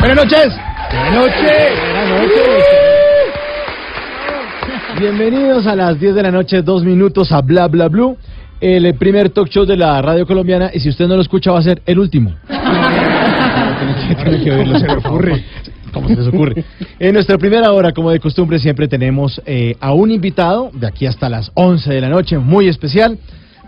Buenas noches. Buenas noches. Buenas noches. Bienvenidos a las 10 de la noche, dos minutos a Bla Bla Blue, el primer talk show de la radio colombiana. Y si usted no lo escucha, va a ser el último. Tiene que oírlo, se ocurre. ¿Cómo se les ocurre? En nuestra primera hora, como de costumbre, siempre tenemos eh, a un invitado de aquí hasta las 11 de la noche, muy especial.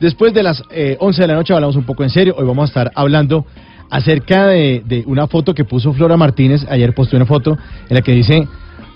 Después de las eh, 11 de la noche hablamos un poco en serio. Hoy vamos a estar hablando acerca de, de una foto que puso Flora Martínez. Ayer posté una foto en la que dice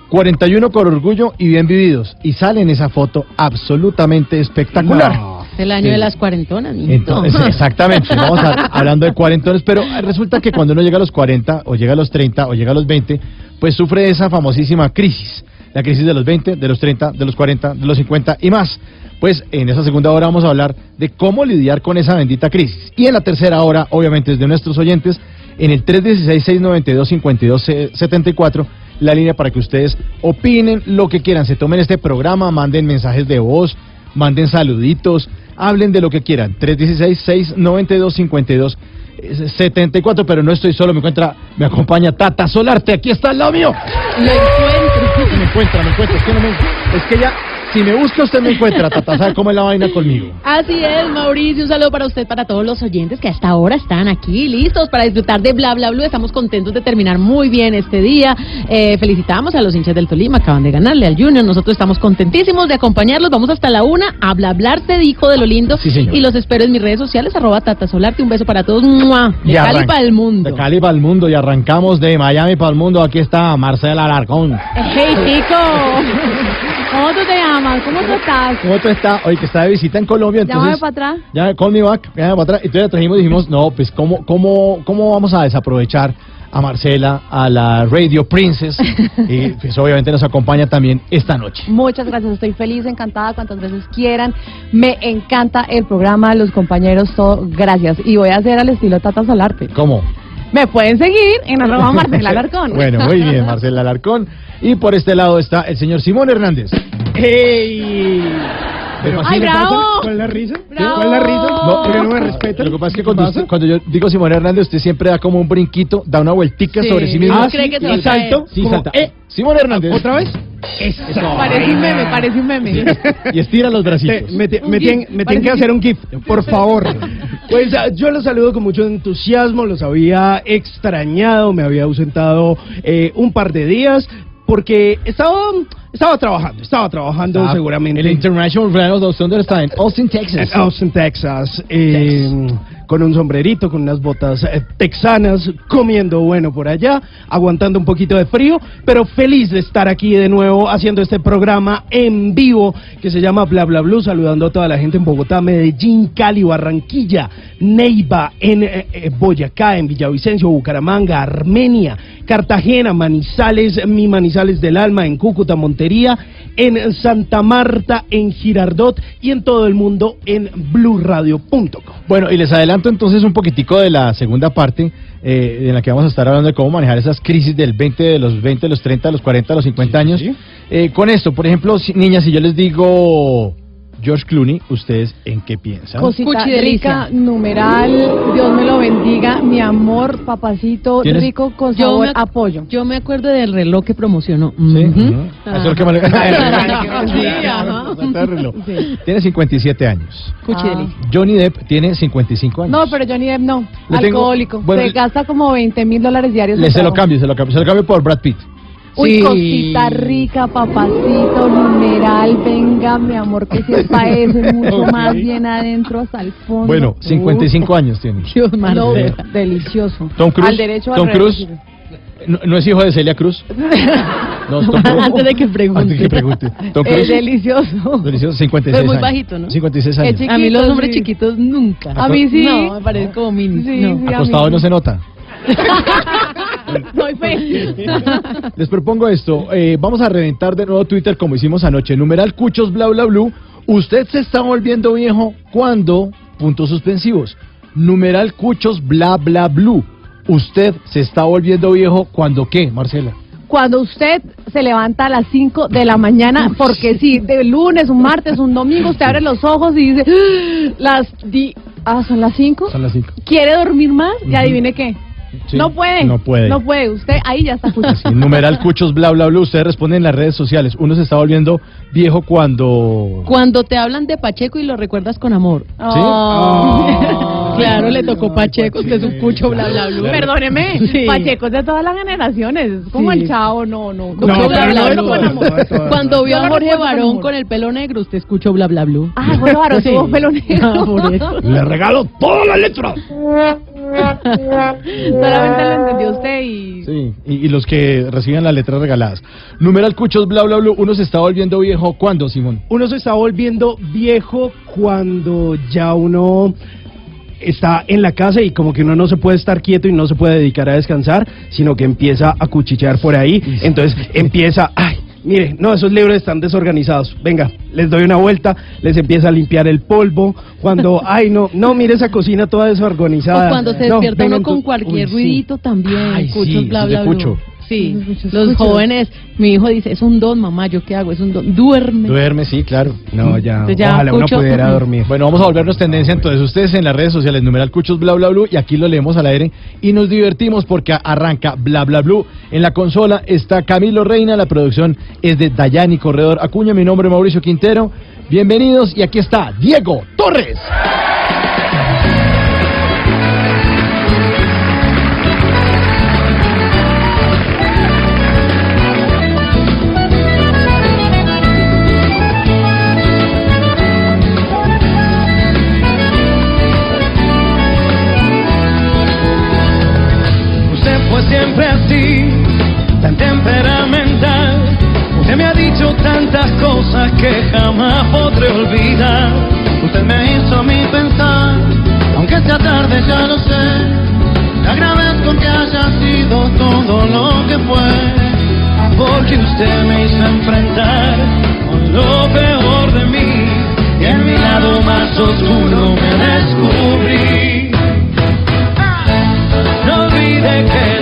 41 con orgullo y bien vividos. Y sale en esa foto absolutamente espectacular. El año Sí. de las cuarentonas, mijito. Entonces, exactamente, vamos a- hablando de cuarentones, pero resulta que cuando uno llega a los 40, o llega a los 30, o llega a los 20, pues sufre esa famosísima crisis. La crisis de los 20, de los 30, de los 40, de los 50 y más. Pues en esa segunda hora vamos a hablar de cómo lidiar con esa bendita crisis. Y en la tercera hora, obviamente, es de nuestros oyentes, en el 316-692-5274, la línea para que ustedes opinen lo que quieran, se tomen este programa, manden mensajes de voz, manden saluditos, hablen de lo que quieran. 316-692-5274, pero no estoy solo, me encuentra, me acompaña Tata Solarte, aquí está al lado mío. Lo encuentro. Me encuentra, me encuentra, es que, no me- es que ya, si me busca usted me encuentra, Tata, ¿sabe cómo es la vaina conmigo? Así es, Mauricio. Un saludo para usted, para todos los oyentes que hasta ahora están aquí listos para disfrutar de Bla Bla Blue. Estamos contentos de terminar muy bien este día. Eh, felicitamos a los hinchas del Tolima, acaban de ganarle al Junior. Nosotros estamos contentísimos de acompañarlos. Vamos hasta la una a Bla Hablar, te dijo de lo lindo. Sí, señor. Y los espero en mis redes sociales, arroba Tata Solarte. Un beso para todos. ¡Mua! De Y Cali para el mundo. De Cali para el mundo, y arrancamos de Miami para el mundo, aquí está Marcela Alarcón. Hey, Tico. ¿Cómo tú te llamas? ¿Cómo tú estás? ¿Cómo tú estás? Hoy que está de visita en Colombia, Llámame entonces... para atrás. Ya, call me back, ya, para atrás. Entonces la trajimos y dijimos, no, pues, ¿cómo, cómo, ¿cómo vamos a desaprovechar a Marcela, a la Radio Princess? y pues obviamente nos acompaña también esta noche. Muchas gracias, estoy feliz, encantada, cuantas veces quieran. Me encanta el programa, los compañeros, todo. Gracias. Y voy a hacer al estilo Tata Solarte. ¿Cómo? Me pueden seguir en arroba Marcela Alarcón. Bueno, muy bien, Marcela Alarcón. Y por este lado está el señor Simón Hernández. ¡Ey! ¿Te ¡Ay, bravo! ¿Cuál es la risa? Bravo. ¿Cuál es la risa? No, ¿Por qué no me respeta? Lo que pasa es que ¿Qué cuando, pasa? usted- cuando yo digo Simón Hernández, usted siempre da como un brinquito, da una vueltica Sí. sobre sí mismo. Ah, cree que se va ¿Y salto? Sí, Como, salta. ¿eh? Simón Hernández. ¿Otra vez? Eso. Parece un meme, parece un meme. Y estira los bracitos. Me, te- Un me gif. tienen, me tienen Parece que hacer un GIF, por favor. Pues ah, yo los saludo con mucho entusiasmo, los había extrañado, me había ausentado eh, un par de días porque estaba, estaba trabajando, estaba trabajando Ah, seguramente. El International Friends of Thunder está en Austin, Texas. En Austin, Texas, eh, con un sombrerito, con unas botas eh, texanas, comiendo bueno por allá, aguantando un poquito de frío, pero feliz de estar aquí de nuevo haciendo este programa en vivo que se llama Bla Bla Blue, saludando a toda la gente en Bogotá, Medellín, Cali, Barranquilla, Neiva, en eh, eh, Boyacá, en Villavicencio, Bucaramanga, Armenia, Cartagena, Manizales, mi Manizales del Alma, en Cúcuta, Montería, en Santa Marta, en Girardot y en todo el mundo en blurradio.com. Bueno, y les adelanto entonces un poquitico de la segunda parte eh, en la que vamos a estar hablando de cómo manejar esas crisis del 20, de los 20, de los 30, de los 40, de los 50 años. sí. Eh, con esto, por ejemplo, si- niñas, si yo les digo George Clooney, ¿ustedes en qué piensan? Cosita rica, numeral, Dios me lo bendiga, mi amor, papacito, ¿Tienes- rico, con Yo sabor, me- apoyo. Yo me acuerdo del reloj que promocionó. ¿Sí? Lo que me- Sí, ajá. Está el reloj. Sí. Tiene 57 años. Ah. Johnny Depp tiene 55 años. No, pero Johnny Depp no, Le tengo- alcohólico. bueno, se gasta como 20 mil dólares diarios. Le se lo cambio, se lo cambio. Se lo cambio por Brad Pitt. Uy, Sí. cosita rica, papacito, numeral, venga, mi amor, que se parece mucho Ok. más bien adentro hasta el fondo. Bueno, 55 años tiene. Dios No, Marcela. delicioso. Tom Cruise. Al derecho Tom. Cruise. No, no es hijo de Celia Cruz. No, es Tom Cruise. Antes de que pregunte. Antes de que pregunte. Tom Es Cruise. delicioso. Delicioso, 56 Pero muy años. bajito, ¿no? 56 Es años. chiquito, A mí los hombres sí. chiquitos nunca. A mí sí. No, me parece como mini. Sí, no. sí. a Acostado mí. no se nota. Doy fe. Les propongo esto. eh, vamos a reventar de nuevo Twitter como hicimos anoche. Numeral Cuchos bla bla blue. Usted se está volviendo viejo cuando. Puntos suspensivos. Numeral Cuchos bla bla blue. Usted se está volviendo viejo cuando qué, Marcela. Cuando usted se levanta a las 5 de la mañana, porque sí, de lunes, un martes, un domingo, usted abre los ojos y dice, "Ah, las di ah, son las 5. Son las 5. ¿Quiere dormir más? Y adivine qué. Sí, No puede. no puede. No puede. Usted ahí ya está cucho. Sí, numeral cuchos bla bla bla. Ustedes responden en las redes sociales. Uno se está volviendo viejo cuando. Cuando te hablan de Pacheco y lo recuerdas con amor. Oh. Claro, le tocó Pacheco, usted es un cucho, bla, bla, bla. Perdóneme, Sí. Pacheco es de todas las generaciones. Es como Sí. el chavo, no, no. No, bla, bla, no, bla. no. Cuando vio a Jorge Barón con el pelo negro, usted escuchó bla, bla, bla. Ah, Jorge Barón Sí. tuvo pelo negro. Ah, por eso. Le regalo toda la letra. Solamente lo entendió usted y... Sí, y, y los que reciben las letras regaladas. Numeral cuchos bla bla bla. Uno se está volviendo viejo cuando, Simón. Uno se está volviendo viejo cuando ya uno está en la casa y como que uno no se puede estar quieto y no se puede dedicar a descansar, sino que empieza a cuchichear por ahí. Entonces empieza, ay, mire, no, esos libros están desorganizados. Venga, les doy una vuelta, les empieza a limpiar el polvo. Cuando, ay, no, no, mire esa cocina toda desorganizada. O cuando se despierta uno con cualquier Uy, sí. ruidito también. Ay, sí, bla, bla, bla. Sí, Muchos los jóvenes, mi hijo dice, es un don, mamá, ¿yo qué hago? Es un don, duerme. Duerme, sí, claro. No, ya, Entonces ya, ojalá uno Cucho. pudiera dormir. Bueno, vamos a volvernos tendencia entonces. Ustedes en las redes sociales, numeral cuchos bla bla bla, y aquí lo leemos al aire y nos divertimos porque arranca bla bla bla. En la consola está Camilo Reina, la producción es de Dayani Corredor Acuña, mi nombre es Mauricio Quintero. Bienvenidos y aquí está Diego Torres. Cosas que jamás podré olvidar. Usted me hizo a mí pensar, aunque sea tarde ya lo sé. Le agradezco que haya sido todo lo que fue, porque usted me hizo enfrentar con lo peor de mí. Y en mi lado más oscuro me descubrí. No olvide que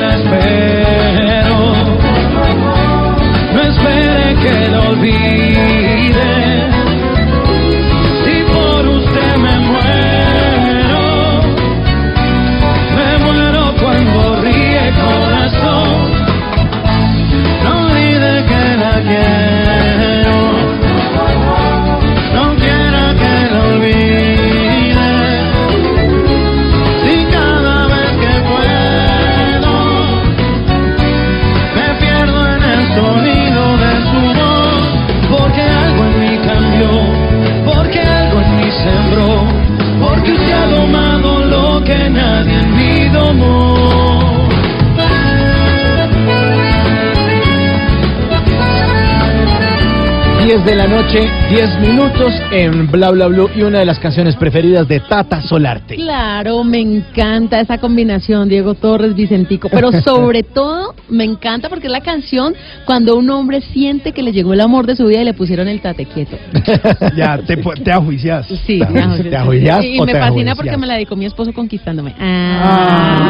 10 de la noche, 10 minutos en Bla Bla Blue y una de las canciones preferidas de Tata Solarte. Claro, me encanta esa combinación, Diego Torres, Vicentico, pero sobre todo me encanta porque es la canción cuando un hombre siente que le llegó el amor de su vida y le pusieron el tate quieto. Ya, te, te ajuicias. Sí, ¿Te ajuicias- te ajuicias y me te fascina ajuicias? porque me la dedicó mi esposo conquistándome. Ah.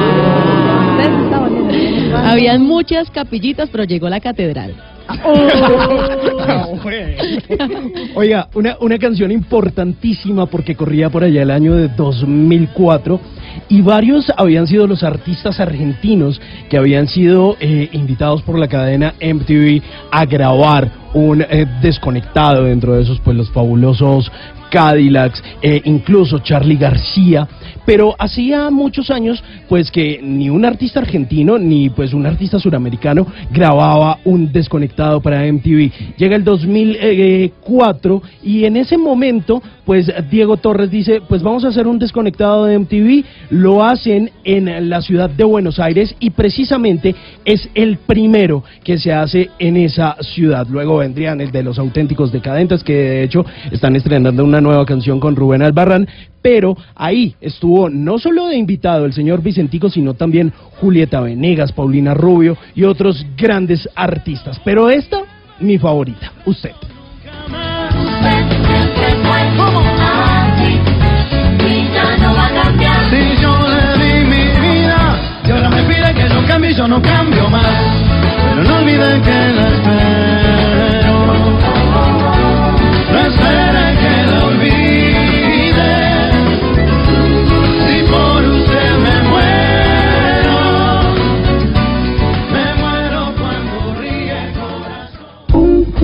Volviendo. Habían muchas capillitas, pero llegó la catedral. Oiga, una, una canción importantísima porque corría por allá el año de 2004 y varios habían sido los artistas argentinos que habían sido eh, invitados por la cadena MTV a grabar un eh, desconectado dentro de esos pues los fabulosos Cadillacs, eh, incluso Charlie García, pero hacía muchos años pues que ni un artista argentino ni pues un artista suramericano grababa un desconectado para MTV. Llega el 2004 y en ese momento pues Diego Torres dice pues vamos a hacer un desconectado de MTV, lo hacen en la ciudad de Buenos Aires y precisamente es el primero que se hace en esa ciudad. Luego vendrían el de los auténticos decadentes que de hecho están estrenando una nueva canción con Rubén Albarrán, pero ahí estuvo no solo de invitado el señor Vicentico, sino también Julieta Venegas, Paulina Rubio y otros grandes artistas. Pero esta, mi favorita, usted. Yo no cambio más. Pero no olviden que la espero.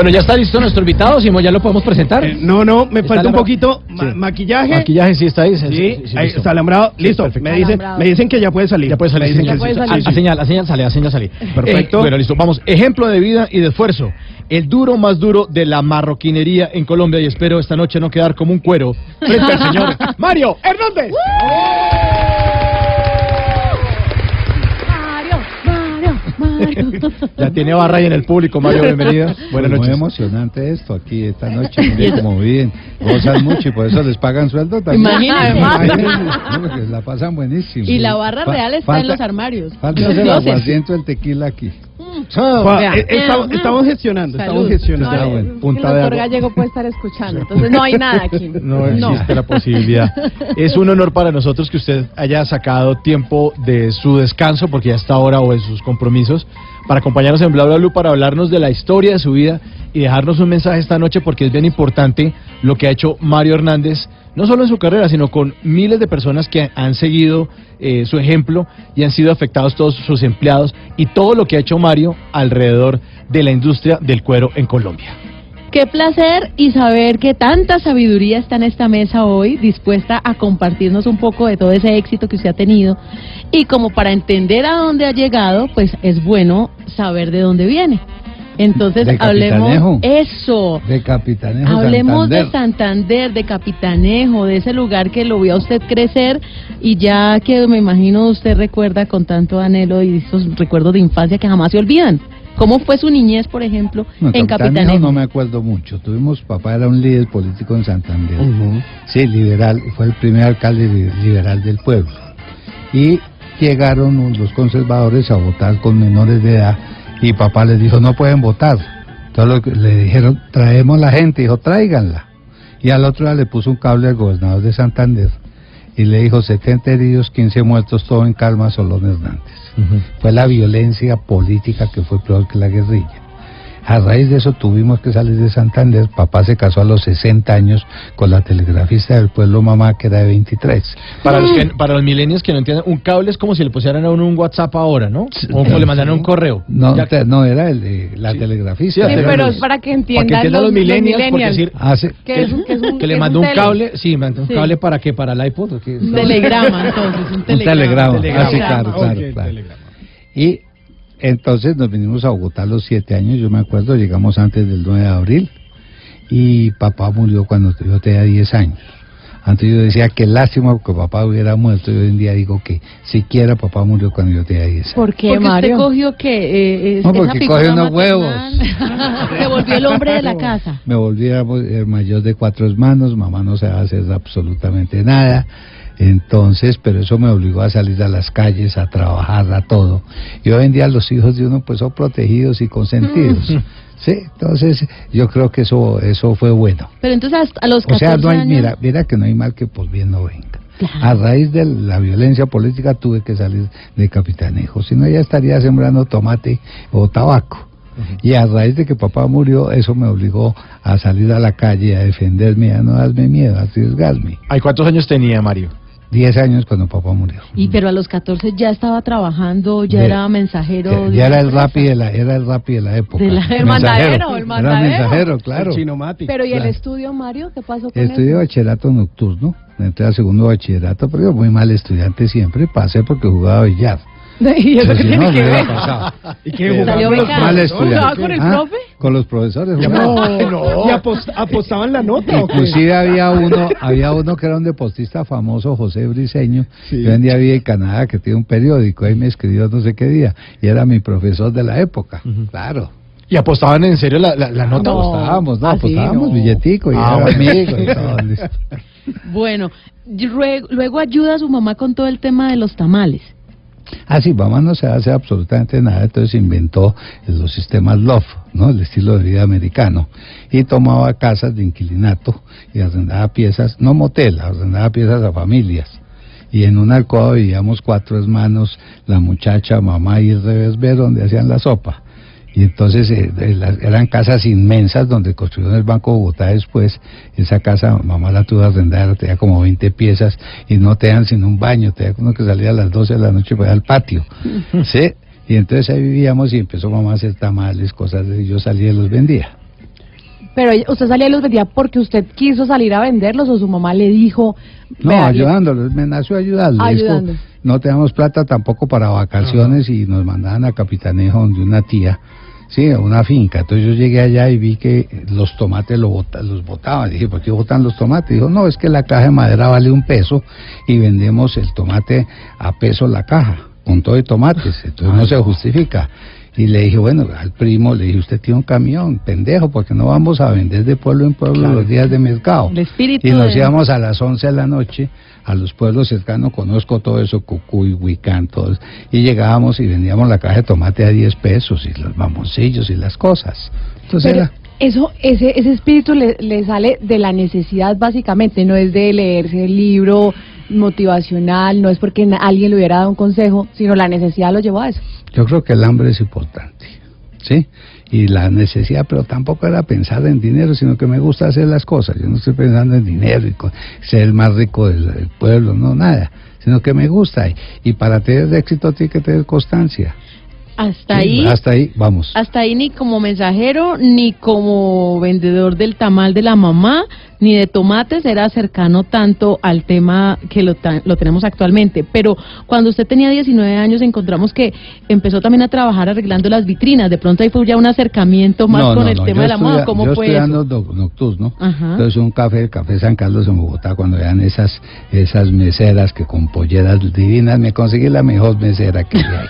Bueno, ya está listo nuestro invitado, Simón, ya lo podemos presentar. Eh, no, no, me ¿Está falta un poquito ma- maquillaje. Maquillaje sí está ahí. Sí, sí, ahí está alambrado. Listo. me dicen, Alambrado. me dicen que ya puede salir. Ya puede salir. Dicen que puede salir. A, señal, a señal sale, a señal sale. Perfecto. Eh, bueno, listo. Vamos. Ejemplo de vida y de esfuerzo. El duro más duro de la marroquinería en Colombia y espero esta noche no quedar como un cuero frente al señor Mario Hernández. Mario, Ya tiene barra ahí en el público, Mario, bienvenido. Buenas Pues Muy noches. emocionante esto aquí esta noche. Miren cómo viven, gozan mucho y por eso les pagan sueldo también. Imagínate. Imagínense, no, porque la pasan buenísimo. Y la barra real está falta- en los armarios. Falta Los el dioses. aguardiente o el tequila aquí. Vea. eh, estamos, gestionando, Salud. estamos gestionando. Ah, No, bueno. es que Punta el de doctor. Gallego puede estar escuchando, entonces no hay nada aquí. No existe la posibilidad. Es un honor para nosotros que usted haya sacado tiempo de su descanso, porque ya está ahora o en sus compromisos, para acompañarnos en Bla Bla Blue para hablarnos de la historia de su vida y dejarnos un mensaje esta noche, porque es bien importante lo que ha hecho Mario Hernández, no solo en su carrera, sino con miles de personas que han seguido eh, su ejemplo y han sido afectados todos sus empleados y todo lo que ha hecho Mario alrededor de la industria del cuero en Colombia. Qué placer y saber que tanta sabiduría está en esta mesa hoy, dispuesta a compartirnos un poco de todo ese éxito que usted ha tenido. Y como para entender a dónde ha llegado, pues es bueno saber de dónde viene. Entonces, De hablemos eso. De Capitanejo Hablemos de Santander. De Capitanejo, de ese lugar que lo vio a usted crecer y ya que me imagino usted recuerda con tanto anhelo y esos recuerdos de infancia que jamás se olvidan. ¿Cómo fue su niñez, por ejemplo, No, en Capitanejo Capitanejo? no me acuerdo mucho. Tuvimos, papá era un líder político en Santander. Sí, liberal, fue el primer alcalde li- liberal del pueblo. Y llegaron los conservadores a votar con menores de edad y papá les dijo, no pueden votar. Entonces lo que- le dijeron, traemos la gente, dijo, tráiganla. Y al otro día le puso un cable al gobernador de Santander y le dijo, 70 heridos, 15 muertos, todo en calma, Solón Hernández. Fue la violencia política que fue peor que la guerrilla. A raíz de eso tuvimos que salir de Santander. Papá se casó a los 60 años con la telegrafista del pueblo mamá, que era de 23. Para los, que, para los milenios que no entienden, un cable es como si le pusieran a uno un WhatsApp ahora, ¿no? O Sí. le mandaran un correo. No, Ya- te- no era el, de la telegrafista. Sí, Sí, era pero los- es para que para que entiendan, entiendan los millennials, porque millennials. decir hace- que, es, que, es un, que le mandó un tele. cable, sí, mandó un Sí. cable para qué, para el iPod? Un telegrama, entonces, un un telegrama. telegrama. telegrama. Ah, sí, claro, Ok, claro, claro. telegrama. Y entonces nos vinimos a Bogotá a los siete años, yo me acuerdo, llegamos antes del 9 de abril y papá murió cuando yo tenía 10 años. Antes yo decía que lástima que papá hubiera muerto y hoy en día digo que siquiera papá murió cuando yo tenía 10 años. ¿Por qué, Porque Mario? usted cogió que eh, es- No, porque coge unos maternal. Se volvió el hombre de la casa. Me volví a- el mayor de cuatro hermanos, mamá no sabía hacer absolutamente nada. Entonces, pero eso me obligó a salir a las calles, a trabajar, a todo. Y hoy en día los hijos de uno pues son protegidos y consentidos. Sí, entonces yo creo que eso eso fue bueno. Pero entonces hasta a los O 14 sea, no hay, años... mira, mira que no hay mal que por bien no venga. Claro. A raíz de la violencia política tuve que salir de Capitanejo, si no ya estaría sembrando tomate o tabaco. Y a raíz de que papá murió, eso me obligó a salir a la calle, a defenderme, a no darme miedo, a arriesgarme. Ay, ¿cuántos años tenía Mario? Diez años cuando papá murió. Y pero a los 14 ya estaba trabajando, ya De- era mensajero. Ya, de era el rapi de la, era el rapi de la época. De la- El mandadero, el mandadero. Era mensajero, claro. El. Pero ¿y el Claro. estudio, Mario? ¿Qué pasó con Estudié eso? bachillerato nocturno, entré al segundo bachillerato, pero yo muy mal estudiante siempre, pasé porque jugaba billar. ¿Y eso qué tiene no, que ver? ¿Y qué Salió ¿Jugaba con el Ah, profe? Con los profesores. No. ¿Y apost- apostaban la nota? Inclusive había uno, había uno que era un deportista famoso, José Briseño, yo en día había en Canadá, que tiene un periódico, ahí me escribió no sé qué día, y era mi profesor de la época, claro. ¿Y apostaban en serio la, la, la nota? No. Apostábamos, no, así apostábamos no. billetico, y Ah, era bueno. amigo y todo, listo. Bueno, luego ayuda a su mamá con todo el tema de los tamales. Ah, sí, mamá no se hace absolutamente nada, entonces inventó los sistemas LOF, ¿no? El estilo de vida americano. Y tomaba casas de inquilinato y arrendaba piezas, no motel, arrendaba piezas a familias. Y en una alcoba vivíamos cuatro hermanos, la muchacha, mamá y el revés donde hacían la sopa. Y entonces eh, de eran casas inmensas donde construyeron el Banco Bogotá después. Esa casa, mamá la tuvo arrendada, tenía como 20 piezas y no te dan sino un baño, te uno que salía a las 12 de la noche para ir al patio. ¿Sí? Y entonces ahí vivíamos y empezó mamá a hacer tamales, cosas de y yo salía y los vendía. Pero usted salía y los vendía porque usted quiso salir a venderlos o su mamá le dijo... No, "Vea, ayudándolos, me nació ayudarles. Ayudando. No teníamos plata tampoco para vacaciones y nos mandaban a Capitanejo donde una tía, sí, a una finca. Entonces yo llegué allá y vi que los tomates lo bota- los botaban. Dije, ¿por qué botan los tomates? Dijo, no, es que la caja de madera vale un peso y vendemos el tomate a peso la caja, con todo de tomates. Entonces no se justifica. Y le dije, bueno, al primo, le dije, usted tiene un camión, pendejo, porque no vamos a vender de pueblo en pueblo los días de mercado. Y nos de- íbamos a las 11 de la noche a los pueblos cercanos, conozco todo eso, Cucuy, Huicán, todos, y llegábamos y vendíamos la caja de tomate a 10 pesos y los mamoncillos y las cosas. Entonces Pero era, eso, ese, ese espíritu le, le sale de la necesidad básicamente, no es de leerse el libro motivacional, no es porque alguien le hubiera dado un consejo, sino la necesidad lo llevó a eso. yo creo que el hambre es importante, ¿sí? Y la necesidad, pero tampoco era pensar en dinero, sino que me gusta hacer las cosas. Yo no estoy pensando en dinero y ser el más rico del, del pueblo, no, nada, sino que me gusta. Y, y para tener éxito tiene que tener constancia. Hasta Sí, ahí. Hasta ahí, vamos. Hasta ahí ni como mensajero, ni como vendedor del tamal de la mamá, ni de tomates era cercano tanto al tema que lo, ta- lo tenemos actualmente. Pero cuando usted tenía 19 años encontramos que empezó también a trabajar arreglando las vitrinas. De pronto ahí fue ya un acercamiento más No, con no, el no, tema yo de la moda. ¿Cómo yo fue estudiando eso? doc- nocturno, Ajá. entonces un café, el Café San Carlos en Bogotá, cuando eran esas esas meseras que con polleras divinas, me conseguí la mejor mesera que había ahí.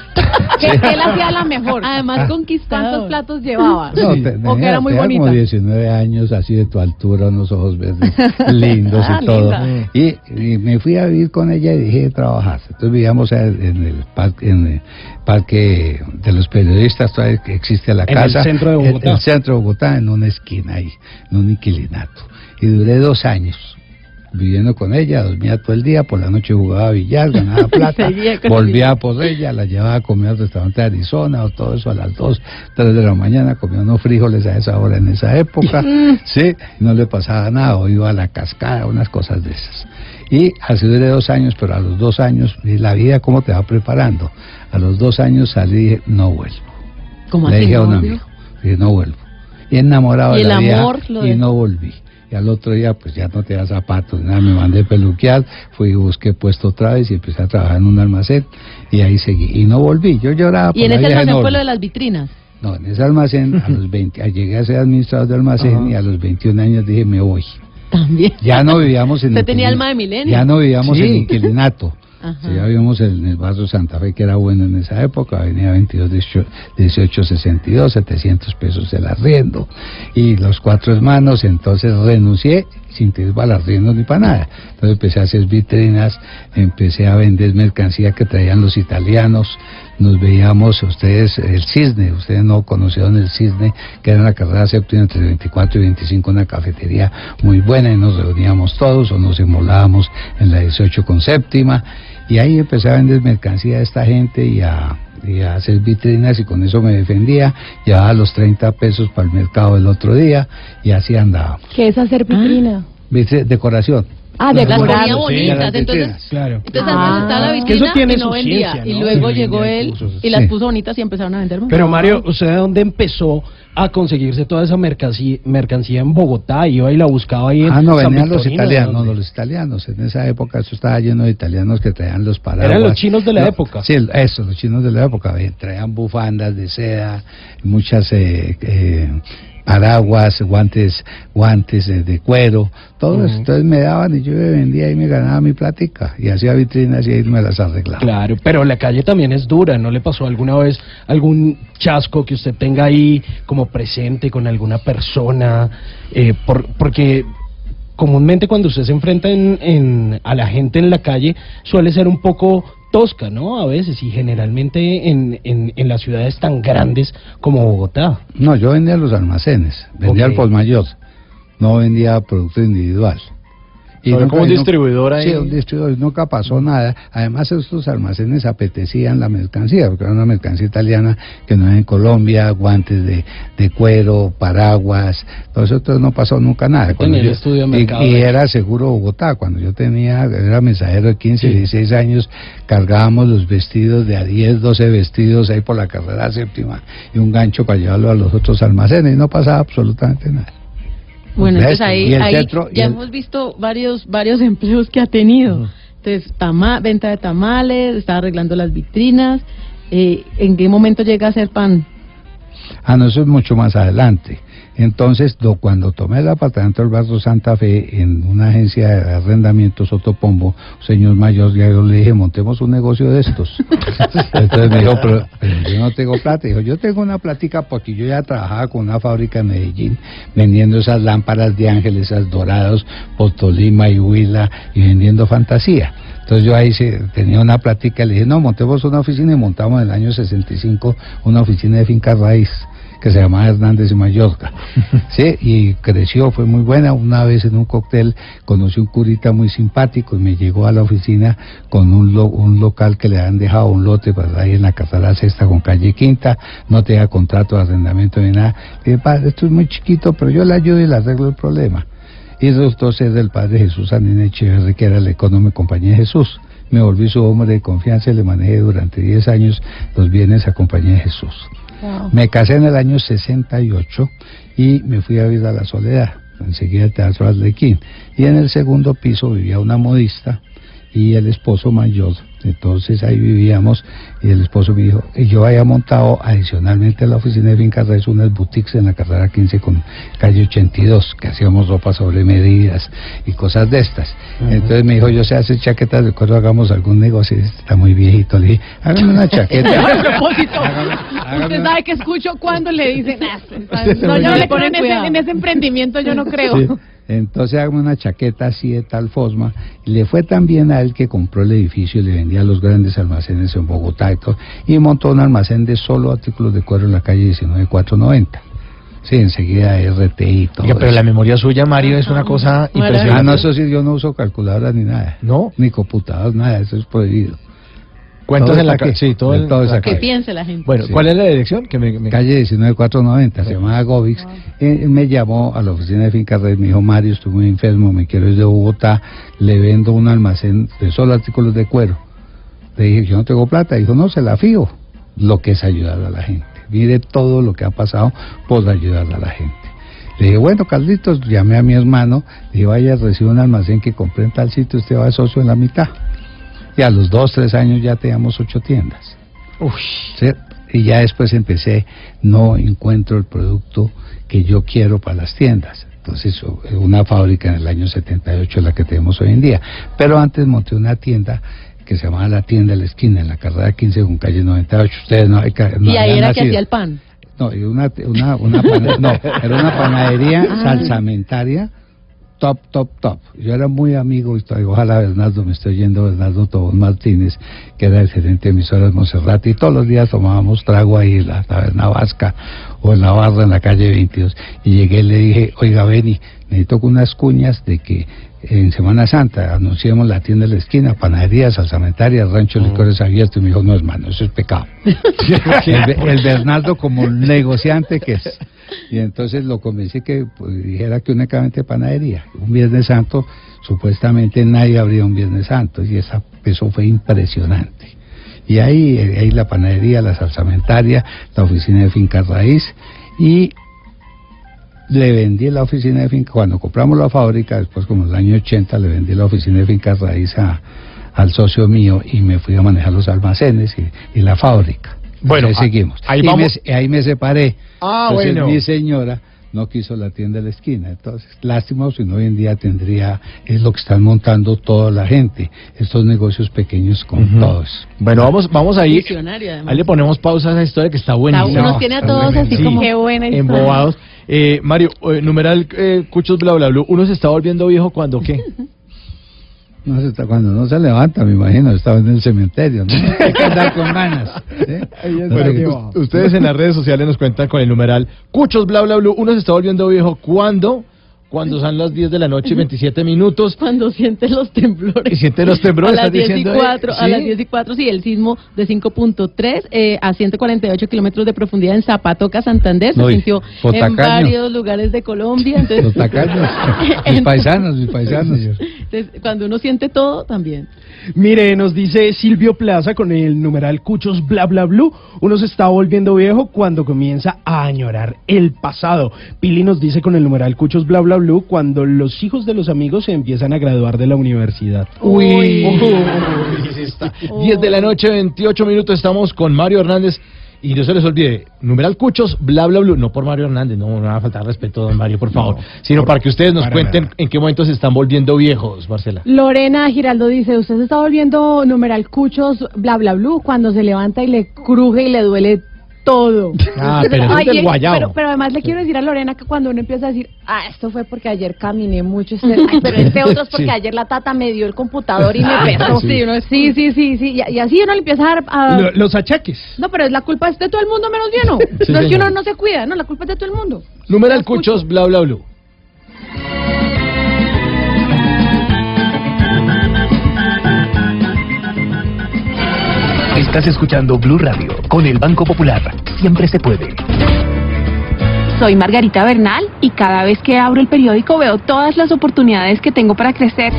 Que él hacía la mejor. Además conquistado. ¿Cuántos platos llevaba? No, Sí. o que era muy como bonita. 19 años, así de tu altura, unos ojos lindos Ah, y todo. linda. Y, y me fui a vivir con ella y dejé de trabajar. Entonces vivíamos en el parque, en el parque de los periodistas, todavía que existe la En el casa. centro de en- Bogotá. En el centro de Bogotá, en una esquina ahí, en un inquilinato. Y duré dos años viviendo con ella, dormía todo el día, por la noche jugaba billar, ganaba plata, volvía por ella, la llevaba a comer al restaurante de Arizona o todo eso a las 2, 3 de la mañana, comía unos frijoles a esa hora en esa época, sí, no le pasaba nada, o iba a la cascada, unas cosas de esas. Y así duré dos años, pero a los dos años, la vida cómo te va preparando. A los dos años salí y dije, no vuelvo. ¿Cómo Le dije a un novio? amigo, dije, no vuelvo. Y enamorado ¿Y de la lo y no volví. Y al otro día, pues ya no tenía zapatos, nada, me mandé peluquear, fui y busqué puesto otra vez y empecé a trabajar en un almacén y ahí seguí. Y no volví, yo lloraba Y en ese almacén fue enorme. lo de las vitrinas. No, en ese almacén, a los 20, llegué a ser administrador de almacén y a los 21 años dije, me voy. También. Ya no vivíamos en Usted tenía alma de milenio. Ya no vivíamos Sí. en inquilinato. Sí, ya vivíamos en el barrio Santa Fe, que era bueno en esa época, venía 22, 18, 18, 62, 700 pesos el arriendo. Y los cuatro hermanos, entonces renuncié sin tener para el arriendo ni para nada. Entonces empecé a hacer vitrinas, empecé a vender mercancía que traían los italianos. Nos veíamos, ustedes, el Cisne, ustedes no conocieron el Cisne, que era en la carrera séptima entre 24 y 25, una cafetería muy buena y nos reuníamos todos o nos emulábamos en la 18 con séptima. Y ahí empecé a vender mercancía a esta gente y a, y a hacer vitrinas y con eso me defendía. Llevaba los 30 pesos para el mercado el otro día y así andábamos. ¿Qué es hacer vitrina? ¿Viste? Decoración. Ah, Las decorar. ponía sí, bonitas, las entonces... Claro. Entonces Ah. antes estaba la Es que eso vitrina tiene y no su vendía. ciencia, Y ¿no? luego Sí, llegó él cursos, y las sí. puso bonitas y empezaron a vender más. Pero Mario, ¿usted de dónde empezó a conseguirse toda esa mercancía, mercancía en Bogotá? Iba y la buscaba ahí en Ah, no, San venían los Victorino, ¿de italianos, no, los italianos. En esa época eso estaba lleno de italianos que traían los paraguas. Eran los chinos de la No, época. Sí, eso, los chinos de la época. Traían bufandas de seda, muchas eh, eh, paraguas, guantes, guantes de cuero, todo eso. Entonces me daban y yo me vendía y me ganaba mi platica. Y hacía vitrinas y ahí me las arreglaba. Claro, pero la calle también es dura, ¿no le pasó alguna vez algún chasco que usted tenga ahí como presente con alguna persona? Eh, por, porque comúnmente cuando usted se enfrenta en, en- a la gente en la calle suele ser un poco tosca, ¿no? A veces y generalmente en, en, en las ciudades tan grandes como Bogotá. No, yo vendía los almacenes, vendía al por mayor, no vendía producto individual. Y nunca- como un distribuidor ahí. Sí, un distribuidor, nunca pasó nada. Además, estos almacenes apetecían la mercancía, porque era una mercancía italiana que no hay en Colombia, guantes de, de cuero, paraguas, todo eso entonces no pasó nunca nada. Cuando el estudio y, y era seguro Bogotá, cuando yo tenía, era mensajero de 15, 16 años, cargábamos los vestidos de a 10, 12 vestidos ahí por la carrera séptima y un gancho para llevarlo a los otros almacenes y no pasaba absolutamente nada. Bueno, entonces ahí, ahí centro- ya el- hemos visto varios varios empleos que ha tenido. Entonces, tama, venta de tamales, está arreglando las vitrinas. Eh, ¿En qué momento llega a hacer pan? Ah, no, eso es mucho más adelante. Entonces, do- cuando tomé el apartamento del barrio Santa Fe en una agencia de arrendamiento Sotopombo, señor mayor, yo le dije, montemos un negocio de estos. Entonces me dijo, pero, pero yo no tengo plata. Dijo, yo tengo una plática porque yo ya trabajaba con una fábrica en Medellín vendiendo esas lámparas de ángeles, esas dorados, por Tolima y Huila y vendiendo fantasía. Entonces yo ahí se- tenía una plática, le dije, no, montemos una oficina y montamos en el año 65 una oficina de finca raíz que se llamaba Hernández y Mallorca. Sí, y creció, fue muy buena. Una vez en un cóctel conocí un curita muy simpático y me llegó a la oficina con un, lo- un local que le han dejado un lote para ahí en la carrera sexta con calle quinta, no tenía contrato de arrendamiento ni nada. Le dije, padre, esto es muy chiquito, pero yo le ayudo y le arreglo el problema. Y resultó ser del padre Jesús Anine Echeverri, que era el económico Compañía de Jesús. Me volví su hombre de confianza y le manejé durante 10 años los bienes a Compañía de Jesús. Me casé en el año 68 y me fui a vivir a la soledad, enseguida al Teatro Arlequín. Y en el segundo piso vivía una modista y el esposo mayor. Entonces ahí vivíamos y el esposo me dijo, y yo había montado adicionalmente a la oficina de Finca Raíz unas boutiques en la carrera 15 con calle 82, que hacíamos ropa sobre medidas y cosas de estas. Entonces me dijo, yo sé hacer chaquetas de cuero, hagamos algún negocio, Y está muy viejito, le dije, hágame una chaqueta. A propósito, hágame usted sabe que escucho cuando le dicen, "Ah, no, yo le creo en ese, Cuidado. en ese emprendimiento, yo no creo. Sí. Entonces hágame una chaqueta así de tal forma. Y le fue tan bien a él que compró el edificio y le vendía a los grandes almacenes en Bogotá y todo. Y montó un almacén de solo artículos de cuero en la calle 19490. Sí, enseguida RT y todo. Oiga, pero eso. la memoria suya, Mario, es una cosa impresionante. Ah, no, eso sí, yo no uso calculadora ni nada. ¿No? Ni computadoras, nada, eso es prohibido. Cuentas en la está ca- aquí. Sí, todo, en Todo la Que piense la gente. Bueno, Sí. ¿cuál es la dirección? Que me, me- Calle 19490, se llamaba Govix. Él me llamó a la oficina de Finca Red, me dijo, Mario, estoy muy enfermo, me quiero ir de Bogotá, le vendo un almacén de solo artículos de cuero. Le dije, yo no tengo plata. Dijo, no, se la fío. Lo que es ayudar a la gente. Mire todo lo que ha pasado por ayudar a la gente. Le dije, bueno, Carlitos, llamé a mi hermano, le dije, vaya, recibe un almacén que compré en tal sitio, usted va de socio en la mitad. Y a los dos, tres años ya teníamos ocho tiendas. ¿sí? Y ya después empecé, no encuentro el producto que yo quiero para las tiendas. Entonces, o- una fábrica en el año 78 es la que tenemos hoy en día. Pero antes monté una tienda que se llamaba La Tienda de la Esquina, en la carrera 15 con calle 98. Ustedes no, ca- no y ahí era que hacía el pan. No, y una, una, una pana- no, era una panadería Ah. salsamentaria top, top, top. Yo era muy amigo, y ojalá Bernardo me esté oyendo, Bernardo Tobón Martínez, que era el gerente de emisoras Monserrat, y todos los días tomábamos trago ahí en la taberna vasca o en la barra en la calle 22. Y llegué y le dije, oiga, Beni, necesito unas cuñas de que en Semana Santa anunciemos la tienda de la esquina, panadería, salsamentaria, rancho de licores abiertos. Y me dijo, no, hermano, eso es pecado. el, el Bernardo como negociante que es. Y entonces lo convencí que pues, dijera que únicamente panadería. Un Viernes Santo, supuestamente nadie abría un Viernes Santo y esa, eso fue impresionante. Y ahí, eh, ahí la panadería, la salsamentaria, la oficina de finca raíz y le vendí la oficina de finca, cuando compramos la fábrica, después como en el año 80 le vendí la oficina de finca raíz al socio mío y me fui a manejar los almacenes y la fábrica. Bueno, Ahí a- seguimos. ahí y vamos. me- ahí me separé. Ah, Entonces, bueno. mi señora no quiso la tienda de la esquina. Entonces, lástima, si no hoy en día tendría, es lo que están montando toda la gente, estos negocios pequeños con todos. Bueno, vamos, vamos ahí. Ahí le ponemos pausa a esa historia que está buenísima. Nos tiene a todos así Sí. como... Qué buena historia. Embobados. Eh, Mario, eh, numeral eh, Cuchos Bla Bla Bla. ¿Uno se está volviendo viejo cuando qué? No se está, cuando no se levanta, me imagino, estaba en el cementerio, ¿no? Hay que andar con ganas. ¿sí? Bueno, ustedes en las redes sociales nos cuentan con el numeral Cuchos Bla Bla Bla. ¿Uno se está volviendo viejo cuando cuando son las 10 de la noche, 27 minutos. Cuando siente los temblores. Y siente los temblores, A las estás 10 y diciendo, eh, 4, a las 10 y 4, sí, el sismo de 5.3 eh, a 148 kilómetros de profundidad en Zapatoca, Santander. Se No, sintió en varios lugares de Colombia. Entonces, mis paisanos, mis paisanos. entonces, cuando uno siente todo, también. Mire, nos dice Silvio Plaza con el numeral Cuchos bla bla blue. Uno se está volviendo viejo cuando comienza a añorar el pasado. Pili nos dice con el numeral Cuchos bla bla blue cuando los hijos de los amigos se empiezan a graduar de la universidad. Uy, está. 10 de la noche, 28 minutos, estamos con Mario Hernández. Y no se les olvide, numeral cuchos, bla, bla, bla. No por Mario Hernández, no, no va a faltar respeto, don Mario, por favor. sino para que ustedes nos cuenten nada. en qué momento se están volviendo viejos, Marcela. Lorena Giraldo dice, usted se está volviendo numeral cuchos, bla, bla, blue, cuando se levanta y le cruje y le duele todo. Ah, pero eso es Ay, del y- guayabo. Pero, pero además le quiero decir a Lorena que cuando uno empieza a decir, ah, esto fue porque ayer caminé mucho, este- ay, pero este otro es porque Sí. ayer la tata me dio el computador y me pesó. Sí. Sí, uno- sí, sí, sí, sí, y, y así uno le empieza a dar... a- Lo- los achaques. No, pero es la culpa es de todo el mundo menos de uno. Sí, no es que uno no se cuida, no, la culpa es de todo el mundo. Los cuchos. cuchos, bla, bla, bla. Estás escuchando Blue Radio con el Banco Popular. Siempre se puede. Soy Margarita Bernal y cada vez que abro el periódico veo todas las oportunidades que tengo para crecer.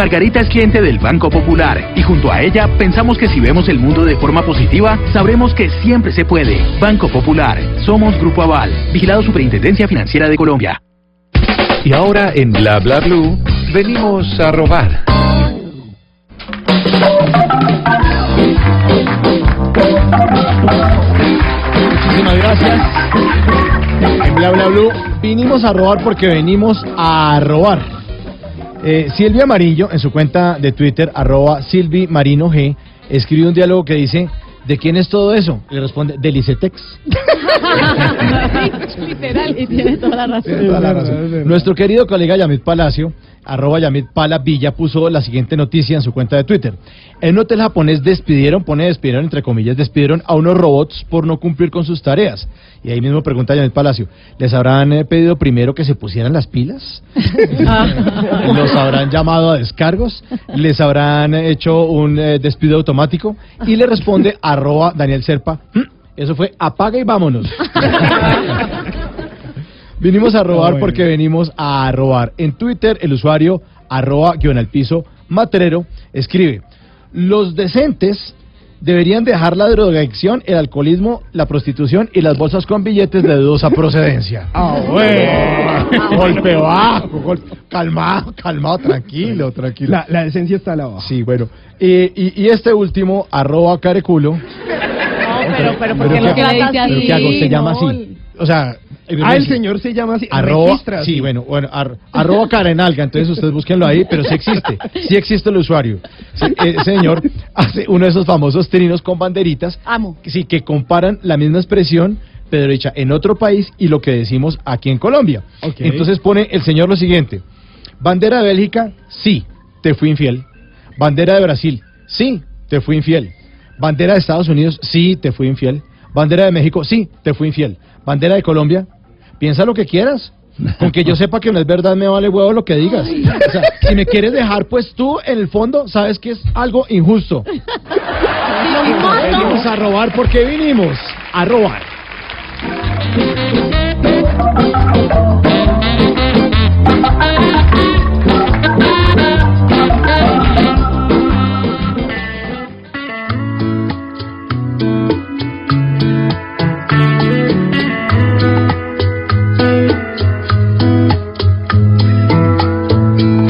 Margarita es cliente del Banco Popular y junto a ella pensamos que si vemos el mundo de forma positiva, sabremos que siempre se puede. Banco Popular, somos Grupo Aval, vigilado Superintendencia Financiera de Colombia. Y ahora en Bla Bla Blue venimos a robar. Muchísimas gracias. En Bla Bla Blue vinimos a robar porque venimos a robar. Eh, Silvia Marillo, en su cuenta de Twitter, arroba Silvi Marino G, escribe un diálogo que dice, ¿de quién es todo eso? Le responde, de Licetex. Literal, y tiene toda la razón. Tiene toda la razón. Nuestro querido colega Yamit Palacio, arroba Yamit Pala Villa, puso la siguiente noticia en su cuenta de Twitter. En un hotel japonés despidieron, pone despidieron entre comillas, despidieron a unos robots por no cumplir con sus tareas. Y ahí mismo pregunta Yamit Palacio, ¿les habrán eh, pedido primero que se pusieran las pilas? ¿Los habrán llamado a descargos? ¿Les habrán hecho un eh, despido automático? Y le responde arroba Daniel Serpa, "Mm, eso fue apaga y vámonos. Vinimos a robar bueno. porque venimos a robar. En Twitter, el usuario arroba guion al piso matrero escribe, los decentes deberían dejar la drogadicción, el alcoholismo, la prostitución y las bolsas con billetes de dudosa procedencia. Ah, bueno. golpe bajo, golpe, calmado, calmado, tranquilo, tranquilo. La, la esencia está a la baja. Sí, bueno. Eh, y, y este último, arroba careculo. No, pero, pero, ¿por Pero qué lo ¿qué- trata pero así? ¿Pero qué hago? Se llama así. O sea... Ah, el señor se llama así. Arroba, registra así. sí, bueno, bueno, ar- arroba Karenalga, entonces ustedes búsquenlo ahí, pero sí existe, sí existe el usuario. Sí, eh, señor hace uno de esos famosos trinos con banderitas, Amo. sí, que comparan la misma expresión, pero dicha en otro país y lo que decimos aquí en Colombia. Entonces pone el señor lo siguiente, bandera de Bélgica, sí, te fui infiel. Bandera de Brasil, sí, te fui infiel. Bandera de Estados Unidos, sí, te fui infiel. Bandera de México, sí, te fui infiel. Bandera de Colombia, piensa lo que quieras. Con que yo sepa que no es verdad, me vale huevo lo que digas. O sea, si me quieres dejar, pues tú, en el fondo, sabes que es algo injusto. Venimos a robar porque vinimos a robar.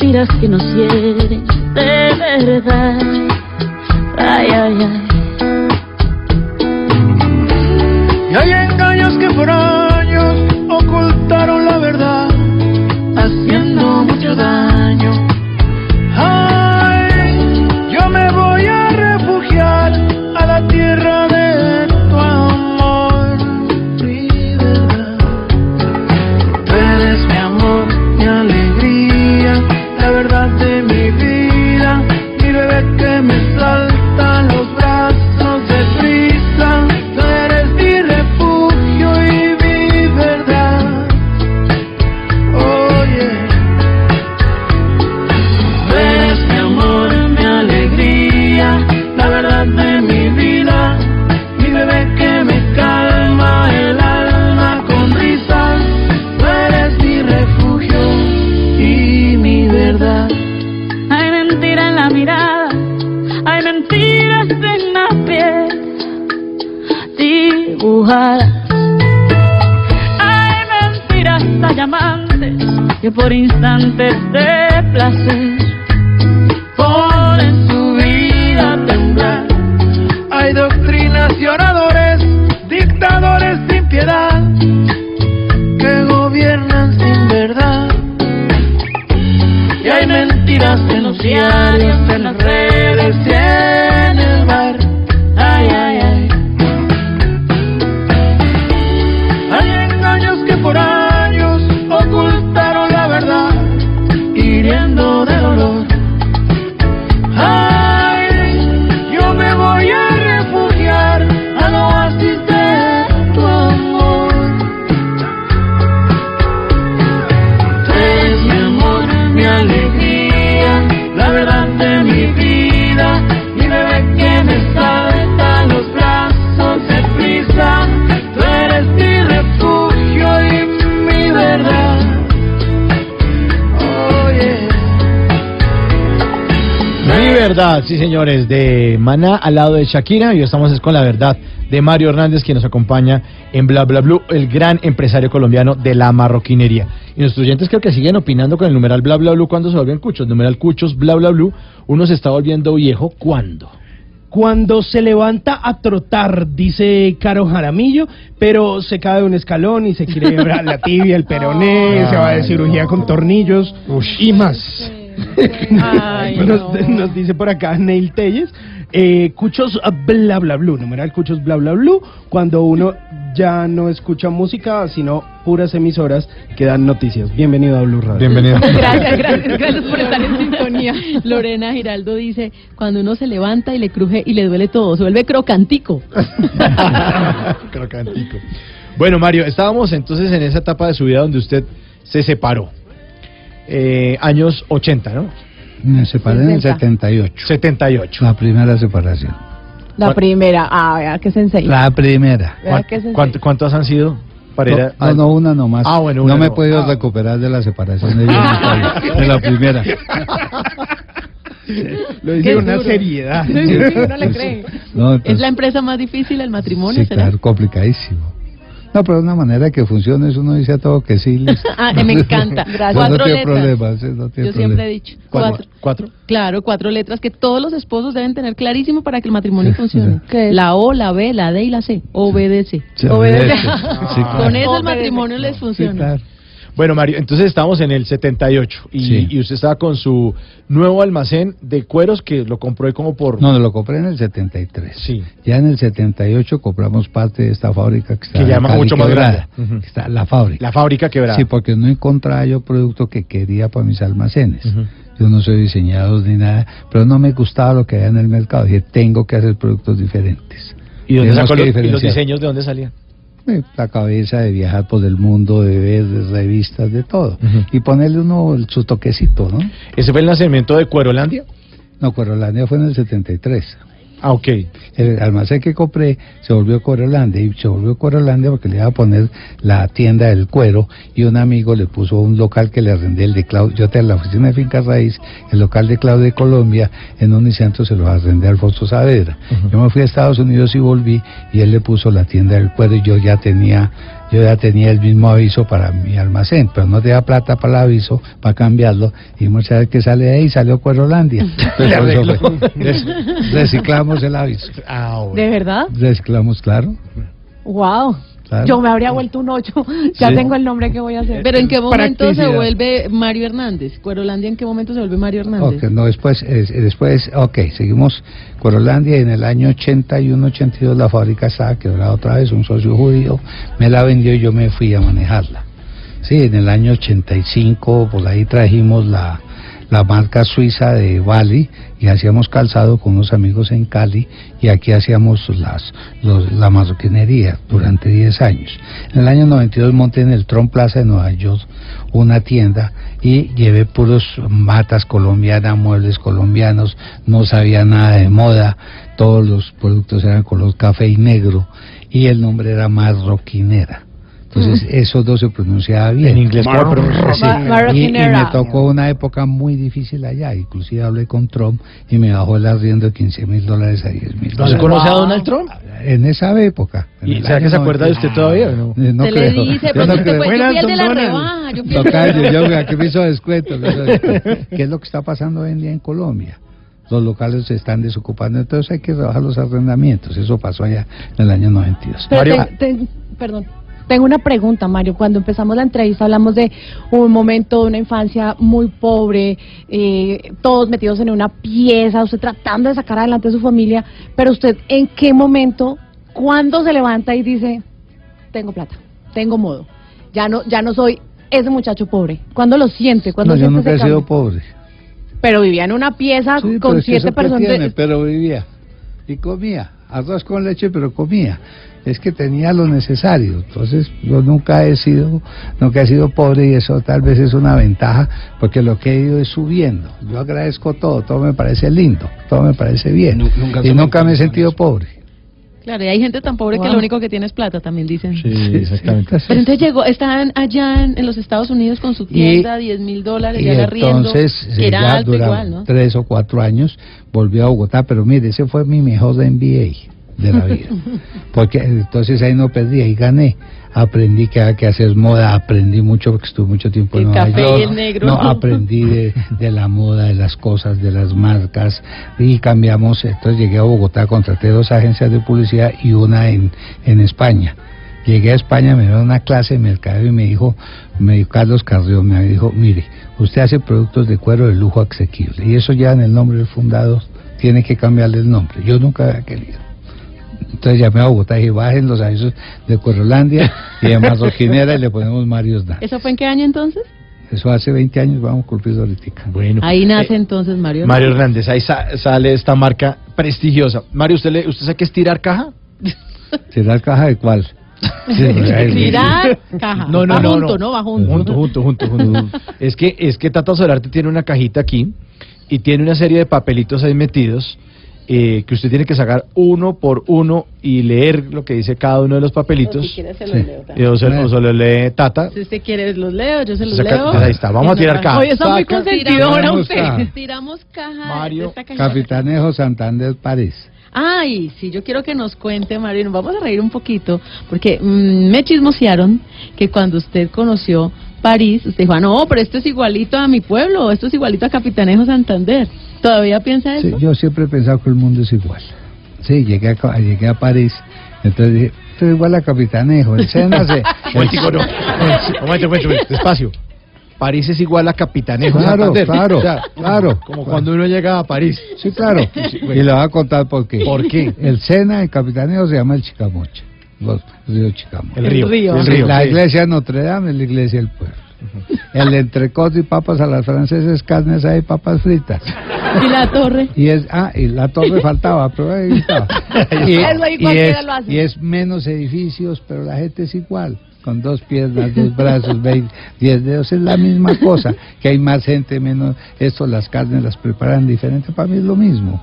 Mentiras que nos hieren de verdad. Ay, ay, ay. Que por instantes de placer ponen su vida a temblar. Hay doctrinas y oradores, dictadores sin piedad, que gobiernan sin verdad. Y hay mentiras diarios, en las redes verdad, sí señores, de Maná al lado de Shakira. Y hoy estamos es con la verdad de Mario Hernández, quien nos acompaña en Bla Bla Blue, el gran empresario colombiano de la marroquinería. Y nuestros oyentes creo que siguen opinando con el numeral Bla Bla Blue cuando se vuelven cuchos. Numeral cuchos, Bla Bla Blue. Uno se está volviendo viejo, ¿cuándo? Cuando se levanta a trotar, dice Caro Jaramillo, pero se cae de un escalón y se quiere quebrar la tibia, el peroné, se va de cirugía con tornillos y más. Ay, nos, no. nos dice por acá Neil Telles, eh, cuchos ah, bla bla blue, numeral cuchos bla bla blue, cuando uno ya no escucha música, sino puras emisoras que dan noticias. Bienvenido a Blue Radio. Bienvenido. Gracias, gracias, gracias por estar en sintonía. Lorena Giraldo dice, cuando uno se levanta y le cruje y le duele todo, se vuelve crocantico. Crocantico. Bueno, Mario, estábamos entonces en esa etapa de su vida donde usted se separó. Eh, años 80, ¿no? Me separé en el 78. 78. La primera separación. La ¿Cuál- primera, ah, que sensei. La primera. ¿Cuánto- ¿Cuántas han sido? Para ir a- No, no, una nomás. Ah, bueno, no una me he no. podido Ah. recuperar de la separación de, de la primera. Lo dice Qué una duro. seriedad. Sí, uno le cree. No, ¿Es entonces- la empresa más difícil el matrimonio? Sí, será? claro, complicadísimo. No, pero de una manera que funcione, eso uno dice a todo que sí. listo. Ah, me encanta. Gracias. Cuatro no tiene letras. problemas, no tiene Yo siempre he dicho. ¿Cuatro? Cuatro. Claro, cuatro letras que todos los esposos deben tener clarísimo para que el matrimonio funcione. ¿Qué es? La O, la B, la D y la C. Obedece. Obedece. obedece. Sí, claro. Con eso el Obedece. matrimonio les Sí, funciona. claro. Bueno, Mario, entonces estamos en el 78 y, Sí. y usted estaba con su nuevo almacén de cueros que lo compró como por... No, lo compré en el 73. Sí. Ya en el 78 compramos parte de esta fábrica que está Que Cali mucho más grande. Ujú. Está la fábrica. La fábrica quebrada. Sí, porque no encontraba yo producto que quería para mis almacenes. Ujú. Yo no soy diseñador ni nada, pero no me gustaba lo que había en el mercado. Dije, tengo que hacer productos diferentes. ¿Y, dónde sacó los, y los diseños de dónde salían? La cabeza de viajar por el mundo, de ver revistas, de todo. Y ponerle uno el- su toquecito, ¿no? ¿Ese fue el nacimiento de Cuerolandia? No, Corolandia fue en el 73. Ah, ok. El almacén que compré se volvió Cuerolandia y se volvió Cuerolandia porque le iba a poner la tienda del cuero y un amigo le puso un local que le arrendé el de Claudio, yo tenía la oficina de Finca Raíz, el local de Claudio de Colombia, en Unicentro se lo arrendé a Alfonso Saavedra. Yo me fui a Estados Unidos y volví y él le puso la tienda del cuero y yo ya tenía yo ya tenía el mismo aviso para mi almacén, pero no tenía plata para el aviso, para cambiarlo, y muchas veces que sale de ahí salió Cuerolandia. Reciclamos el aviso. Ah, bueno. ¿De verdad? Reciclamos, claro. Wow. Claro. Yo me habría vuelto un ocho. Ya Sí. tengo el nombre que voy a hacer. Pero ¿en qué momento se vuelve Mario Hernández? ¿Cuerolandia en qué momento se vuelve Mario Hernández? Ok, no, después, eh, después, ok, seguimos Corolandia y en el año 81, 82 la fábrica estaba quebrada otra vez, un socio judío me la vendió y yo me fui a manejarla. Sí, en el año 85 por ahí trajimos la, la marca suiza de Bali y hacíamos calzado con unos amigos en Cali y aquí hacíamos las, los- la marroquinería durante 10 años. En el año 92 monté en el Tron Plaza de Nueva York una tienda y llevé puros matas colombianas, muebles colombianos, no sabía nada de moda, todos los productos eran color café y negro y el nombre era Marroquinera. Entonces, eso no se pronunciaba bien. En inglés, ¿cómo pronuncia? Sí, y, y me tocó una época muy difícil allá. Inclusive hablé con Trump y me bajó el arriendo de 15 mil dólares a 10 mil ¿No se dólares. conoce a Donald Trump? En esa época. en ¿Y será que se acuerda de 90. usted todavía no? No se le creo. dice, Yo pero no creo. fue, yo Buenas, el de la rebaja, yo Tocayo, yo aquí me hizo descuento. me hizo descuento. ¿Qué es lo que está pasando hoy en día en Colombia? Los locales se están desocupando, entonces hay que rebajar los arrendamientos. Eso pasó allá en el año 92. Pero Mario- ten- ten- perdón. Tengo una pregunta, Mario. Cuando empezamos la entrevista hablamos de un momento de una infancia muy pobre, eh, todos metidos en una pieza, usted tratando de sacar adelante a su familia, pero usted en qué momento, cuándo se levanta y dice, tengo plata, tengo modo, ya no, ya no soy ese muchacho pobre. ¿Cuándo lo siente? ¿Cuándo No, yo siente nunca he sido pobre. Pero vivía en una pieza Sí, con siete personas. tiene, pero vivía y comía, arroz con leche, pero comía. Es que tenía lo necesario. Entonces, yo nunca he sido, nunca he sido pobre y eso tal vez es una ventaja, porque lo que he ido es subiendo. Yo agradezco todo, todo me parece lindo, todo me parece bien. Nunca y nunca me he sentido pobre. Claro, y hay gente tan pobre que lo único que tiene es plata, también dicen. Sí, exactamente. Pero entonces llegó, están allá en, en los Estados Unidos con su tienda, 10 mil dólares, Y ya entonces, que eh, era ya alto igual, ¿no? tres o cuatro años, volví a Bogotá, pero mire, ese fue mi mejor MBA de la vida. Porque entonces ahí no perdí, ahí gané. Aprendí que había que hacer moda, aprendí mucho porque estuve mucho tiempo en El Nueva café y York. el negro. No, aprendí de, de la moda, de las cosas, de las marcas y cambiamos. Entonces llegué a Bogotá, contraté dos agencias de publicidad y una en, en España. Llegué a España, me dio una clase de mercado y me dijo, me dijo Carlos Carrión, me dijo, mire, usted hace productos de cuero de lujo asequible y eso ya en el nombre del fundador tiene que cambiarle el nombre. Yo nunca había querido. Entonces llamé a Bogotá y dije, bajen los avisos de Cuerolandia y de Marroquinera y le ponemos Mario Sna. ¿Eso fue en qué año entonces? Eso hace 20 años, vamos a cumplir ahorita. Bueno. Ahí nace Eh, entonces Mario. Mario Hernández, ahí sa- sale esta marca prestigiosa. Mario, ¿usted, le, ¿usted sabe qué es tirar caja? ¿Será el caja de cuál? Tirar caja. No, no, Va no, junto, no. ¿no? Va junto. Junto, junto, junto, junto. es que es que Tata Solarte tiene una cajita aquí y tiene una serie de papelitos ahí metidos eh, que usted tiene que sacar uno por uno y leer lo que dice cada uno de los papelitos. Si quiere se los Sí. leo Y también. o se, o se lo lee Tata. Si usted quiere los leo, yo se los Saca- leo. ahí está, vamos a tirar caja. Oye, está muy consentidora usted. caja. Tiramos caja Mario, de esta cajita. Capitanejo Santander París. Ay, sí, yo quiero que nos cuente, Mario, y nos vamos a reír un poquito, porque mm, me chismosearon que cuando usted conoció París, usted dijo, ah, no, pero esto es igualito a mi pueblo, esto es igualito a Capitanejo Santander. ¿Todavía piensa Sí, eso? yo siempre he pensado que el mundo es igual. Sí, llegué a, llegué a París, entonces dije, esto es igual a Capitanejo, el Sena se... Momentico, no. Momento, momento, despacio. París es igual a Capitanejo. Claro, Santander. claro, O sea, claro. Como cuando uno llega a París. Sí, claro. Y le voy a contar por qué. ¿Por qué? El Sena, el Capitanejo se llama el Chicamocha, los- el río Chicamocha. El río. río. El río. La iglesia de Notre Dame es la iglesia del pueblo. El entrecot y papas a las francesas, carnes hay papas fritas. Y la torre. Y es, ah, y la torre faltaba, pero ahí estaba. Y, es, lo hace. y es menos edificios, pero la gente es igual. Con dos piernas, dos brazos, veinte, diez dedos, es la misma cosa. Que hay más gente, menos. Esto, las carnes las preparan diferente. Para mí es lo mismo.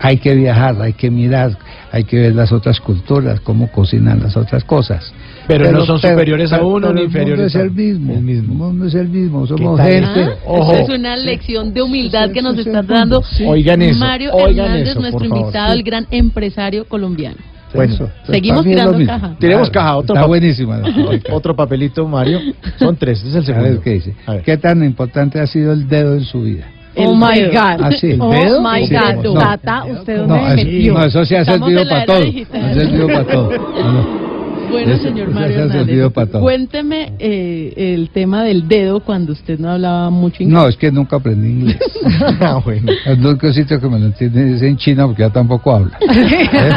Hay que viajar, hay que mirar, hay que ver las otras culturas, cómo cocinan las otras cosas. Pero no son superiores a uno pero ni el mundo inferiores es a- el mismo. el mismo. El mundo es el mismo. Somos gente. Ah, Ojo. Esta es una lección de humildad Sí, que nos sí, sí, está sí. dando Sí. Oigan eso, Mario oigan Hernández, eso, nuestro favor. invitado, el gran empresario colombiano. Bueno, Eso. seguimos tirando caja. Tiremos caja, otro Está buenísima. Otro papelito, Mario. Son tres, este es el A ver segundo. qué dice. A ver. ¿Qué tan importante ha sido el dedo en su vida? Oh El my dedo. God. Ah, sí. Oh ¿Dedo? my Sí, God. no. Tata, ¿usted dónde No, me metió? no, eso sí ha servido para todo. Ha servido para todo. No, no. Bueno, Eso- señor Mario Hernández, para todo. cuénteme eh, el tema del dedo cuando usted no hablaba mucho inglés. No, es que nunca aprendí inglés. Ah, bueno. El único sitio que me lo entiende es en China porque ya tampoco habla. ¿Eh?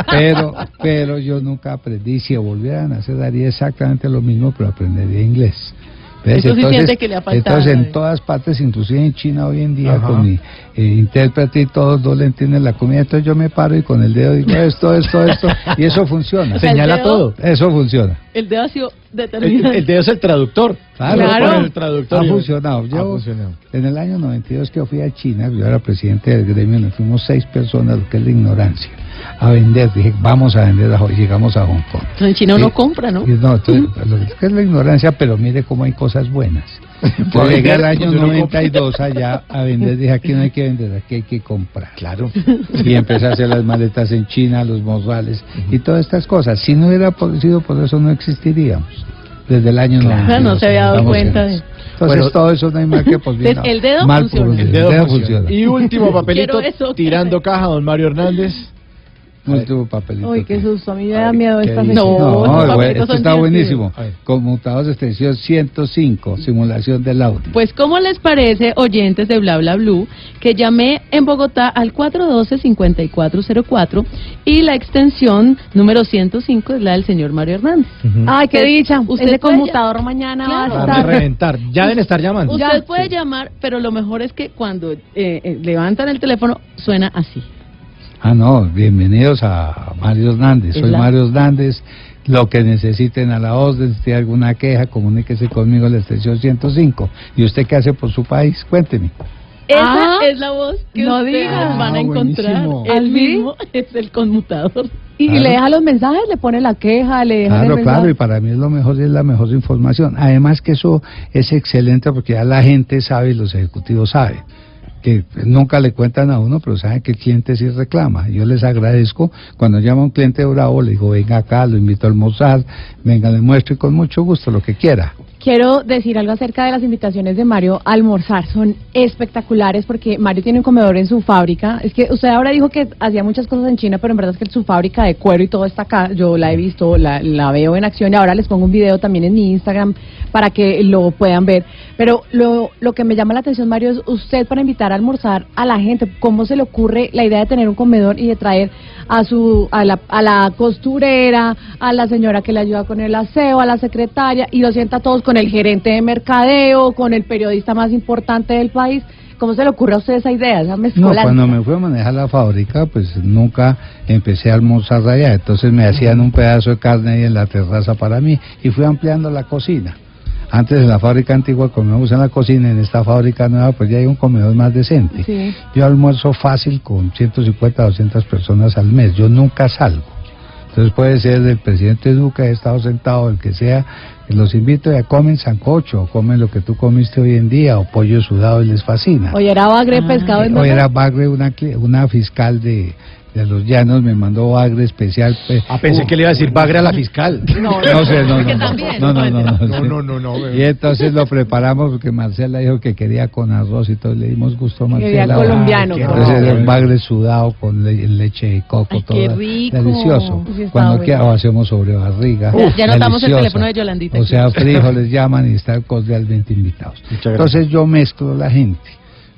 Pero, pero yo nunca aprendí. Si volviera a nacer haría exactamente lo mismo, pero aprendería inglés. Entonces en todas partes, inclusive en China hoy en día, Ajá. con mi intérprete y todos no le entienden la comida, entonces yo me paro y con el dedo digo esto, esto, esto, y eso funciona. Señala dedo- todo. Eso funciona. El dedo ha sido El, determinante. el dedo es el traductor. Claro. Pone el traductor Ha y- funcionado. Ha Yo, funcionado. en el año 92 que fui a China, yo era presidente del gremio, nos fuimos seis personas, lo que es la ignorancia, a vender. Dije, vamos a vender, a llegamos a Hong Kong. En China uno compra, ¿no? Y no, entonces, lo que es la ignorancia, pero mire cómo hay cosas buenas. Para Yo llegué al año donde uno 92 allá a vender, dije, aquí no hay que vender, aquí hay que comprar. Claro. Y empecé a hacer las maletas en China, los morrales y todas estas cosas. Si no hubiera por- sido por eso, no existiríamos. Desde el año Claro, 92. no se había dado cuenta en- de- Entonces Bueno, todo eso no hay más que por bien. El dedo mal por funciona. un El dedo. dedo funciona. funciona. Y último papelito, tirando caja, don Mario Hernández. Último papelito. Uy, qué susto. A mí me da miedo ¿Qué esta. No, No, esos güey, papelitos esto está buenísimo. Conmutados de extensión 105, simulación del audio. Pues, ¿cómo les parece, oyentes de Bla Bla Blue, que llamé en Bogotá al 412-5404 y la extensión número 105 es la del señor Mario Hernández? Ay, qué Usted- dicha. usted puede conmutador mañana Claro. va a estar. reventar. Ya deben estar llamando. Usted Ya. puede llamar, pero lo mejor es que cuando eh, eh, levantan el teléfono suena así. Ah, no, bienvenidos a Mario Hernández. Soy la- Mario Hernández. Lo que necesiten a la orden, si tiene alguna queja, comuníquese conmigo a la extensión 105. ¿Y usted qué hace por su país? Cuénteme. Esa Ah, es la voz que no ustedes van a Ah, encontrar. El ¿Ah, sí? mismo es el conmutador. Y, Claro. le deja los mensajes, le pone la queja, le deja Claro, el claro, y para mí es lo mejor y es la mejor información. Además que eso es excelente porque ya la gente sabe y los ejecutivos saben que nunca le cuentan a uno, pero saben que el cliente sí reclama. Yo les agradezco. Cuando llama un cliente bravo, le digo, venga acá, lo invito a almorzar, venga, le muestro y con mucho gusto lo que quiera. Quiero decir algo acerca de las invitaciones de Mario a almorzar. Son espectaculares porque Mario tiene un comedor en su fábrica. Es que usted ahora dijo que hacía muchas cosas en China, pero en verdad es que su fábrica de cuero y todo está acá. Yo la he visto, la, veo en acción y ahora les pongo un video también en mi Instagram para que lo puedan ver. Pero lo, lo que me llama la atención, Mario, es usted para invitar a almorzar a la gente. ¿Cómo se le ocurre la idea de tener un comedor y de traer a su a la, a la costurera, a la señora que le ayuda con el aseo, a la secretaria y lo sienta a todos con el gerente de mercadeo, con el periodista más importante del país? ¿Cómo se le ocurre a usted esa idea, esa No, cuando me fui a manejar la fábrica, pues nunca empecé a almorzar allá. Entonces me hacían un pedazo de carne ahí en la terraza para mí y fui ampliando la cocina. Antes en la fábrica antigua comíamos en la cocina, en esta fábrica nueva pues ya hay un comedor más decente. Sí. Yo almuerzo fácil con 150, 200 personas al mes. Yo nunca salgo. Entonces puede ser el presidente Duque, he estado sentado, el que sea, los invito a comen sancocho, o comen lo que tú comiste hoy en día, o pollo sudado y les fascina. Hoy era bagre, Ah, pescado en Hoy era Bagre, una, una fiscal de, de los llanos, me mandó Bagre especial. pe- Ah, pensé Uh, que le iba a decir bagre a la fiscal. No, no sé, no, no, no, no, no, no, no, No, sí. no, no, no, bebé. Y entonces lo preparamos porque Marcela dijo que quería con arroz y todo, le dimos gusto a Quería Marcela. colombiano, Entonces el bagre sudado con le- leche de coco, Ay, todo qué rico. delicioso. Cuando bueno. quiera o hacemos sobre barriga. Ya- ya anotamos el teléfono de Yolandita O sea, frijoles llaman y están cordialmente invitados. Entonces yo mezclo la gente.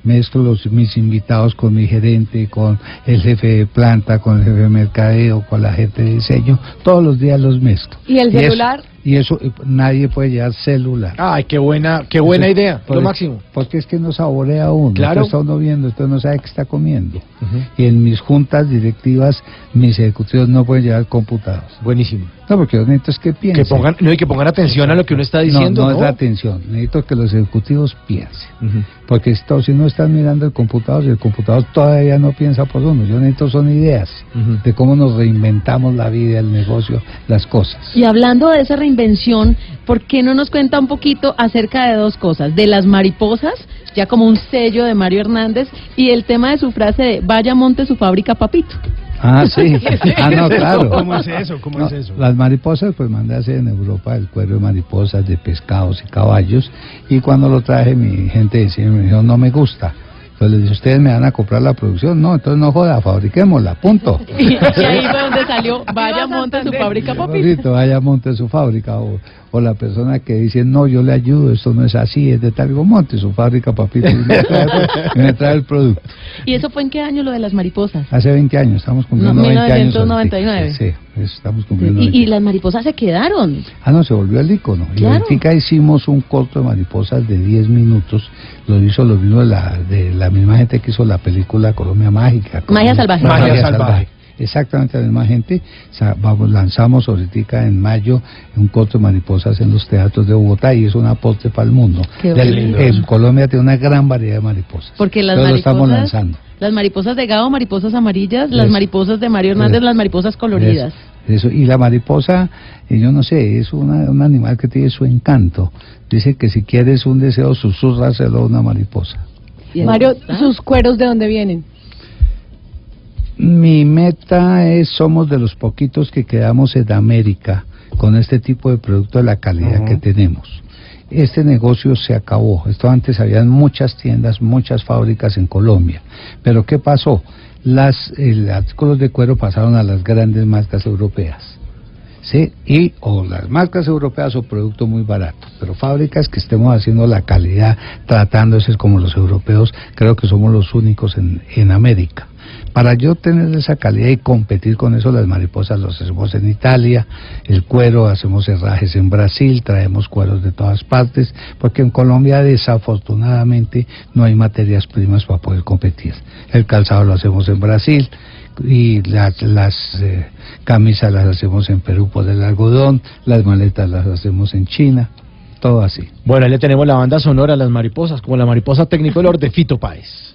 Mezclo los, mis invitados con mi gerente, con el jefe de planta, con el jefe de mercadeo, con la gente de diseño. Todos los días los mezclo. ¿Y el celular? y eso, eh, nadie puede llevar celular. Ay, qué buena, qué buena Eso- idea. por Lo máximo. Porque es que no saborea uno. Claro. Entonces está uno viendo, entonces no sabe qué está comiendo. Y en mis juntas directivas, mis ejecutivos no pueden llevar computados. Buenísimo. No, porque yo necesito es que piensen. Que pongan, no, y que pongan atención a lo que uno está diciendo. no, no ¿no? es la atención. Necesito que los ejecutivos piensen. Ujú. Porque si, to- si no están mirando el computador, y el computador todavía no piensa por uno. Yo necesito son ideas Ujú. de cómo nos reinventamos la vida, el negocio, las cosas. Y hablando de esa reinvención, ¿por qué no nos cuenta un poquito acerca de dos cosas? De las mariposas, ya como un sello de Mario Hernández, y el tema de su frase de vaya monte su fábrica, papito. Ah, sí. Ah, no, claro. ¿Cómo es eso? ¿Cómo No, es eso? Las mariposas, pues mandé a hacer en Europa el cuero de mariposas, de pescados y caballos. Y cuando lo traje, mi gente decía, me dijo, no me gusta. Entonces les dije, ¿ustedes me van a comprar la producción? No, entonces no joda, fabriquémosla, punto. Y, y ahí fue donde salió, vaya, monte su fábrica, papi. Papito, vaya, monte su fábrica. O, o la persona que dice, no, yo le ayudo, esto no es así, es de tal, digo, monte su fábrica, papito, y me trae, y me trae el producto. ¿Y eso fue en qué año lo de las mariposas? Hace 20 años, estamos cumpliendo No, 20 años. 1999. ahorita. Sí, estamos cumpliendo Y, 20. y las mariposas se quedaron. Ah, no, se volvió el icono. Y Claro. ahorita hicimos un corto de mariposas de 10 minutos. Lo hizo lo mismo de la, de la misma gente que hizo la película Colombia Mágica. Magia Colombia- Salvaje. Magia Salvaje. Exactamente la misma gente. O sea, vamos, lanzamos ahorita en mayo un corto de mariposas en los teatros de Bogotá y es un aporte para el mundo. Qué Del- bonito. en Colombia tiene una gran variedad de mariposas. Porque las lo estamos mariposas, lanzando. las mariposas de Gao, mariposas amarillas, las mariposas de Mario Hernández, Eso. las mariposas coloridas. Eso, y la mariposa, eh, yo no sé, es una- un animal que tiene su encanto. Dice que si quieres un deseo, susurraselo a una mariposa. Mario. ¿sus cueros de dónde vienen? Mi meta es, somos de los poquitos que quedamos en América con este tipo de producto de la calidad que tenemos. Este negocio se acabó. Esto antes habían muchas tiendas, muchas fábricas en Colombia. Pero ¿qué pasó? Las eh, artículos de cuero pasaron a las grandes marcas europeas. ¿sí? Y o las marcas europeas o producto muy barato, pero fábricas que estemos haciendo la calidad, ser como los europeos, creo que somos los únicos en, en América. Para yo tener esa calidad y competir con eso, las mariposas los hacemos en Italia, el cuero hacemos herrajes en Brasil, traemos cueros de todas partes, porque en Colombia desafortunadamente no hay materias primas para poder competir. El calzado lo hacemos en Brasil, y las, las eh, camisas las hacemos en Perú por el algodón, las maletas las hacemos en China, todo así. Bueno, ahí le tenemos la banda sonora a las mariposas, como la mariposa Tecnicolor de Fito Páez.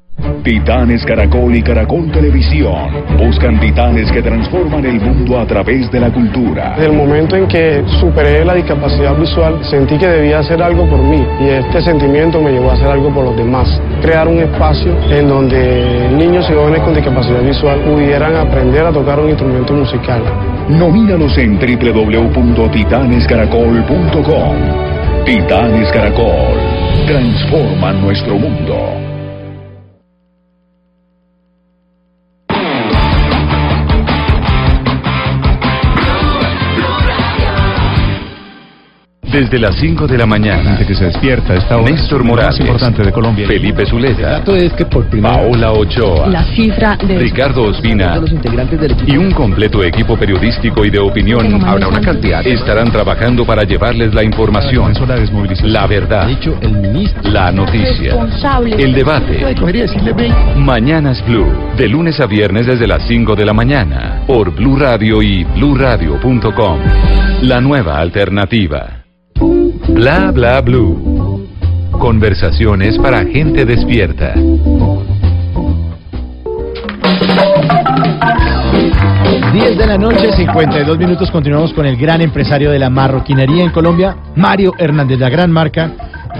Titanes Caracol y Caracol Televisión buscan titanes que transforman el mundo a través de la cultura. Desde el momento en que superé la discapacidad visual, sentí que debía hacer algo por mí y este sentimiento me llevó a hacer algo por los demás. Crear un espacio en donde niños y jóvenes con discapacidad visual pudieran aprender a tocar un instrumento musical. Nomínalos en www.titanescaracol.com. Titanes Caracol transforman nuestro mundo. Desde las 5 de la mañana. que se despierta esta Néstor Morales. importante de Colombia. Felipe Zuleta. es que por Paola Ochoa. La cifra de... Ricardo Ospina integrantes del y un completo equipo periodístico y de opinión Habrá una cantidad estarán trabajando para llevarles la información, la verdad, la noticia, el debate. Mañanas Blue, de lunes a viernes desde las 5 de la mañana, por Blue Radio y bluradio.com. La nueva alternativa. Bla bla blue. Conversaciones para gente despierta. 10 de la noche, 52 minutos. Continuamos con el gran empresario de la marroquinería en Colombia, Mario Hernández, la gran marca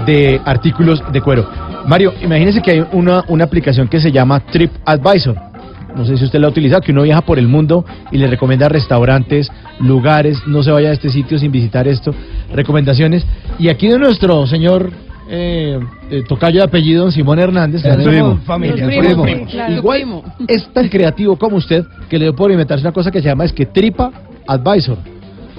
de artículos de cuero. Mario, imagínese que hay una, una aplicación que se llama TripAdvisor. No sé si usted la ha utilizado, que uno viaja por el mundo y le recomienda restaurantes, lugares, no se vaya a este sitio sin visitar esto, recomendaciones. Y aquí de nuestro señor eh, eh, tocayo de apellido don Simón Hernández. Somos Primo. familia. Claro, Igual primo. es tan creativo como usted que le dio por inventarse una cosa que se llama es que Tripa Advisor.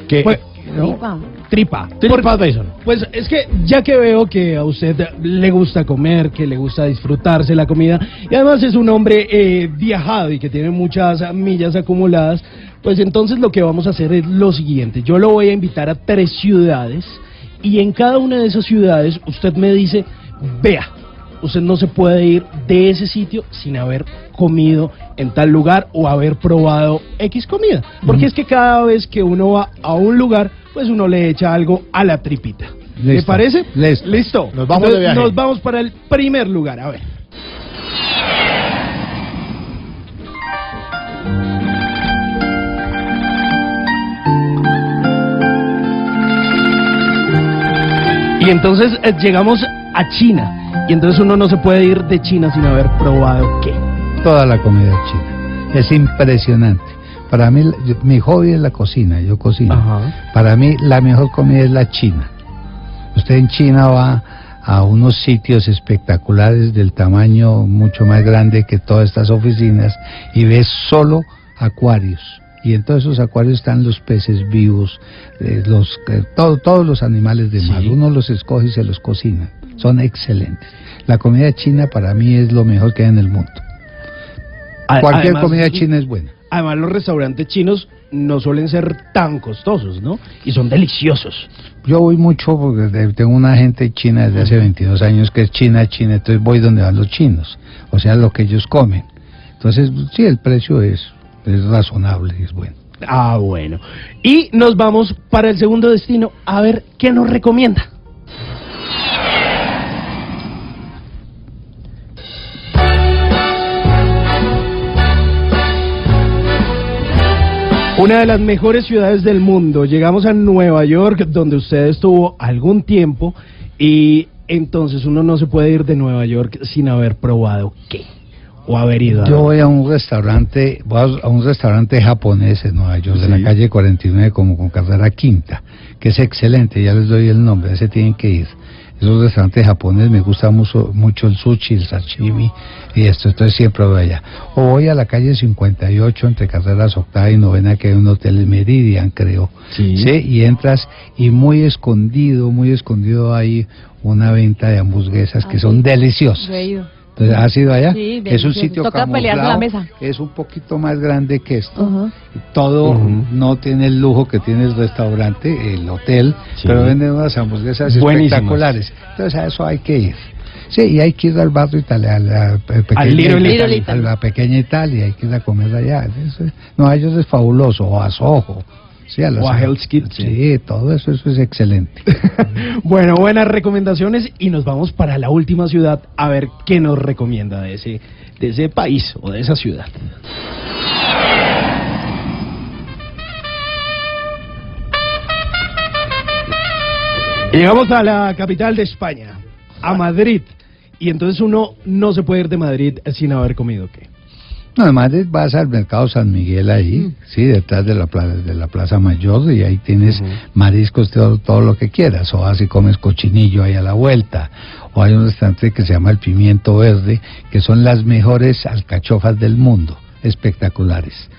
Que, Pues, ¿no? Tripa. Tripa. Tripa Advisor. Pues es que ya que veo que a usted le gusta comer, que le gusta disfrutarse la comida y además es un hombre eh, viajado y que tiene muchas millas acumuladas, pues entonces lo que vamos a hacer es lo siguiente. Yo lo voy a invitar a tres ciudades y en cada una de esas ciudades usted me dice, vea, usted no se puede ir de ese sitio sin haber comido en tal lugar o haber probado X comida. Porque es que cada vez que uno va a un lugar, pues uno le echa algo a la tripita. ¿Le parece? Listo. Listo. Nos vamos de viaje. Nos vamos para el primer lugar. A ver. Y entonces eh, llegamos a China. Y entonces uno no se puede ir de China sin haber probado qué. Toda la comida china. Es impresionante. Para mí, yo- mi hobby es la cocina, yo cocino. Para mí, la mejor comida es la china. Usted en China va a unos sitios espectaculares del tamaño mucho más grande que todas estas oficinas y ve solo acuarios. Y en todos esos acuarios están los peces vivos, eh, los, eh, todo- todos los animales de mar. Uno los escoge y se los cocina. Son excelentes. La comida china para mí es lo mejor que hay en el mundo. Cualquier además, comida china es buena. Además, los restaurantes chinos no suelen ser tan costosos, ¿no? Y son deliciosos. Yo voy mucho porque tengo una gente china desde hace 22 años que es china, china, entonces voy donde van los chinos, o sea, lo que ellos comen. Entonces, sí, el precio es, es razonable, es bueno. Ah, bueno. Y nos vamos para el segundo destino a ver qué nos recomienda. Una de las mejores ciudades del mundo. Llegamos a Nueva York, donde usted estuvo algún tiempo, y entonces uno no se puede ir de Nueva York sin haber probado qué. O haber ido a... Yo voy a un restaurante, voy a- un restaurante japonés en Nueva York, de la Sí. calle 49, como con carrera quinta, que es excelente, ya les doy el nombre, ese tienen que ir. Esos restaurantes japoneses me gusta mucho, mucho el sushi, el sashimi y esto, entonces siempre voy allá. O voy a la calle 58, entre carreras octava y novena, que hay un hotel Meridian, creo. Sí. y entras y muy escondido, muy escondido hay una venta de hamburguesas que son deliciosas. ¿Has ido allá? Sí, es un sitio Toca pelear con la camuflado, mesa. es un poquito más grande que esto. Todo no tiene el lujo que tiene el restaurante, el hotel, Sí. pero venden unas hamburguesas Buenísimas. espectaculares. Entonces a eso hay que ir. Sí, y hay que ir al barrio italiano, a la, pe- pequeña, Little Italia, Italy. a la pequeña Italia, hay que ir a comer allá. No, a ellos es fabuloso, o a Soho. Sí, a las- O a Hell's Kitchen. Sí, todo eso, eso es excelente. Bueno, buenas recomendaciones y nos vamos para la última ciudad a ver qué nos recomienda de ese, de ese país o de esa ciudad. Llegamos a la capital de España, a Madrid. Y entonces uno no se puede ir de Madrid sin haber comido qué. No, además de- vas al mercado San Miguel ahí, sí, detrás de la plaza, de la Plaza Mayor y ahí tienes mariscos, todo, todo lo que quieras, o así comes cochinillo ahí a la vuelta, o hay un restaurante que se llama El Pimiento Verde, que son las mejores alcachofas del mundo, espectaculares.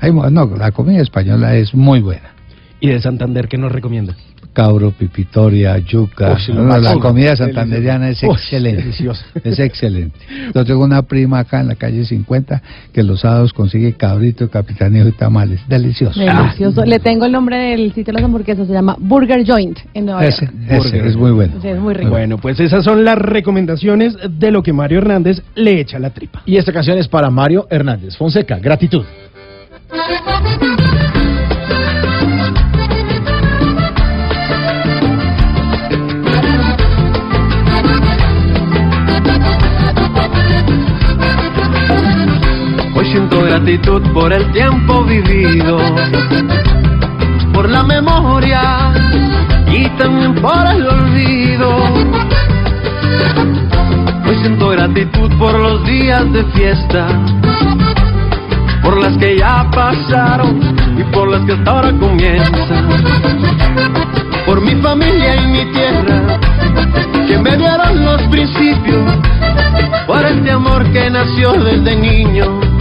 Hay no, la comida española es muy buena. ¿Y de Santander qué nos recomienda? Cabro, pipitoria, yuca. Uy, sí, No, la máximo. comida santanderiana es Uy, excelente. deliciosa. Es excelente. Yo tengo una prima acá en la calle 50 que los sábados consigue cabrito, capitanejo y tamales. Delicioso. Delicioso. Le tengo el nombre del sitio de las hamburguesas, se llama Burger Joint en Nueva Ese, York. ese es muy bueno. Sí, es muy rico. Bueno, pues esas son las recomendaciones de lo que Mario Hernández le echa a la tripa. Y esta canción es para Mario Hernández. Fonseca, gratitud. siento gratitud por el tiempo vivido, por la memoria y también por el olvido. Hoy siento gratitud por los días de fiesta, por las que ya pasaron y por las que hasta ahora comienzan. por mi familia y mi tierra, que me dieron los principios, por este amor que nació desde niño.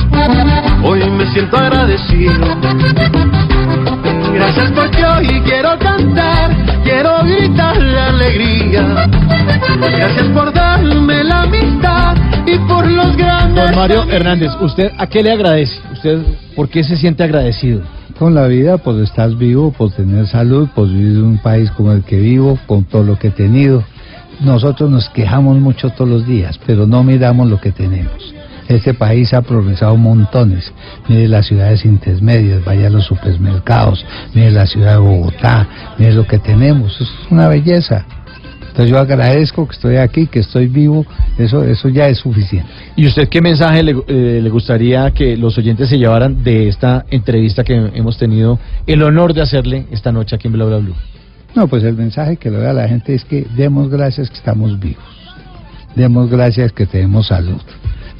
Hoy me siento agradecido. Gracias porque hoy quiero cantar, quiero gritar la alegría. Gracias por darme la amistad y por los grandes. Don Mario Hernández, ¿usted a qué le agradece? ¿Usted por qué se siente agradecido? Con la vida, por estar vivo, por tener salud, por vivir en un país como el que vivo, con todo lo que he tenido. Nosotros nos quejamos mucho todos los días, pero no miramos lo que tenemos. Este país ha progresado montones. Mire las ciudades intermedias, vaya a los supermercados, mire la ciudad de Bogotá, mire lo que tenemos. Es una belleza. Entonces yo agradezco que estoy aquí, que estoy vivo, eso, eso ya es suficiente. ¿Y usted qué mensaje le, eh, le gustaría que los oyentes se llevaran de esta entrevista que hemos tenido el honor de hacerle esta noche aquí en Bla Bla Blue? No, pues el mensaje que le doy a la gente es que demos gracias que estamos vivos, demos gracias que tenemos salud,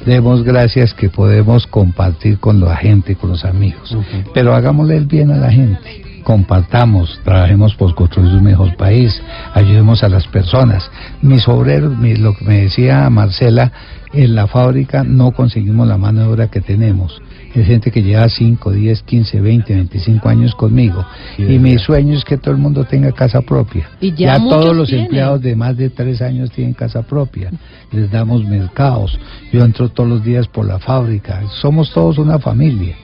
demos gracias que podemos compartir con la gente, con los amigos, pero hagámosle el bien a la gente. Compartamos, trabajemos por construir un mejor país, ayudemos a las personas. Mis obreros, mi- lo que me decía Marcela, en la fábrica no conseguimos la mano de obra que tenemos. Es gente que lleva 5, 10, 15, 20, 25 años conmigo. Y mi sueño es que todo el mundo tenga casa propia. Y ya todos los tienen. empleados de más de tres años tienen casa propia. Les damos mercados. Yo entro todos los días por la fábrica. Somos todos una familia.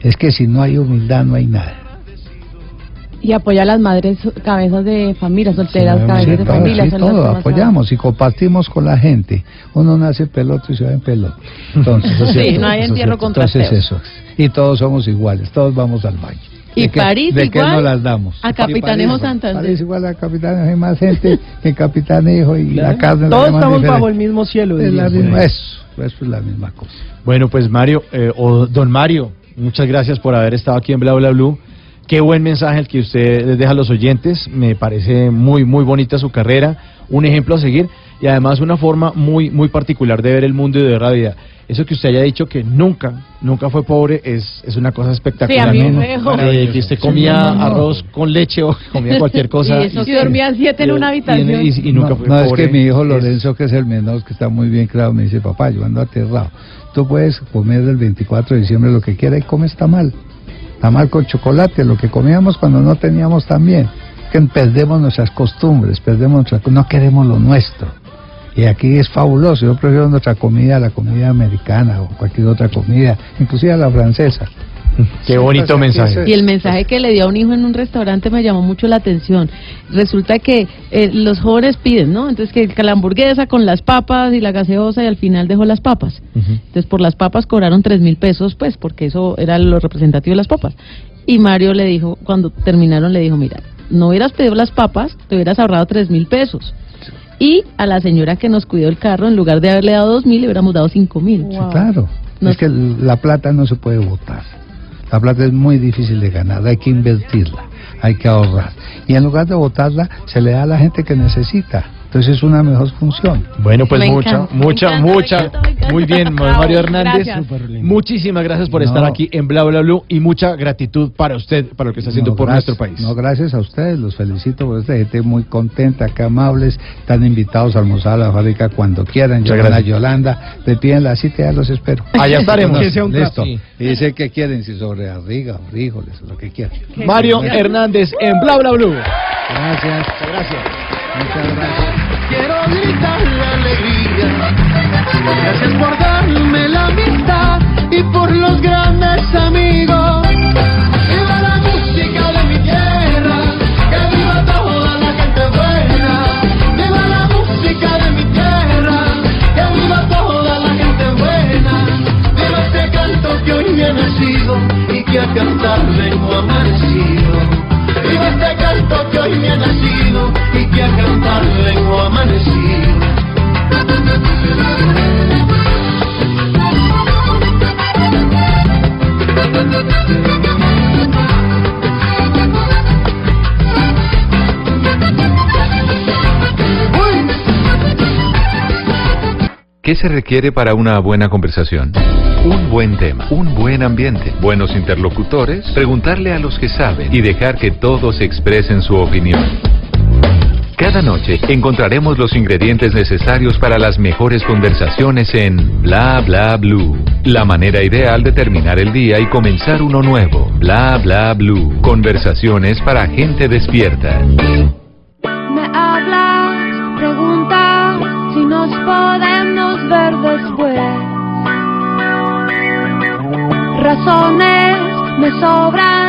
Es que si no hay humildad no hay nada. Y apoya a las madres cabezas de familia, solteras, Sí, cabezas de todo, familia. sí, son todo, que apoyamos y compartimos con la gente. Uno nace peloto y se va en peloto. Entonces, Sí, ¿cierto? no hay Eso entierro cierto. con Entonces eso es. Y todos somos iguales, todos vamos al baño. Y ¿De qué- París ¿De qué igual no las damos? a Capitanejo Santander. París igual a Capitanejo, hay más gente que Capitanejo y la carne. la Todos llaman estamos diferente. bajo el mismo cielo. Es la misma, eso, eso es la misma cosa. Bueno, pues Mario, eh, o don Mario, muchas gracias por haber estado aquí en Bla Bla Blue. Qué buen mensaje el que usted les deja a los oyentes. Me parece muy, muy bonita su carrera, un ejemplo a seguir y además una forma muy, muy particular de ver el mundo y de ver la vida. Eso que usted haya dicho que nunca, nunca fue pobre es, es una cosa espectacular. Sí, a mí ¿no? me dejó. Eh, que usted comía No, no, no. arroz con leche o comía cualquier cosa. Y, eso, y dormían siete en una habitación. Y, y- y nunca no, fue no, es que mi hijo Lorenzo, que es el menor, que está muy bien claro, me dice, papá, yo ando aterrado. Tú puedes comer del 24 de diciembre lo que quiera y comes tamal. Tamal con chocolate, lo que comíamos cuando no teníamos también. Que perdemos nuestras costumbres, perdemos nuestra, no queremos lo nuestro. Y aquí es fabuloso, yo prefiero nuestra comida a la comida americana o cualquier otra comida, inclusive a la francesa. Qué bonito Pues mensaje. Y el mensaje que le dio a un hijo en un restaurante me llamó mucho la atención. Resulta que eh, los jóvenes piden, ¿no? Entonces que la hamburguesa con las papas y la gaseosa y al final dejó las papas. Entonces por las papas cobraron tres mil pesos, pues, porque eso era lo representativo de las papas. Y Mario le dijo, cuando terminaron, le dijo, mira, no hubieras pedido las papas, te hubieras ahorrado tres mil pesos. Y a la señora que nos cuidó el carro, en lugar de haberle dado dos mil, le hubiéramos dado cinco mil. Claro. Es que la plata no se puede botar. La plata es muy difícil de ganar, hay que invertirla, hay que ahorrar. Y en lugar de botarla, se le da a la gente que necesita. Entonces es una mejor función. Bueno, pues Me mucha, encanta, mucha, encanta, mucha. encanta. Muy bien, Bravo, Mario Hernández. gracias. Muchísimas gracias por No. estar aquí en Bla Bla Blue y mucha gratitud para usted, para lo que está haciendo No, por gracias. nuestro país. No, gracias a ustedes, los felicito por esta gente muy contenta, que amables, están invitados a almorzar a la fábrica cuando quieran. Muchas Llevan a gracias. Yolanda, le piden la cita, ya los espero. Allá estaremos. Listo. Que sea un Listo. placer. Y dice que quieren, si sobre arriga, frijoles, lo que quieran. Mario Hernández en Bla Bla Blue. Gracias. Gracias. Quiero gritar la alegría. Gracias por darme la amistad y por los grandes amigos. Viva la música de mi tierra, que viva toda la gente buena. Viva la música de mi tierra, que viva toda la gente buena. Viva este canto que hoy ha nacido y que a cantar vengo amanecido. ¿Qué se requiere para una buena conversación? Un buen tema, un buen ambiente, buenos interlocutores, preguntarle a los que saben y dejar que todos expresen su opinión. Cada noche encontraremos los ingredientes necesarios para las mejores conversaciones en Bla Bla Blue. La manera ideal de terminar el día y comenzar uno nuevo. Bla Bla Blue. Conversaciones para gente despierta. Me hablas, pregunta si nos podemos ver después. Razones me sobran,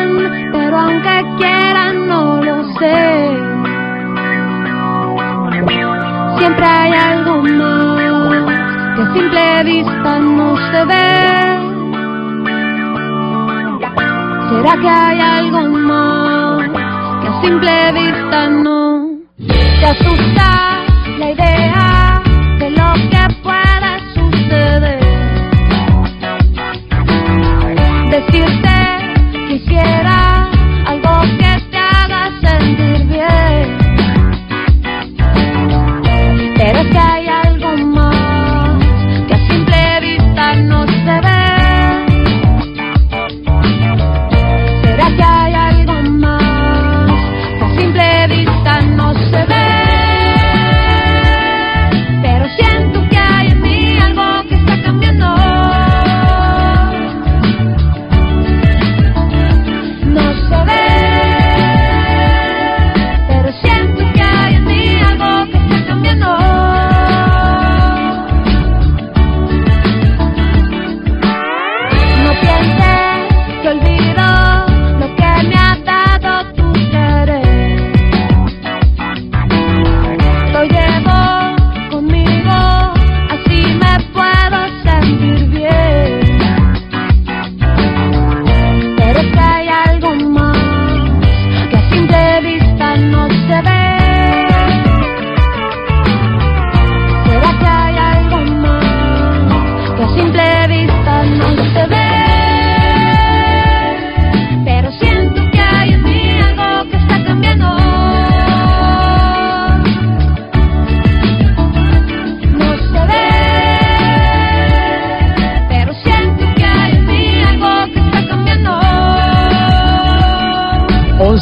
Siempre hay algo más que a simple vista no se ve. ¿Será que hay algo más que a simple vista no te asusta la idea de lo que puede suceder? Decirte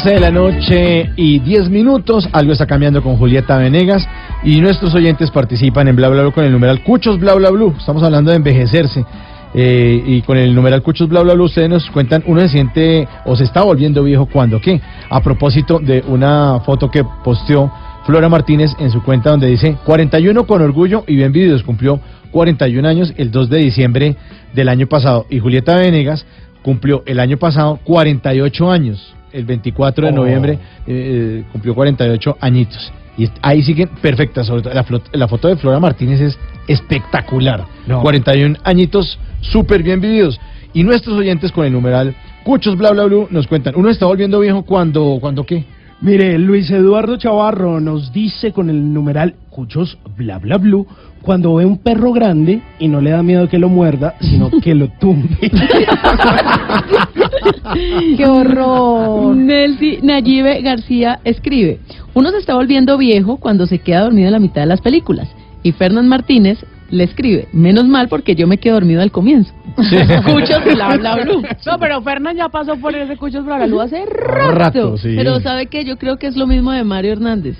11 de la noche y 10 minutos. Algo está cambiando con Julieta Venegas. Y nuestros oyentes participan en Bla Bla Bla con el numeral Cuchos Bla Bla. Estamos hablando de envejecerse. Eh, y con el numeral Cuchos Bla Bla ustedes nos cuentan, uno se siente o se está volviendo viejo cuando qué. A propósito de una foto que posteó Flora Martínez en su cuenta donde dice 41 con orgullo y bien vividos. Cumplió 41 años el 2 de diciembre del año pasado. Y Julieta Venegas cumplió el año pasado 48 años. El 24 de Oh. noviembre eh, cumplió 48 añitos. Y ahí siguen perfectas. Sobre todo la, foto de Flora Martínez es espectacular. No. 41 añitos súper bien vividos. Y nuestros oyentes con el numeral Cuchos Bla Bla Blue nos cuentan. Uno está volviendo viejo cuando, cuando qué. Mire, Luis Eduardo Chavarro nos dice con el numeral Cuchos bla bla blue cuando ve un perro grande y no le da miedo que lo muerda, sino que lo tumbe. ¡Qué horror! Nelsi Nayibe García escribe, uno se está volviendo viejo cuando se queda dormido en la mitad de las películas. Y Fernán Martínez le escribe, menos mal porque yo me quedo dormido al comienzo. Cuchos bla bla blue. No, pero Fernán ya pasó por ese Cuchos Bla Bla Blue hace rato. Rato, sí. Pero sabe que yo creo que es lo mismo de Mario Hernández,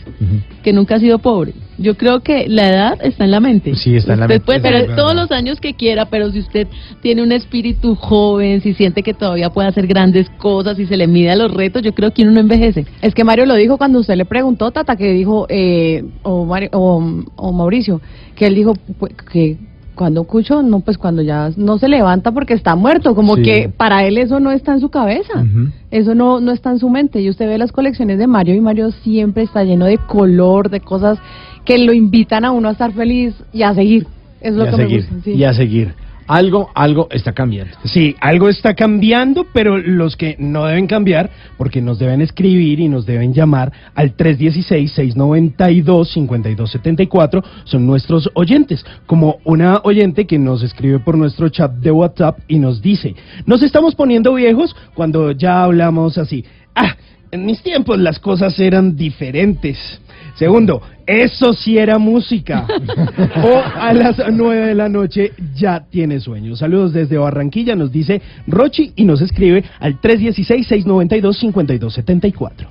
que nunca ha sido pobre. Yo creo que la edad está en la mente. Sí, está en la Usted mente, puede tener todos los años que quiera, pero si usted tiene un espíritu joven, si siente que todavía puede hacer grandes cosas, y se le mide a los retos, yo creo que uno no envejece. Es que Mario lo dijo cuando usted le preguntó, Tata, que dijo, eh, o, Mario- o, o Mauricio, que él dijo pues, que cuando Cucho, no, pues cuando ya no se levanta porque está muerto, como Sí. que para él eso no está en su cabeza, eso no, no está en su mente. Y usted ve las colecciones de Mario y Mario siempre está lleno de color, de cosas que lo invitan a uno a estar feliz y a seguir. Es lo y a que me gusta. sí. Y a seguir. Algo, algo está cambiando. Sí, algo está cambiando, pero los que no deben cambiar, porque nos deben escribir y nos deben llamar al 316-692-5274, son nuestros oyentes, como una oyente que nos escribe por nuestro chat de WhatsApp y nos dice, nos estamos poniendo viejos cuando ya hablamos así. Ah, en mis tiempos las cosas eran diferentes. Segundo, eso sí era música. o a las 9 de la noche ya tiene sueño. Saludos desde Barranquilla, nos dice Rochi y nos escribe al 316-692-5274.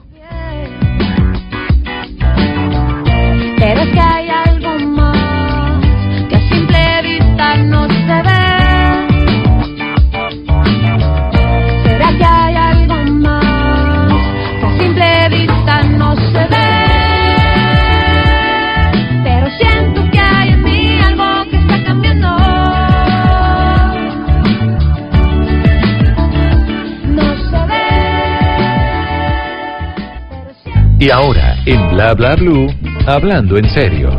Pero Y ahora, en Bla Bla Blue, hablando en serio.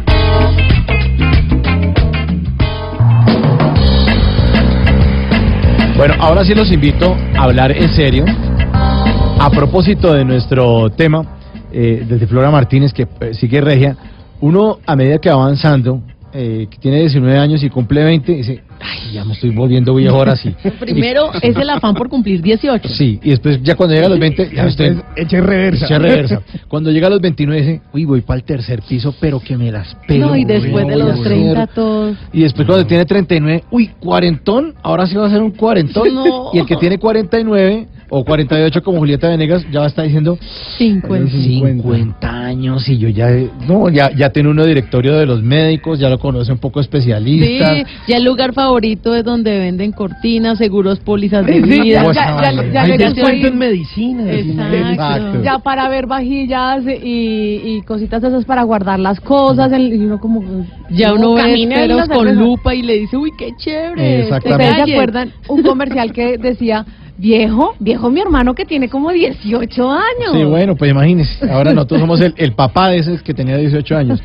Bueno, ahora sí los invito a hablar en serio. A propósito de nuestro tema, eh, desde Flora Martínez, que eh, sigue regia, uno a medida que va avanzando, eh, que tiene 19 años y cumple 20, dice, ay, ya me estoy volviendo viejo ahora sí. Primero es el afán por cumplir 18. Sí, y después ya cuando llega a los 20, ya estoy... Eche reversa. Eche reversa. Cuando llega a los 29 dice, uy, voy para el tercer piso, pero que me las pelo. No, y después de los hacer". 30 todos. Y después cuando tiene 39, uy, cuarentón, ahora sí va a ser un cuarentón. No. Y el que tiene 49 o 48 como Julieta Venegas ya va a estar diciendo 50. 50 años y yo ya, no, ya, ya tiene uno directorio de los médicos, ya lo conoce un poco Sí, especialista. ya el lugar favorito es donde venden cortinas, seguros, pólizas de Sí, vida. ya- ya- ya- descuento en medicina. Exacto. Ya para ver vajillas y, y cositas esas para guardar las cosas. el- y uno como, Ya no, uno ve la esferos con lupa y le dice, uy, qué chévere. Exactamente. ¿Ustedes se acuerdan un comercial que decía, viejo, viejo mi hermano que tiene como 18 años? Sí, bueno, pues imagínese. Ahora nosotros somos el, el papá de ese que tenía 18 años.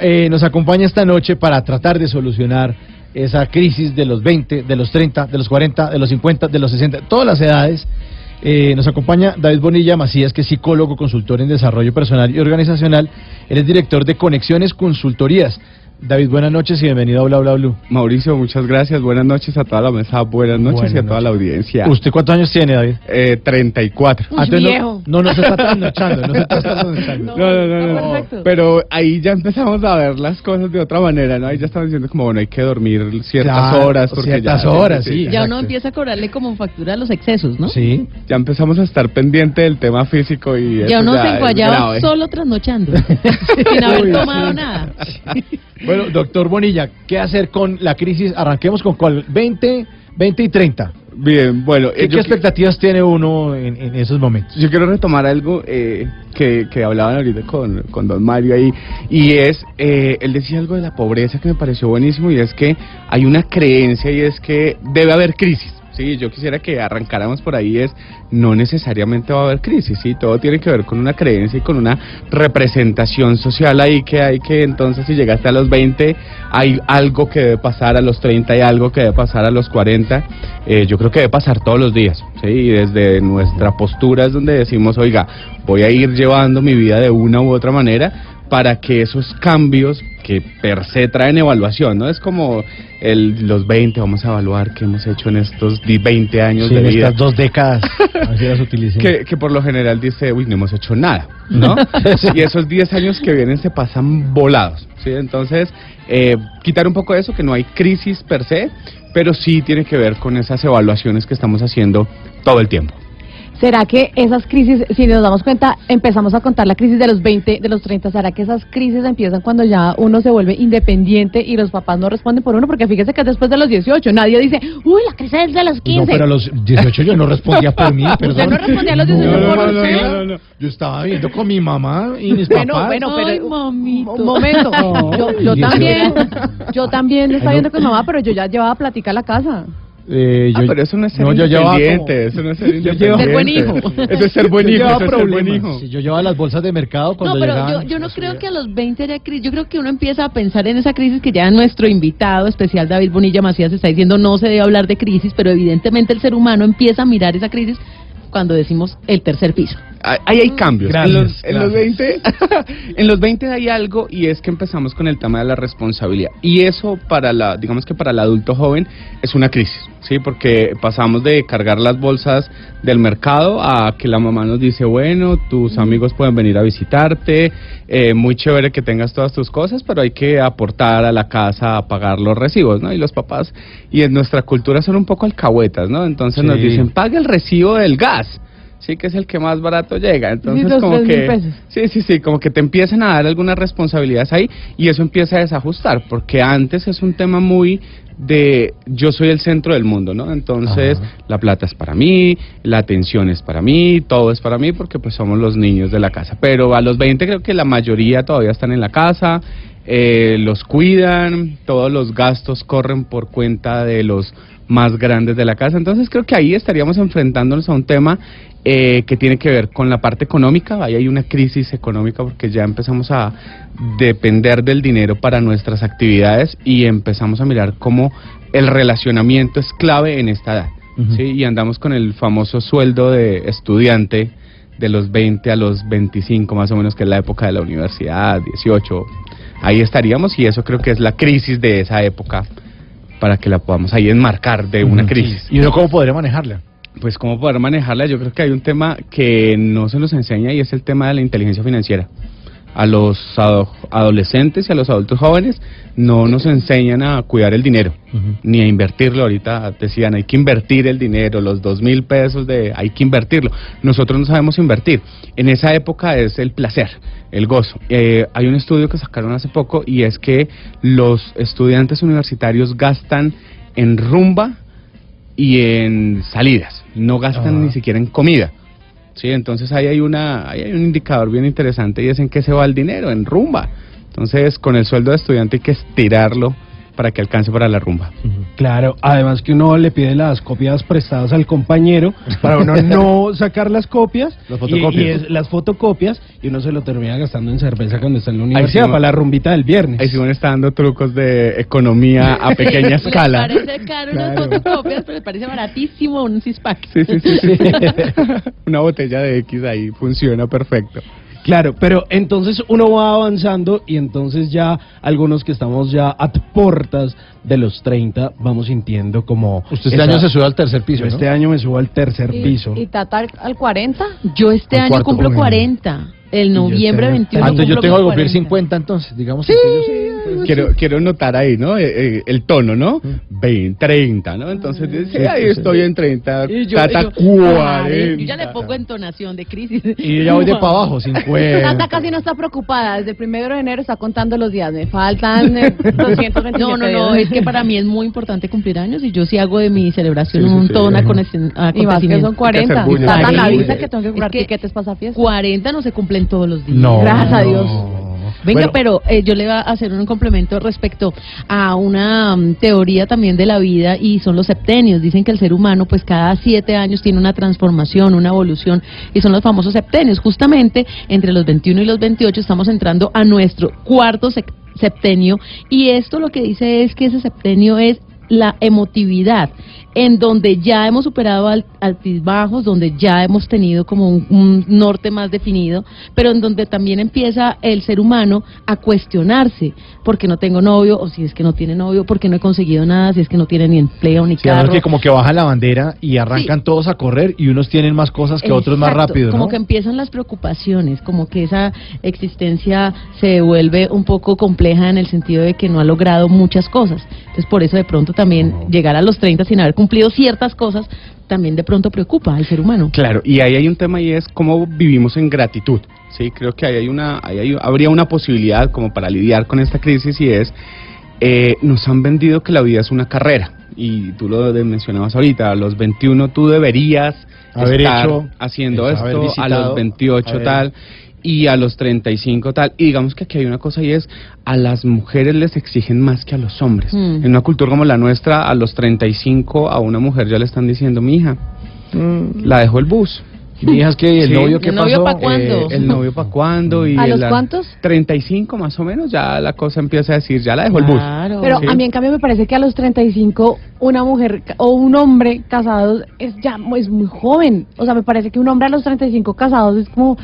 Eh, nos acompaña esta noche para tratar de solucionar esa crisis de los 20, de los 30, de los 40, de los 50, de los 60, todas las edades. Eh, nos acompaña David Bonilla Macías, que es psicólogo, consultor en desarrollo personal y organizacional. Él es director de Conexiones Consultorías. David, buenas noches y bienvenido a Bla Bla Blue. Mauricio, muchas gracias. Buenas noches a toda la mesa. Buenas noches Buenas y a toda la audiencia. ¿Usted cuántos años tiene, David? Eh, 34. Ah, entonces no- No, no, se está trasnochando, no se está trasnochando. No, no, no, no. perfecto. Pero ahí ya empezamos a ver las cosas de otra manera, ¿no? Ahí ya estamos diciendo como, bueno, hay que dormir ciertas Claro, horas. Porque ciertas ya, horas, sí. Ya uno empieza a cobrarle como factura a los excesos, ¿no? Sí. Ya empezamos a estar pendiente del tema físico y Ya uno se enguayaba solo trasnochando, sin haber Uy, tomado sí. nada. Bueno, doctor Bonilla, ¿qué hacer con la crisis? Arranquemos con cuál, 20, 20 y 30. Bien, bueno. ¿Qué, eh, qué expectativas tiene uno en, en esos momentos? Yo quiero retomar algo eh, que, que hablaban ahorita con, con don Mario ahí, y es, eh, él decía algo de la pobreza que me pareció buenísimo, y es que hay una creencia y es que debe haber crisis. Sí, yo quisiera que arrancáramos por ahí es no necesariamente va a haber crisis, sí, todo tiene que ver con una creencia y con una representación social ahí que hay que entonces si llegaste a los 20 hay algo que debe pasar a los 30 hay algo que debe pasar a los 40, eh, yo creo que debe pasar todos los días, sí, y desde nuestra postura es donde decimos, oiga, voy a ir llevando mi vida de una u otra manera para que esos cambios que per se traen evaluación, ¿no? Es como el, los 20, vamos a evaluar qué hemos hecho en estos di- 20 años Sí, de en vida. estas dos décadas. Así las. Que, que por lo general dice, uy, no hemos hecho nada, ¿no? y esos 10 años que vienen se pasan volados, ¿sí? Entonces, eh, quitar un poco de eso, que no hay crisis per se, pero sí tiene que ver con esas evaluaciones que estamos haciendo todo el tiempo. ¿Será que esas crisis, si nos damos cuenta, empezamos a contar la crisis de los 20, de los 30, ¿será que esas crisis empiezan cuando ya uno se vuelve independiente y los papás no responden por uno? Porque fíjese que es después de los 18, nadie dice, uy, la crisis es de los 15. No, pero a los 18 yo no respondía por mí, perdón. ¿Usted no respondía a los 18 No, no, por no, usted? no, no, no. Yo estaba viendo con mi mamá y mis Bueno, papás. bueno, pero Ay, mamito. un momento, yo, yo 18. también, yo también estaba viendo con mamá, pero yo ya llevaba plática a la casa. Eh, Ah, pero eso no es ser no, independiente, como- eso no es ser independiente. Ser buen hijo. Eso es ser buen Yo hijo, eso es ser buen problemas. hijo. Sí, yo llevaba las bolsas de mercado cuando No, pero llegaban. yo, yo no creo que a los 20 haya crisis. Yo creo que uno empieza a pensar en esa crisis que ya nuestro invitado especial David Bonilla Macías está diciendo no se debe hablar de crisis, pero evidentemente el ser humano empieza a mirar esa crisis cuando decimos el tercer piso. Ahí hay cambios. Gracias, en, los, en los gracias. 20 en los 20 hay algo y es que empezamos con el tema de la responsabilidad. Y eso para la digamos que para el adulto joven es una crisis, ¿sí? Porque pasamos de cargar las bolsas del mercado a que la mamá nos dice, "Bueno, tus amigos pueden venir a visitarte, eh, muy chévere que tengas todas tus cosas, pero hay que aportar a la casa a pagar los recibos, ¿no? Y los papás y en nuestra cultura son un poco alcahuetas, ¿no? Entonces nos dicen, "Pague el recibo del gas." Sí, que es el que más barato llega. Entonces, como que. Sí, sí, sí, como que te empiezan a dar algunas responsabilidades ahí y eso empieza a desajustar, porque antes es un tema muy de yo soy el centro del mundo, ¿no? Entonces, la plata es para mí, la atención es para mí, todo es para mí, porque pues somos los niños de la casa. Pero a los 20 creo que la mayoría todavía están en la casa, eh, los cuidan, todos los gastos corren por cuenta de los más grandes de la casa. Entonces creo que ahí estaríamos enfrentándonos a un tema eh, que tiene que ver con la parte económica. Ahí hay una crisis económica porque ya empezamos a depender del dinero para nuestras actividades y empezamos a mirar cómo el relacionamiento es clave en esta edad. ¿sí? Y andamos con el famoso sueldo de estudiante de los 20 a los 25 más o menos, que es la época de la universidad, 18. Ahí estaríamos y eso creo que es la crisis de esa época para que la podamos ahí enmarcar de una crisis. ¿Y uno cómo podría manejarla? Pues cómo poder manejarla, yo creo que hay un tema que no se nos enseña y es el tema de la inteligencia financiera. A los ado- adolescentes y a los adultos jóvenes no nos enseñan a cuidar el dinero, ni a invertirlo. Ahorita decían, hay que invertir el dinero, los dos mil pesos de hay que invertirlo. Nosotros no sabemos invertir. En esa época es el placer, el gozo. Eh, hay un estudio que sacaron hace poco y es que los estudiantes universitarios gastan en rumba y en salidas, no gastan ni siquiera en comida. Sí, entonces ahí hay una ahí hay un indicador bien interesante y es en qué se va el dinero, en rumba. Entonces, con el sueldo de estudiante hay que estirarlo para que alcance para la rumba. Claro, además que uno le pide las copias prestadas al compañero para uno no sacar las copias, Las y- fotocopias. Y, es- las fotocopias y uno se lo termina gastando en cerveza cuando está en la Ahí universidad sí, para la rumbita del viernes. Ahí Simón está dando trucos de economía a pequeña escala. Parece caro unas Claro. fotocopias, pero le parece baratísimo un six-pack. Sí, sí, sí, sí. Una botella de X ahí funciona perfecto. Claro, pero entonces uno va avanzando y entonces ya algunos que estamos ya a puertas de los 30 vamos sintiendo como... Usted este año se sube al tercer piso, Yo ¿no? Este año me subo al tercer ¿Y, piso. y Tata al, al 40? Yo este Al año cuarto, cumplo uy. 40. El noviembre Ah, 21 entonces yo cumplo tengo que cumplir 40. 50 entonces, digamos. que yo- Quiero, quiero notar ahí, ¿no? Eh, eh, el tono, ¿no? 20, 30, ¿no? Entonces, sí, ahí estoy en 30, Y yo- Tata y yo- 40. Yo ya le pongo entonación de crisis. Y yo ya voy de para abajo, 50. Tata casi no está preocupada. Desde el primero de enero está contando los días. Me faltan eh, 227 No, no, no, días. es que para mí es muy importante cumplir años y yo sí hago de mi celebración Sí, sí, un sí. todo un acontecimiento. Y más que son 40. bulla. Tata me avisa que tengo que comprar Es que tiquetes para esa fiesta. 40 no se cumplen todos los días. No. Gracias a Dios. Venga, Bueno. pero eh, yo le voy a hacer un complemento respecto a una mm, teoría también de la vida y son los septenios. Dicen que el ser humano pues cada siete años tiene una transformación, una evolución y son los famosos septenios. Justamente entre los 21 y los 28 estamos entrando a nuestro cuarto septenio y esto lo que dice es que ese septenio es la emotividad, en donde ya hemos superado al- altibajos, donde ya hemos tenido como un, un norte más definido, pero en donde también empieza el ser humano a cuestionarse, ¿por qué no tengo novio? O si es que no tiene novio, ¿por qué no he conseguido nada? Si es que no tiene ni empleo ni Sí, carro. que como que baja la bandera y arrancan todos a correr y unos tienen más cosas que otros más rápido, Como ¿no? que empiezan las preocupaciones, como que esa existencia se vuelve un poco compleja en el sentido de que no ha logrado muchas cosas. Entonces, por eso de pronto también llegar a los 30 sin haber cumplido ciertas cosas, también de pronto preocupa al ser humano. Claro, y ahí hay un tema y es cómo vivimos en gratitud. Sí, creo que ahí hay una, ahí hay- habría una posibilidad como para lidiar con esta crisis y es, eh, nos han vendido que la vida es una carrera y tú lo mencionabas ahorita, a los 21 tú deberías Haber estar hecho, haciendo esto, a los 28 haber- tal y a los 35 tal. Y digamos que aquí hay una cosa y es, a las mujeres les exigen más que a los hombres. Mm. En una cultura como la nuestra, a los 35 a una mujer ya le están diciendo, mi hija, la dejó el bus. ¿Y mi hija es que el Sí. novio qué ¿El novio pasó? pa' cuándo? Eh, el novio para cuándo y ¿A los cuántos? 35 más o menos ya la cosa empieza a decir, ya la dejó el bus. Claro. Pero Sí. a mí en cambio me parece que a los 35 una mujer ca- o un hombre casado es ya es muy joven. O sea, me parece que un hombre a los 35 casados es como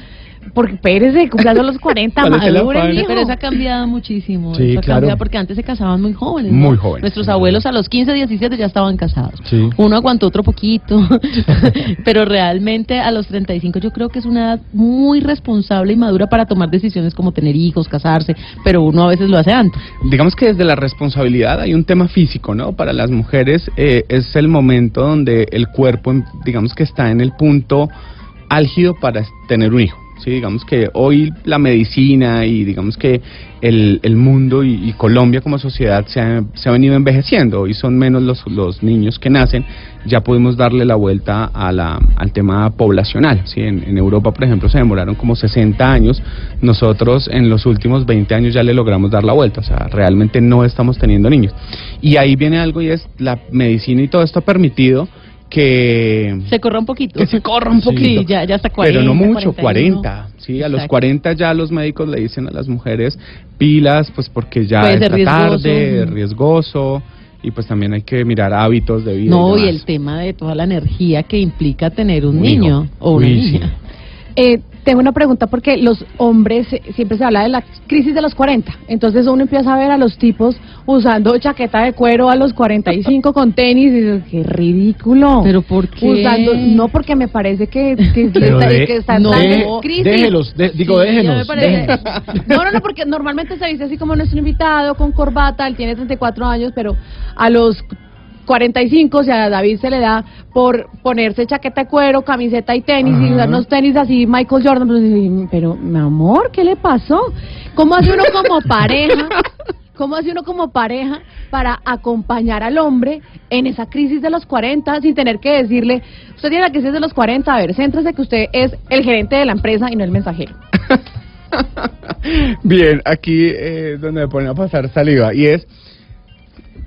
porque pérese, cumplas a los 40, ¿Cuál es el madure, mijo. Pero eso ha cambiado muchísimo. Sí, eso ha claro. cambiado porque antes se casaban muy jóvenes. ¿no? Muy jóvenes. Nuestros abuelos a los 15, 17 ya estaban casados. Sí. Uno aguantó otro poquito. pero realmente a los 35 yo creo que es una edad muy responsable y madura para tomar decisiones como tener hijos, casarse. Pero uno a veces lo hace antes. Digamos que desde la responsabilidad hay un tema físico, ¿no? Para las mujeres eh, es el momento donde el cuerpo, digamos que está en el punto álgido para tener un hijo. Sí, digamos que hoy la medicina y digamos que el, el mundo y, Colombia como sociedad se ha, se ha venido envejeciendo. Hoy son menos los, los niños que nacen. Ya pudimos darle la vuelta a la, al tema poblacional. ¿sí? En, en Europa, por ejemplo, se demoraron como 60 años. Nosotros en los últimos 20 años ya le logramos dar la vuelta. O sea, realmente no estamos teniendo niños. Y ahí viene algo y es la medicina y todo esto ha permitido que Se corra un poquito. que se corra un poquito. Sí, ya, ya hasta 40. Pero no mucho, 41. 40. Sí, a los Exacto. 40 ya los médicos le dicen a las mujeres pilas, pues porque ya Puede está riesgoso. tarde, riesgoso, y pues también hay que mirar hábitos de vida. No, y el tema de toda la energía que implica tener un Un niño hijo. o una Uy, sí. niña. Eh, tengo una pregunta porque los hombres eh, siempre se habla de la crisis de los 40. Entonces uno empieza a ver a los tipos usando chaqueta de cuero a los 45 con tenis y dices, qué ridículo. Pero ¿por qué? Usando, no porque me parece que, que, está, de- que está no, entrando en de- crisis. déjelos, de- digo, Sí, déjenos, déjenos. No, no, no, porque normalmente se dice así como nuestro invitado con corbata, él tiene 34 años, pero a los 45, o sea, a David se le da por ponerse chaqueta de cuero, camiseta y tenis, y usar unos tenis así, Michael Jordan, pues, pero mi amor, ¿qué le pasó? ¿Cómo hace uno como pareja? ¿Cómo hace uno como pareja para acompañar al hombre en esa crisis de los 40 sin tener que decirle, usted tiene la crisis de los 40, a ver, céntrese que usted es el gerente de la empresa y no el mensajero? Bien, aquí eh, donde me ponen a pasar saliva y es,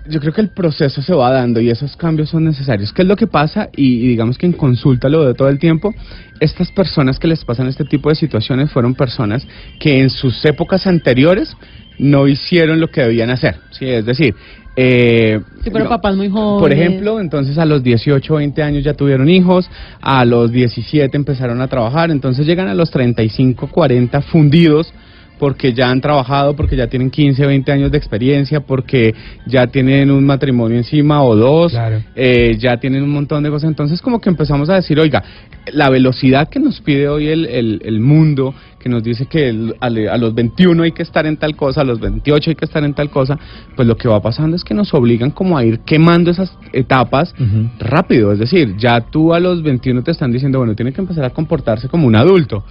yo creo que el proceso se va dando y esos cambios son necesarios. ¿Qué es lo que pasa? Y, y digamos que en consulta lo veo todo el tiempo. Estas personas que les pasan este tipo de situaciones fueron personas que en sus épocas anteriores no hicieron lo que debían hacer. ¿sí? Es decir, eh, Sí, pero no, papás muy jóvenes. por ejemplo, entonces a los 18, 20 años ya tuvieron hijos, a los 17 empezaron a trabajar, entonces llegan a los 35, 40 fundidos porque ya han trabajado, porque ya tienen 15, 20 años de experiencia, porque ya tienen un matrimonio encima o dos, eh, ya tienen un montón de cosas. Entonces como que empezamos a decir, oiga, la velocidad que nos pide hoy el, el, el mundo, que nos dice que el- a, le- a los 21 hay que estar en tal cosa, a los 28 hay que estar en tal cosa, pues lo que va pasando es que nos obligan como a ir quemando esas etapas rápido. Es decir, ya tú a los 21 te están diciendo, bueno, tiene que empezar a comportarse como un adulto.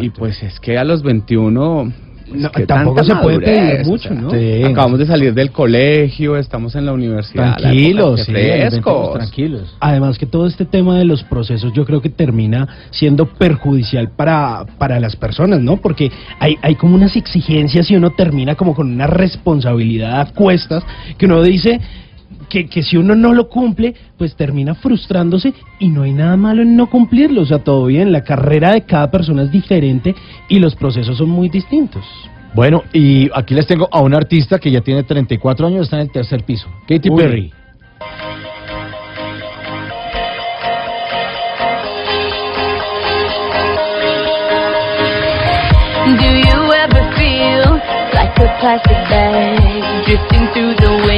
Y pues es que a los 21... pues, No, ¿qué tampoco tanta se puede pedir mucho, O sea, ¿no? Sí. Acabamos de salir del colegio, estamos en la universidad. la Tranquilos, época sí, de a los 20 frescos. tranquilos. Además que todo este tema de los procesos yo creo que termina siendo perjudicial para, para las personas, ¿no? Porque hay, hay como unas exigencias y uno termina como con una responsabilidad a cuestas que uno dice que, que si uno no lo cumple, pues termina frustrándose y no hay nada malo en no cumplirlo. O sea, todo bien, la carrera de cada persona es diferente y los procesos son muy distintos. Bueno, y aquí les tengo a un artista que ya tiene 34 años, está en el tercer piso. Katy Uy. Perry. Do you ever feel like a plastic bag drifting through the wind,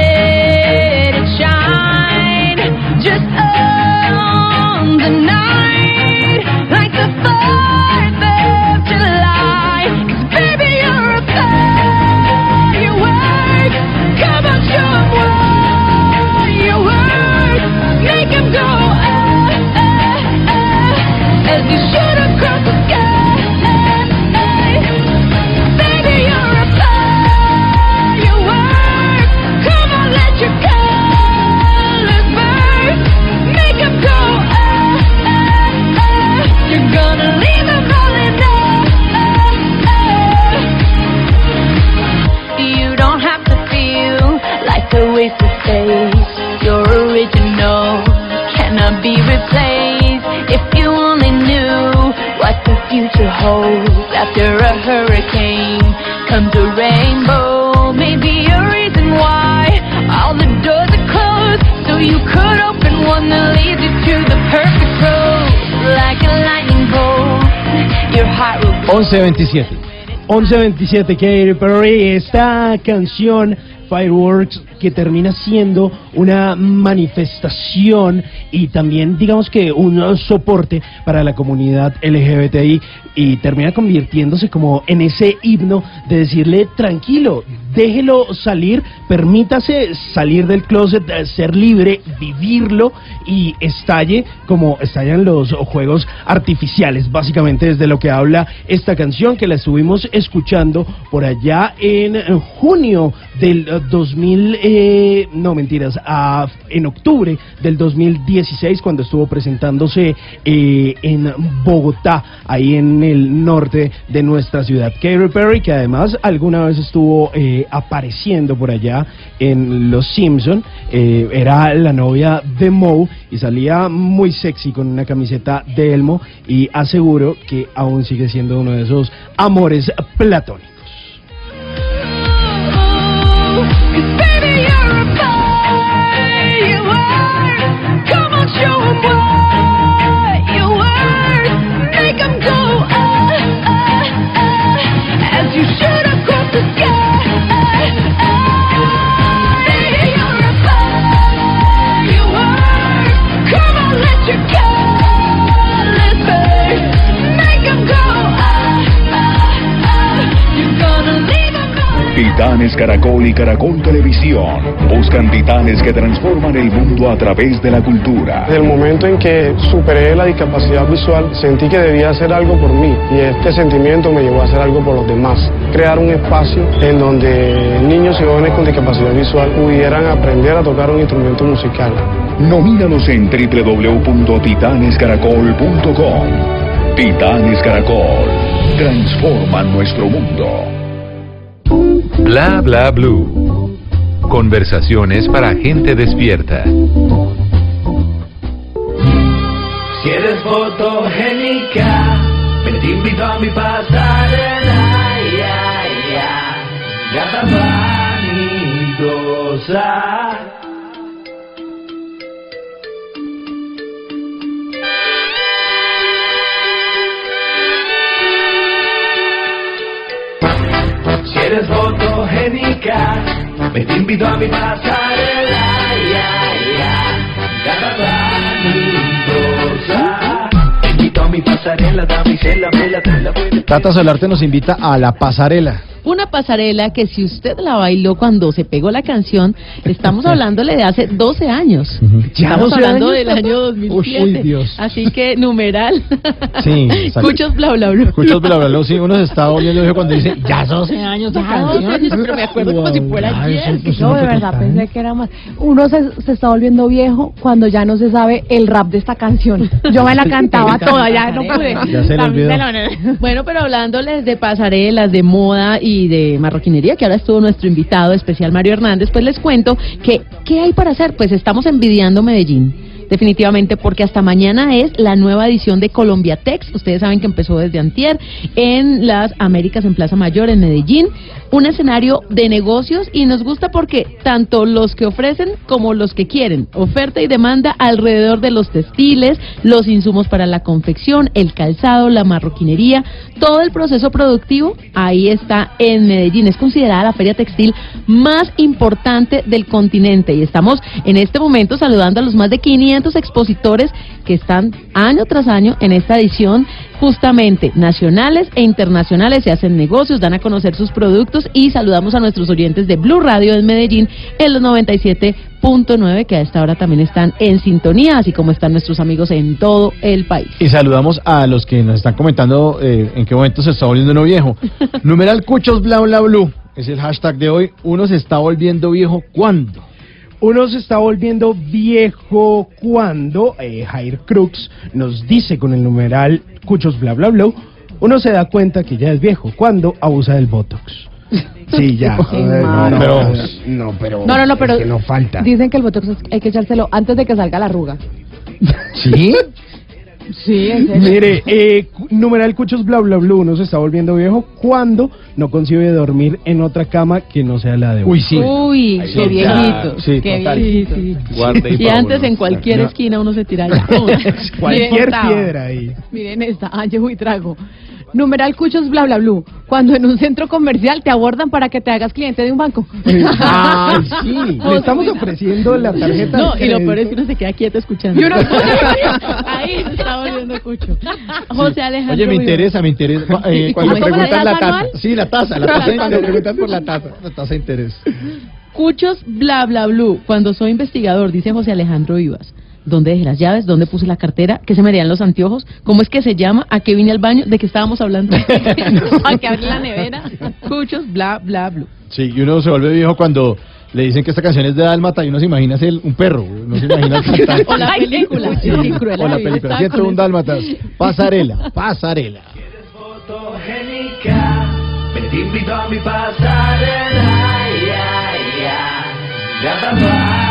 night, original, cannot be replaced. If you only knew the future after a hurricane comes a rainbow. Maybe a reason why all the doors are closed, so you could open one to the perfect road, 1127. 1127 Katy Perry, esta canción Fireworks que termina siendo una manifestación y también digamos que un soporte para la comunidad LGBTI y termina convirtiéndose como en ese himno de decirle tranquilo, déjelo salir, permítase salir del closet, ser libre, vivirlo y estalle como estallan los juegos artificiales, básicamente desde lo que habla esta canción que la estuvimos escuchando por allá en junio del eh, 2000, eh, no mentiras, a- en octubre del 2016 cuando estuvo presentándose eh, en Bogotá, ahí en el norte de nuestra ciudad. Katy Perry, que además alguna vez estuvo eh, apareciendo por allá en Los Simpson, eh, era la novia de Moe y salía muy sexy con una camiseta de Elmo y aseguro que aún sigue siendo uno de esos amores platónicos. You shoot Titanes Caracol y Caracol Televisión buscan titanes que transforman el mundo a través de la cultura. Desde el momento en que superé la discapacidad visual, sentí que debía hacer algo por mí y este sentimiento me llevó a hacer algo por los demás. Crear un espacio en donde niños y jóvenes con discapacidad visual pudieran aprender a tocar un instrumento musical. Nomínanos en www.titanescaracol.com. Titanes Caracol transforman nuestro mundo. Bla bla blue. Conversaciones para gente despierta. Si eres fotogénica, me te invito a mi pasarela, ya, vanidosa. Eres fotogénica, me te invito a mi pasarela, ya, ya, invito mi pasarela, damisela, vela, Tata Solarte nos invita a la pasarela. Una pasarela que si usted la bailó cuando se pegó la canción, estamos hablándole de hace 12 años. ¿Ya Estamos 12 hablando años? del año 2007. Uy, Dios. Así que numeral. Sí, exacto. Muchos bla bla bla. Escuchas bla bla bla, sí, uno se está volviendo viejo cuando dice, ya 12 años de Ya 12 canción. años, pero me acuerdo como si fuera Ya, ayer. eso, pues, Yo no de verdad pensé que era más. Uno se, se está volviendo viejo cuando ya no se sabe el rap de esta canción. Yo me la cantaba toda, ya no pude. Ya se le olvidó. Bueno, pero hablándoles de pasarelas, de moda y de marroquinería, que ahora estuvo nuestro invitado especial Mario Hernández, pues les cuento que ¿qué hay para hacer? Pues estamos envidiando Medellín. Definitivamente, porque hasta mañana es la nueva edición de Colombia Tex. Ustedes saben que empezó desde Antier en las Américas en Plaza Mayor, en Medellín. Un escenario de negocios y nos gusta porque tanto los que ofrecen como los que quieren, oferta y demanda alrededor de los textiles, los insumos para la confección, el calzado, la marroquinería, todo el proceso productivo, ahí está en Medellín. Es considerada la feria textil más importante del continente y estamos en este momento saludando a los más de 500 expositores que están año tras año en esta edición justamente nacionales e internacionales, se hacen negocios, dan a conocer sus productos y saludamos a nuestros oyentes de Blue Radio en Medellín en los 97.9 que a esta hora también están en sintonía, así como están nuestros amigos en todo el país. Y saludamos a los que nos están comentando eh, en qué momento se está volviendo uno viejo. Numeral Cuchos Bla Bla Blue es el hashtag de hoy. Uno se está volviendo viejo ¿cuándo? Uno se está volviendo viejo cuando eh, Jair Crux nos dice con el numeral cuchos bla bla bla, uno se da cuenta que ya es viejo cuando abusa del Botox. Sí, ya. No, pero, no, pero, No, no, no, es pero que no falta. dicen que el botox es- hay que echárselo antes de que salga la arruga. ¿Sí? Sí, en serio. Mire, eh, numeral cuchos bla bla bla, uno se está volviendo viejo cuando no concibe dormir en otra cama que no sea la de uno. Uy, sí. Uy, Ahí qué sí, viejito. sí, qué total. viejito. Guarde y Y pa' antes en cualquier No. esquina uno se tira allá. Cualquier piedra ahí. Miren esta, ah, llevo y trago. Numeral cuchos bla bla bla. Cuando en un centro comercial te abordan para que te hagas cliente de un banco. Ay, sí. Le estamos ofreciendo la tarjeta. No, y lo peor es que uno se queda quieto escuchando. Y uno- Ahí se está volviendo cucho. José Alejandro. Oye, me interesa, me interesa. Eh, cuando ¿Cómo es? preguntan la ¿Tasa? Sí, la tasa, la tasa. Cuando preguntan por la tasa. La tasa de interés. Cuchos bla bla blue. Cuando soy investigador, dice José Alejandro Vivas. ¿Dónde dejé las llaves? ¿Dónde puse la cartera? ¿Qué se me harían los anteojos? ¿Cómo es que se llama? ¿A qué vine al baño? ¿De qué estábamos hablando? ¿A qué abrí la nevera? Cuchos bla bla blue. Sí, y uno se vuelve viejo cuando le dicen que esta canción es de Dálmata y uno se imagina ser un perro. No se imagina el cantante. O la película. O la película. estaba 101 con eso. Dálmatas. Pasarela, pasarela. Ven, te invito a mi pasarela, ya, ya, ya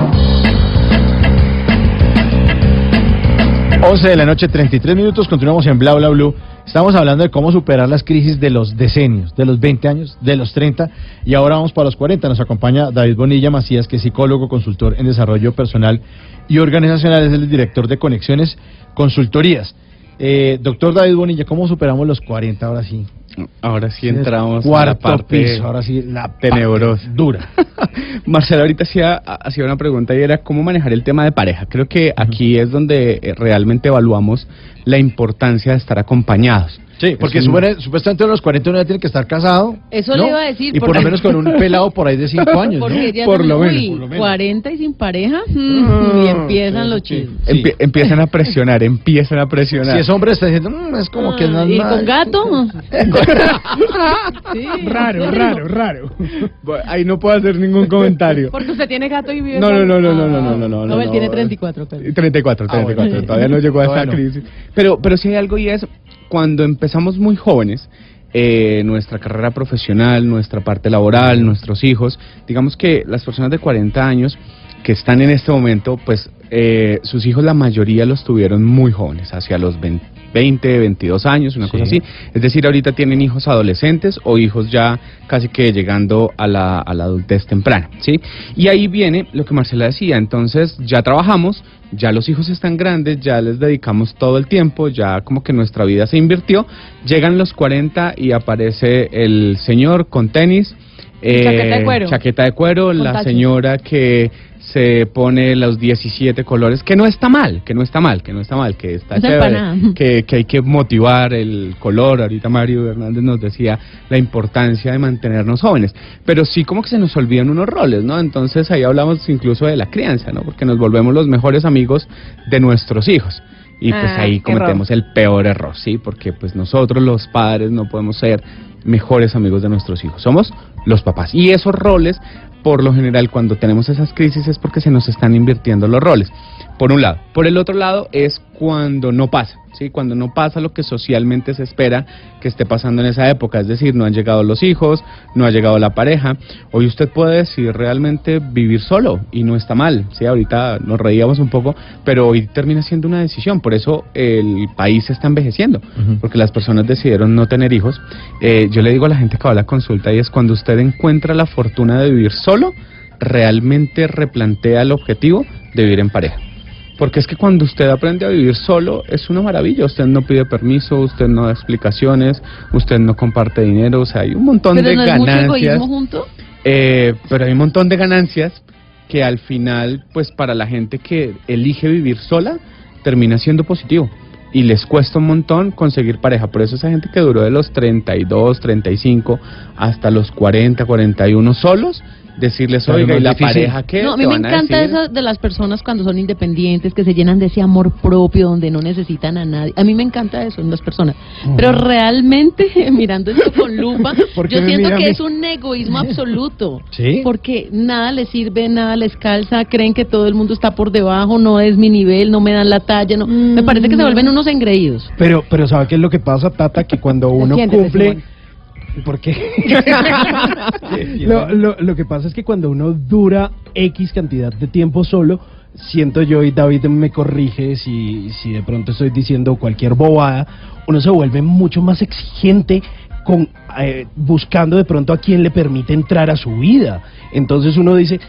11 de la noche, 33 minutos, continuamos en Bla Bla Blue. Estamos hablando de cómo superar las crisis de los decenios, de los 20 años, de los 30 y ahora vamos para los 40. Nos acompaña David Bonilla Macías, que es psicólogo, consultor en desarrollo personal y organizacional, es el director de Conexiones Consultorías. Eh, doctor David Bonilla, ¿cómo superamos los 40 ahora sí? Ahora sí entramos a la parte piso, ahora sí, la tenebrosa. dura. Marcela ahorita hacía, hacía una pregunta y era cómo manejar el tema de pareja. Creo que aquí es donde eh, realmente evaluamos la importancia de estar acompañados. Sí, porque Es un- supone- supuestamente a los 40 uno ya tiene que estar casado. Eso ¿no? le iba a decir, Y por lo menos con un pelado por ahí de 5 años. ¿no? Porque ya Por son, lo menos, por lo menos. 40 y sin pareja, mm, y empiezan los chismes. Empie- Empiezan a presionar, empiezan a presionar. Si es hombre está diciendo, "Mm, es como que no Ah, ¿Y nada". con gato? Sí, Raro, raro, raro. Bueno, Ahí no puedo hacer ningún comentario. Porque usted tiene gato y vive No, no, no, no, no, no, no, no, no. No, él no. tiene 34, pero. 34, Ah, bueno. 34. Todavía no llegó a esa Bueno. crisis. Pero, pero sí hay algo y es cuando empezamos muy jóvenes, eh, nuestra carrera profesional, nuestra parte laboral, nuestros hijos, digamos que las personas de 40 años que están en este momento, pues eh, sus hijos la mayoría los tuvieron muy jóvenes, hacia los 20, 20, 22 años, una Sí. cosa así. Es decir, ahorita tienen hijos adolescentes o hijos ya casi que llegando a la, a la adultez temprana, ¿sí? Y ahí viene lo que Marcela decía, entonces ya trabajamos, ya los hijos están grandes, ya les dedicamos todo el tiempo, ya como que nuestra vida se invirtió, llegan los 40 y aparece el señor con tenis, eh, Chaqueta de cuero. chaqueta de cuero, Con la tachos. señora que se pone los 17 colores, que no está mal, que no está mal, que no está mal, que está chévere, que hay que motivar el color. Ahorita Mario Hernández nos decía la importancia de mantenernos jóvenes, pero sí como que se nos olvidan unos roles, ¿no? Entonces ahí hablamos incluso de la crianza, ¿no? Porque nos volvemos los mejores amigos de nuestros hijos. Y pues Ah, ahí cometemos el peor error, ¿sí? Porque pues nosotros los padres no podemos ser mejores amigos de nuestros hijos, somos los papás. Y esos roles, por lo general, cuando tenemos esas crisis es porque se nos están invirtiendo los roles, por un lado. Por el otro lado es cuando no pasa, ¿sí? Cuando no pasa lo que socialmente se espera que esté pasando en esa época, es decir, no han llegado los hijos, no ha llegado la pareja. Hoy usted puede decidir realmente vivir solo y no está mal, ¿sí? Ahorita nos reíamos un poco, pero hoy termina siendo una decisión, por eso el país se está envejeciendo, porque las personas decidieron no tener hijos. Eh, yo le digo a la gente que va a la consulta y es cuando usted encuentra la fortuna de vivir solo, realmente replantea el objetivo de vivir en pareja. Porque es que cuando usted aprende a vivir solo es una maravilla. Usted no pide permiso, usted no da explicaciones, usted no comparte dinero, o sea, hay un montón Pero de no mucho ganancias. egoísmo junto. Eh, pero hay un montón de ganancias que al final, pues para la gente que elige vivir sola, termina siendo positivo. Y les cuesta un montón conseguir pareja. Por eso esa gente que duró de los 32, 35 hasta los 40, 41 solos, decirles, oiga, no ¿y es la difícil. pareja qué? No, a mí ¿Te me a encanta eso de las personas cuando son independientes, que se llenan de ese amor propio, donde no necesitan a nadie. A mí me encanta eso en las personas. Pero realmente, mirando esto con lupa, ¿Por qué yo siento que es un egoísmo absoluto. ¿Sí? Porque nada les sirve, nada les calza, creen que todo el mundo está por debajo, no es mi nivel, no me dan la talla. no Me parece que se vuelven unos engreídos. Pero, pero ¿sabe qué es lo que pasa, Tata? Que cuando uno cumple... Simón. ¿Por qué? lo, lo, lo que pasa es que cuando uno dura X cantidad de tiempo solo, siento yo, y David me corrige si, si de pronto estoy diciendo cualquier bobada, uno se vuelve mucho más exigente con eh, buscando de pronto a quien le permite entrar a su vida. Entonces uno dice,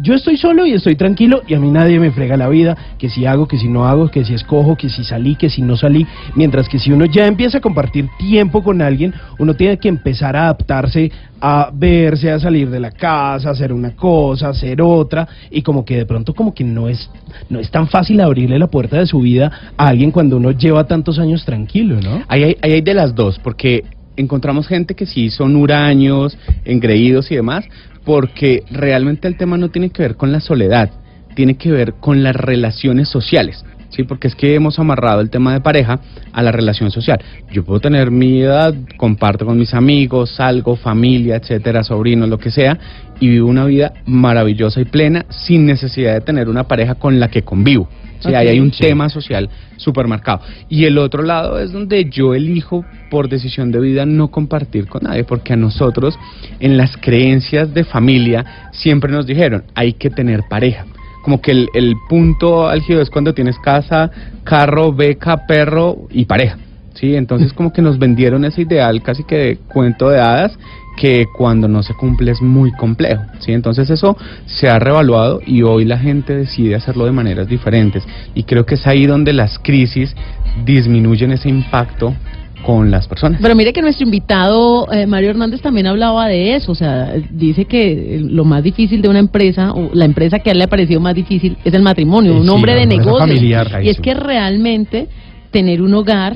yo estoy solo y estoy tranquilo y a mí nadie me frega la vida, que si hago, que si no hago, que si escojo, que si salí, que si no salí. Mientras que si uno ya empieza a compartir tiempo con alguien, uno tiene que empezar a adaptarse a verse, a salir de la casa, a hacer una cosa, hacer otra y como que de pronto como que no es no es tan fácil abrirle la puerta de su vida a alguien cuando uno lleva tantos años tranquilo, ¿no? Ahí hay, ahí hay de las dos, porque encontramos gente que sí son huraños, engreídos y demás, porque realmente el tema no tiene que ver con la soledad, tiene que ver con las relaciones sociales. Sí, porque es que hemos amarrado el tema de pareja a la relación social. Yo puedo tener mi edad, comparto con mis amigos, salgo, familia, etcétera, sobrinos, lo que sea, y vivo una vida maravillosa y plena sin necesidad de tener una pareja con la que convivo. Sí, ahí hay un Sí. tema social súper marcado. Y el otro lado es donde yo elijo por decisión de vida no compartir con nadie, porque a nosotros en las creencias de familia siempre nos dijeron, hay que tener pareja. Como que el, el punto álgido es cuando tienes casa, carro, beca, perro y pareja. Sí, entonces como que nos vendieron ese ideal casi que de cuento de hadas que cuando no se cumple es muy complejo, ¿sí? Entonces eso se ha revaluado y hoy la gente decide hacerlo de maneras diferentes y creo que es ahí donde las crisis disminuyen ese impacto con las personas. Pero mire que nuestro invitado eh, Mario Hernández también hablaba de eso, o sea, dice que eh, lo más difícil de una empresa, o la empresa que a él le ha parecido más difícil, es el matrimonio, Sí, un sí, hombre la de negocios. familiar, y es que realmente tener un hogar,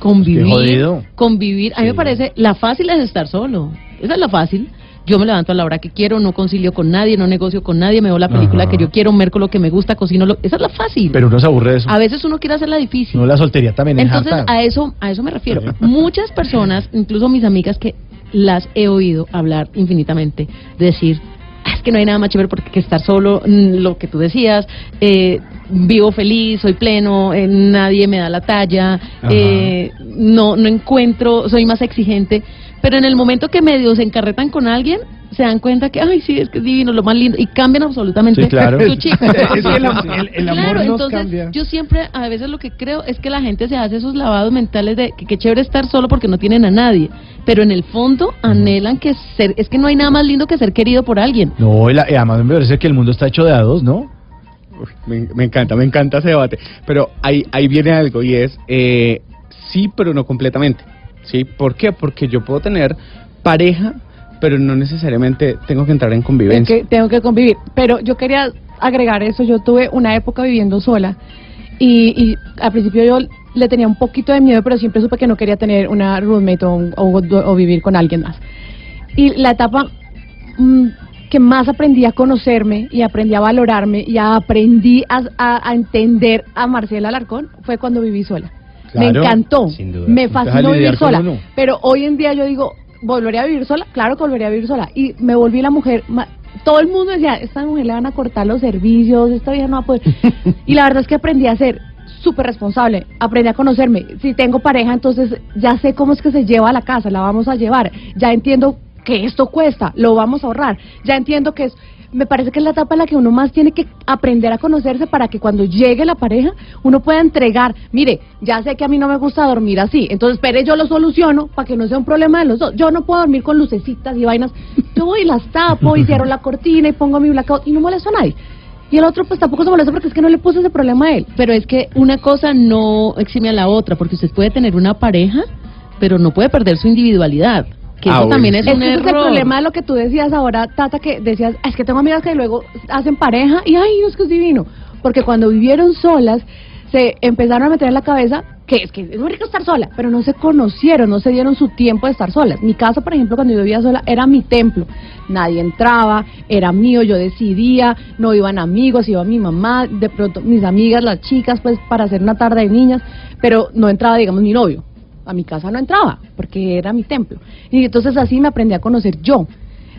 convivir, convivir, a mí me parece, la fácil es estar solo, esa es la fácil. Yo me levanto a la hora que quiero, no concilio con nadie, no negocio con nadie, me veo la película Ajá. que yo quiero, merco lo que me gusta, cocino lo... Esa es la fácil. Pero uno se aburre de eso. A veces uno quiere hacerla difícil. No, la soltería también es Entonces, a eso, a eso me refiero. Muchas personas, incluso mis amigas que las he oído hablar infinitamente, de decir, "Ah, es que no hay nada más chévere porque que estar solo, mm, lo que tú decías, eh, vivo feliz, soy pleno, eh, nadie me da la talla, eh, no, no encuentro, soy más exigente, pero en el momento que medio se encarretan con alguien, se dan cuenta que, ay, sí, es que es divino, lo más lindo, y cambian absolutamente Sí, claro. su chip. Es que el el- el amor Claro, nos entonces, cambia. yo siempre, a veces lo que creo es que la gente se hace esos lavados mentales de que qué chévere estar solo porque no tienen a nadie, pero en el fondo anhelan que ser, es que no hay nada más lindo que ser querido por alguien. No, y la- y además me parece que el mundo está hecho de a dos, ¿no? Me, me encanta, me encanta ese debate. Pero ahí, ahí viene algo y es eh, sí, pero no completamente. ¿Sí? ¿Por qué? Porque yo puedo tener pareja, pero no necesariamente tengo que entrar en convivencia. tengo que convivir. Pero yo quería agregar eso. Yo tuve una época viviendo sola y, y al principio yo le tenía un poquito de miedo, pero siempre supe que no quería tener una roommate o, o- o vivir con alguien más. Y la etapa mm, que más aprendí a conocerme y aprendí a valorarme y aprendí a- a entender a Marcela Alarcón fue cuando viví sola. Me encantó, sin duda. me fascinó vivir sola. uno. Pero hoy en día yo digo, ¿volvería a vivir sola? Claro que volvería a vivir sola. Y me volví la mujer, todo el mundo decía, esta mujer le van a cortar los servicios, esta vieja no va a poder. y la verdad es que aprendí a ser súper responsable, aprendí a conocerme. Si tengo pareja, entonces ya sé cómo es que se lleva a la casa, la vamos a llevar. Ya entiendo que esto cuesta, lo vamos a ahorrar. Ya entiendo que es... Me parece que es la etapa en la que uno más tiene que aprender a conocerse para que cuando llegue la pareja uno pueda entregar, mire, ya sé que a mí no me gusta dormir así, entonces espere yo lo soluciono para que no sea un problema de los dos. Yo no puedo dormir con lucecitas y vainas, yo voy y las tapo y cierro la cortina y pongo mi blackout y no molesto a nadie. Y el otro pues tampoco se molesta porque es que no le puse ese problema a él. Pero es que una cosa no exime a la otra, porque usted puede tener una pareja, pero no puede perder su individualidad. Que Ah, eso bueno, también es Es un que ese es el problema de lo que tú decías ahora, Tata, que decías, "Ah, es que tengo amigas que luego hacen pareja y ay, es que es divino. Porque cuando vivieron solas, se empezaron a meter en la cabeza que es que es muy rico estar sola, pero no se conocieron, no se dieron su tiempo de estar solas. Mi casa, por ejemplo, cuando yo vivía sola, era mi templo. Nadie entraba, era mío, yo decidía, no iban amigos, iba mi mamá, de pronto mis amigas, las chicas, pues para hacer una tarde de niñas, pero no entraba, digamos, mi novio. A mi casa no entraba, porque era mi templo. Y entonces así me aprendí a conocer yo.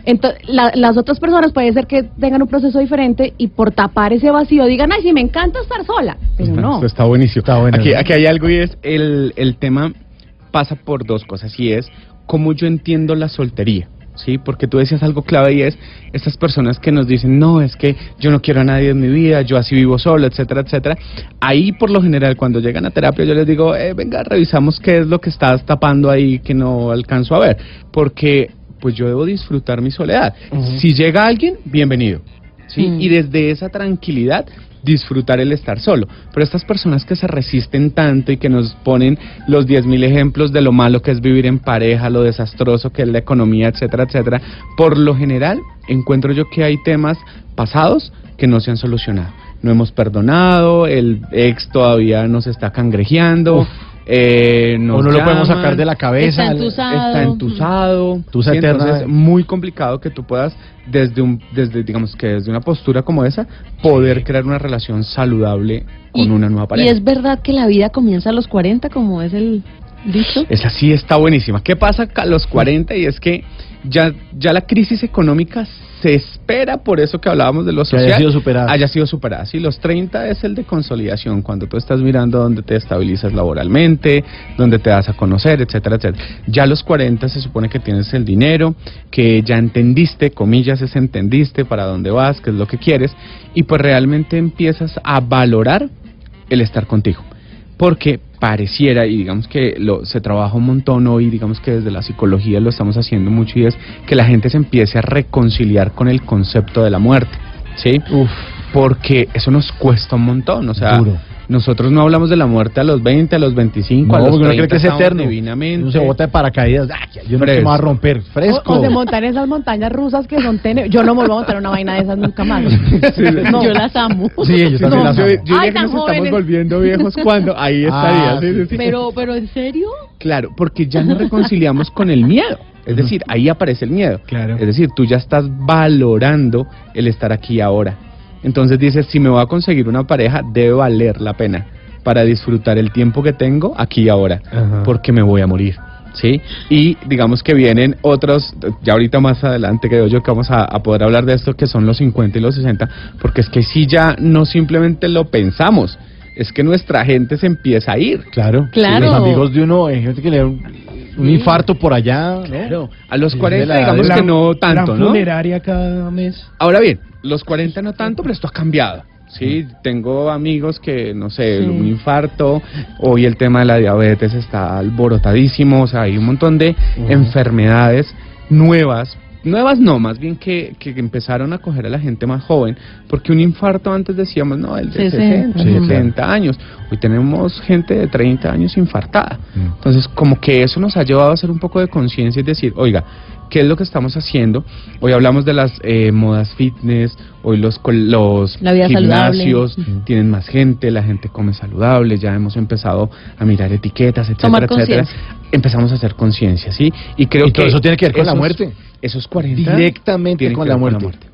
Entonces, las otras personas puede ser que tengan un proceso diferente y por tapar ese vacío digan, ay, sí, me encanta estar sola, pero no. Esto está buenísimo. Aquí, aquí hay algo y es el, el tema pasa por dos cosas y es cómo yo entiendo la soltería. Sí, porque tú decías algo clave y es estas personas que nos dicen, no, es que yo no quiero a nadie en mi vida, yo así vivo solo, etcétera, etcétera. Ahí, por lo general, cuando llegan a terapia, yo les digo, eh, venga, revisamos qué es lo que estás tapando ahí que no alcanzo a ver. Porque pues yo debo disfrutar mi soledad. Si llega alguien, bienvenido. ¿sí? Mm. Y desde esa tranquilidad disfrutar el estar solo. Pero estas personas que se resisten tanto y que nos ponen los 10.000 ejemplos de lo malo que es vivir en pareja, lo desastroso que es la economía, etcétera, etcétera, por lo general encuentro yo que hay temas pasados que no se han solucionado. No hemos perdonado, el ex todavía nos está cangrejeando. Eh, O no lo podemos sacar de la cabeza. Está entusado. Está entusado. Tusa Sí, eterna. Entonces, muy complicado que tú puedas, desde un, desde, digamos que desde una postura como esa, poder crear una relación saludable con una nueva Y pareja. es verdad que la vida comienza a los 40, como es el dicho. Esa sí está buenísima. ¿Qué pasa a los 40? Y es que ya, ya la crisis económica se espera, por eso que hablábamos de lo Que haya social, sido superada. haya sido superada. Sí, los 30 es el de consolidación, cuando tú estás mirando dónde te estabilizas laboralmente, dónde te das a conocer, etcétera, etcétera. Ya a los 40 se supone que tienes el dinero, que ya entendiste, comillas, es entendiste para dónde vas, qué es lo que quieres, y pues realmente empiezas a valorar el estar contigo porque pareciera, y digamos que lo, se trabaja un montón hoy, digamos que desde la psicología lo estamos haciendo mucho, y es que la gente se empiece a reconciliar con el concepto de la muerte, ¿sí? Porque eso nos cuesta un montón, o sea, Duro. Nosotros no hablamos de la muerte a los 20, a los 25, a No, los porque uno 30 cree que es estamos eterno. divinamente. Uno se bota de paracaídas. Ah, que yo no me voy a romper. Fresco. O, o de montar esas montañas rusas que son tene... Yo no me a montar una vaina de esas nunca más. No. Yo las amo. Sí, también las yo, amo. yo diría Ay, que tan nos estamos jóvenes. volviendo viejos cuando ahí estaría. Ah, sí, sí, sí. Pero, pero ¿en serio? Claro, porque ya nos reconciliamos con el miedo. Es decir, ahí aparece el miedo. Claro. Es decir, tú ya estás valorando el estar aquí ahora. Entonces dices, si me voy a conseguir una pareja, debe valer la pena para disfrutar el tiempo que tengo aquí y ahora, Ajá. porque me voy a morir. ¿Sí? Y digamos que vienen otros, ya ahorita más adelante creo yo que vamos a, a poder hablar de esto, que son los 50 y los 60, porque es que si ya no simplemente lo pensamos, es que nuestra gente se empieza a ir. Claro. Claro. Los amigos de uno, hay gente que le da un, un infarto por allá. ¿no? Claro. A los Sí, 40 de la- digamos de la- que no tanto, ¿no? funeraria cada mes. Ahora bien, los 40 no tanto, pero esto ha cambiado. Sí, tengo amigos que, no sé, Sí. un infarto, hoy el tema de la diabetes está alborotadísimo, o sea, hay un montón de enfermedades nuevas, nuevas no, más bien que, que empezaron a coger a la gente más joven, porque un infarto antes decíamos, no, el de 60. 60, Sí, 70 años, hoy tenemos gente de 30 años infartada. Entonces, como que eso nos ha llevado a hacer un poco de conciencia y decir, oiga, ¿qué es lo que estamos haciendo? Hoy hablamos de las eh, modas fitness, hoy los, col- los gimnasios saludable. tienen más gente, la gente come saludable, ya hemos empezado a mirar etiquetas, etcétera, etcétera. Empezamos a hacer conciencia, ¿sí? Y creo Y que todo eso tiene que ver con la muerte. Esos 40 Directamente con que la ver muerte.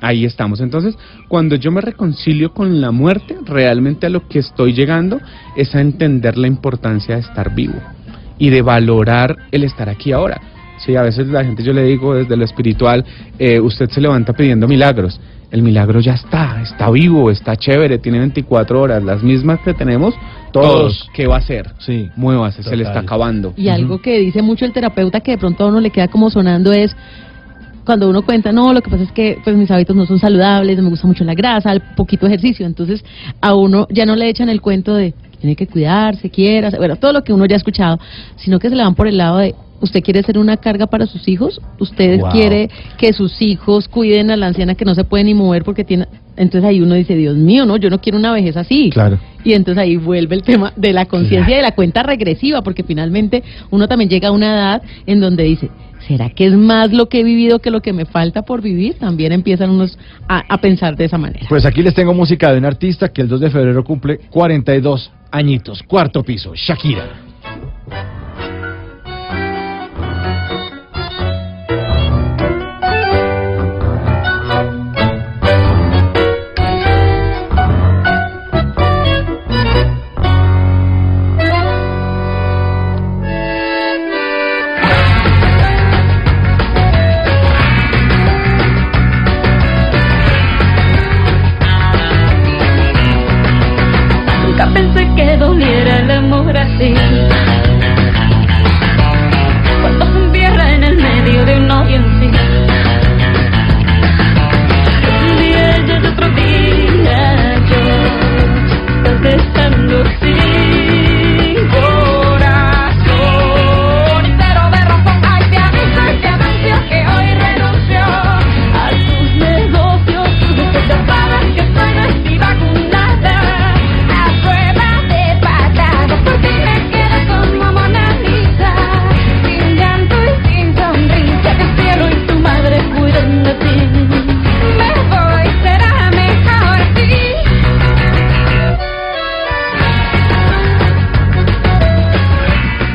Ahí estamos. Entonces, cuando yo me reconcilio con la muerte, realmente a lo que estoy llegando es a entender la importancia de estar vivo y de valorar el estar aquí ahora. Sí, a veces la gente yo le digo desde lo espiritual, eh, usted se levanta pidiendo milagros. El milagro ya está, está vivo, está chévere, tiene 24 horas, las mismas que tenemos todos. Todos. ¿Qué va a hacer? Sí. Muévase, se le está acabando. Y algo que dice mucho el terapeuta que de pronto a uno le queda como sonando es cuando uno cuenta, no, lo que pasa es que pues mis hábitos no son saludables, no me gusta mucho la grasa, el poquito ejercicio, entonces a uno ya no le echan el cuento de que tiene que cuidarse, quiera, bueno, todo lo que uno ya ha escuchado, sino que se le van por el lado de usted quiere ser una carga para sus hijos, usted Wow. quiere que sus hijos cuiden a la anciana que no se puede ni mover porque tiene entonces ahí uno dice, Dios mío, no, yo no quiero una vejez así. Claro. Y entonces ahí vuelve el tema de la conciencia y de la cuenta regresiva, porque finalmente uno también llega a una edad en donde dice, ¿Será que es más lo que he vivido que lo que me falta por vivir? También empiezan unos a, a pensar de esa manera. Pues aquí les tengo música de un artista que el 2 de febrero cumple 42 añitos. Cuarto piso, Shakira.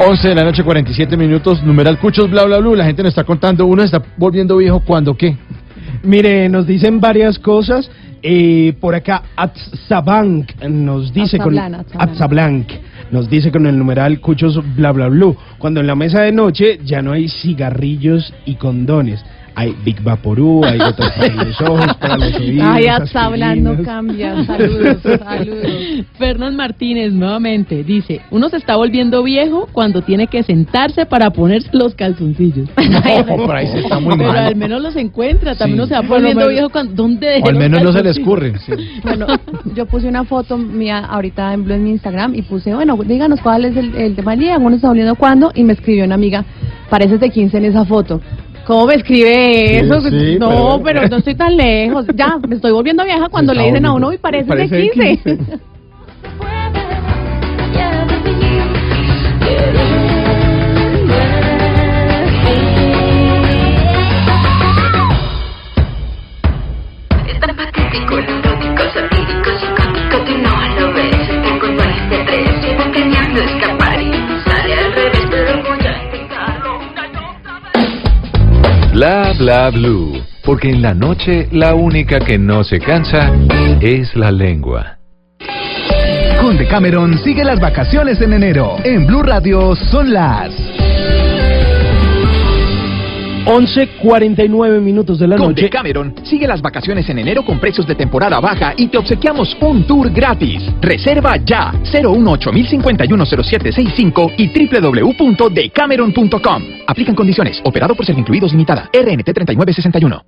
11 de la noche, 47 minutos, numeral Cuchos, bla, bla, bla. La gente nos está contando, uno está volviendo viejo, ¿cuándo qué? Mire, nos dicen varias cosas. Eh, por acá, Atzabank nos dice con Atzablan, Atzablan. Atzablanc nos dice con el numeral Cuchos bla bla bla. Cuando en la mesa de noche ya no hay cigarrillos y condones. Hay Big Vaporú, hay gotas para los ojos, para los oídos. Ay, hasta hablando cambia. Saludos, saludos. Fernán Martínez nuevamente dice, uno se está volviendo viejo cuando tiene que sentarse para ponerse los calzoncillos. por ahí se está muy Pero mal. al menos los encuentra, también Sí. uno se va volviendo menos- viejo cuando ¿dónde O al menos no se le escurren. sí. Bueno, yo puse una foto mía ahorita en Blue en mi Instagram y puse, bueno, díganos cuál es el, el tema del día, uno está volviendo cuándo, y me escribió una amiga, pareces de 15 en esa foto. ¿Cómo me escribe eso? Sí, sí, no, pero- pero... no estoy tan lejos. Ya, me estoy volviendo vieja cuando le dicen a uno, y Parece de de 15. 15. Bla bla blue, porque en la noche la única que no se cansa es la lengua. Con Decameron sigue las vacaciones en enero. En Blue Radio son las 11.49 minutos de la Con noche. Decameron, sigue las vacaciones en enero con precios de temporada baja y te obsequiamos un tour gratis. Reserva ya 018-051-0765 y www.decameron.com. Aplican condiciones. Operado por Servincluidos Limitada. RNT 3961.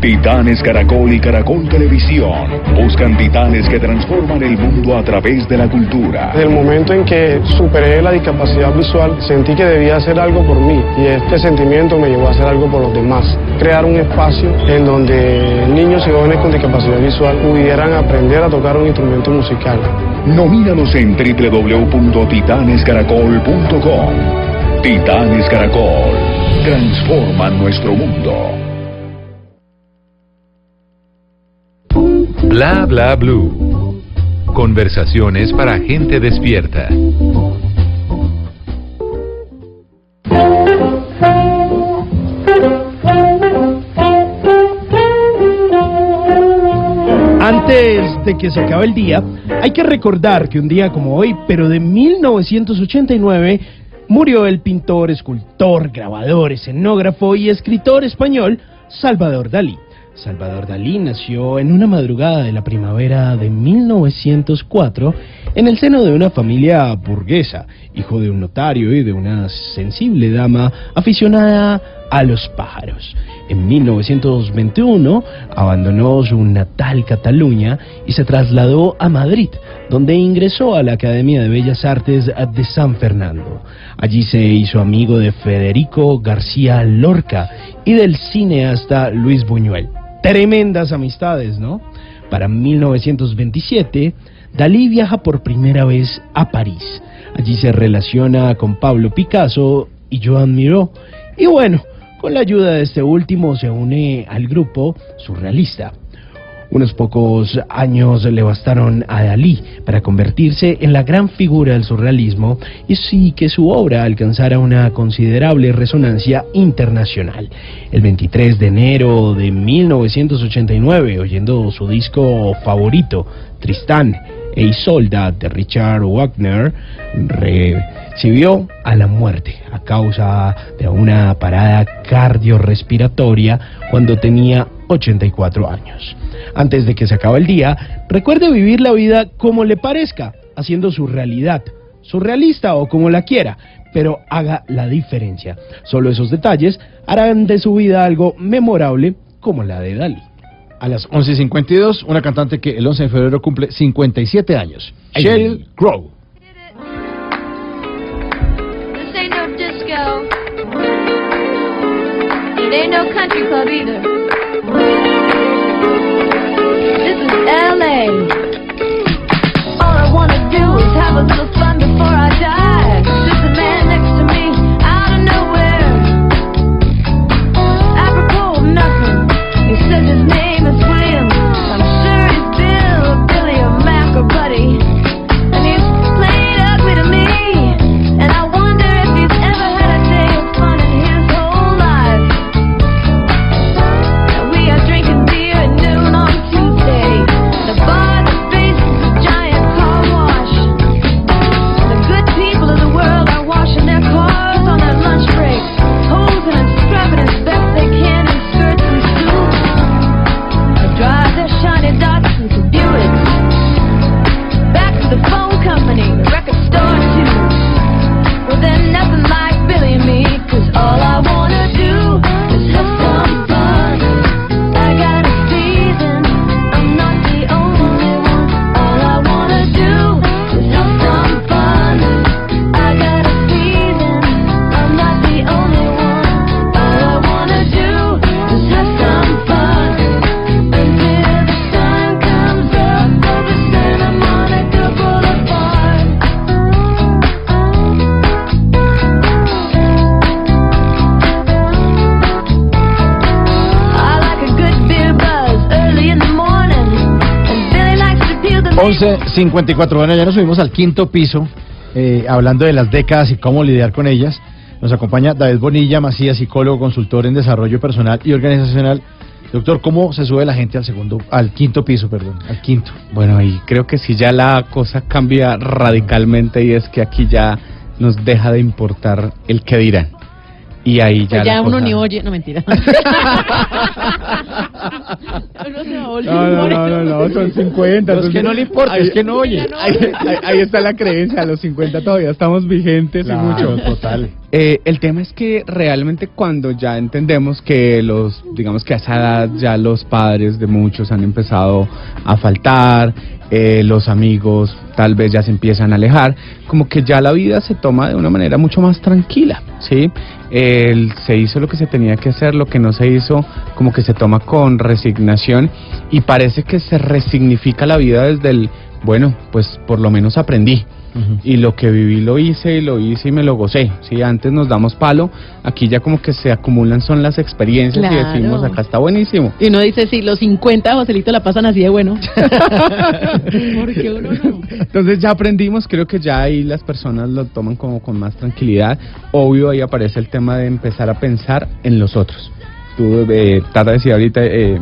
Titanes Caracol y Caracol Televisión buscan titanes que transforman el mundo a través de la cultura. Desde el momento en que superé la discapacidad visual, sentí que debía hacer algo por mí y este sentimiento me llevó a hacer algo por los demás. Crear un espacio en donde niños y jóvenes con discapacidad visual pudieran aprender a tocar un instrumento musical. Nomínanos en www.titanescaracol.com. Titanes Caracol transforman nuestro mundo. Bla bla blue. Conversaciones para gente despierta. Antes de que se acabe el día, hay que recordar que un día como hoy, pero de 1989, murió el pintor, escultor, grabador, escenógrafo y escritor español Salvador Dalí. Salvador Dalí nació en una madrugada de la primavera de 1904 en el seno de una familia burguesa, hijo de un notario y de una sensible dama aficionada a los pájaros. En 1921 abandonó su natal Cataluña y se trasladó a Madrid, donde ingresó a la Academia de Bellas Artes de San Fernando. Allí se hizo amigo de Federico García Lorca y del cineasta Luis Buñuel. Tremendas amistades, ¿no? Para 1927, Dalí viaja por primera vez a París. Allí se relaciona con Pablo Picasso y Joan Miró. Y bueno, Con la ayuda de este último se une al grupo surrealista. Unos pocos años le bastaron a Dalí para convertirse en la gran figura del surrealismo y sí que su obra alcanzara una considerable resonancia internacional. El 23 de enero de 1989, oyendo su disco favorito, Tristán e Isolda de Richard Wagner, recibió a la muerte a causa de una parada cardiorrespiratoria cuando tenía 84 años. Antes de que se acabe el día, recuerde vivir la vida como le parezca, haciendo su realidad, surrealista o como la quiera, pero haga la diferencia. Solo esos detalles harán de su vida algo memorable como la de Dalí. A las 11.52, una cantante que el 11 de febrero cumple 57 años. Ay, Sheryl Crow. This ain't no disco. It ain't no country club either. This is LA. All I wanna do is have a 11.54. Bueno, ya nos subimos al quinto piso, eh, hablando de las décadas y cómo lidiar con ellas. Nos acompaña David Bonilla Macías, psicólogo, consultor en desarrollo personal y organizacional. Doctor, ¿cómo se sube la gente al segundo, al quinto piso, perdón, al quinto? Bueno, y creo que sí ya la cosa cambia radicalmente y es que aquí ya nos deja de importar el que dirán. Y ahí ya, Pues ya la uno cosa- ni oye, no mentira. uno se va a volver No, no, no, no, no, son 50. Pero es son- que no le importa, Ahí- es que no oye. Ahí, ahí- ahí está la creencia, a los 50 todavía estamos vigentes Claro, y mucho. total. Eh, el tema es que realmente cuando ya entendemos que los, digamos que a esa edad ya los padres de muchos han empezado a faltar, eh, los amigos tal vez ya se empiezan a alejar, como que ya la vida se toma de una manera mucho más tranquila, ¿sí? El- se hizo lo que se tenía que hacer, lo que no se hizo, como que se toma con resignación y parece que se resignifica la vida desde el, bueno, pues por lo menos aprendí. Y lo que viví lo hice y lo hice y me lo gocé. Si antes nos damos palo, aquí ya como que se acumulan son las experiencias y decimos acá está buenísimo. Y uno dice, sí, los 50 Joselito la pasan así de bueno. Porque uno no. Entonces ya aprendimos, creo que ya ahí las personas lo toman como con más tranquilidad. Obvio ahí aparece el tema de empezar a pensar en los otros. Tú eh, Tata decía ahorita, eh,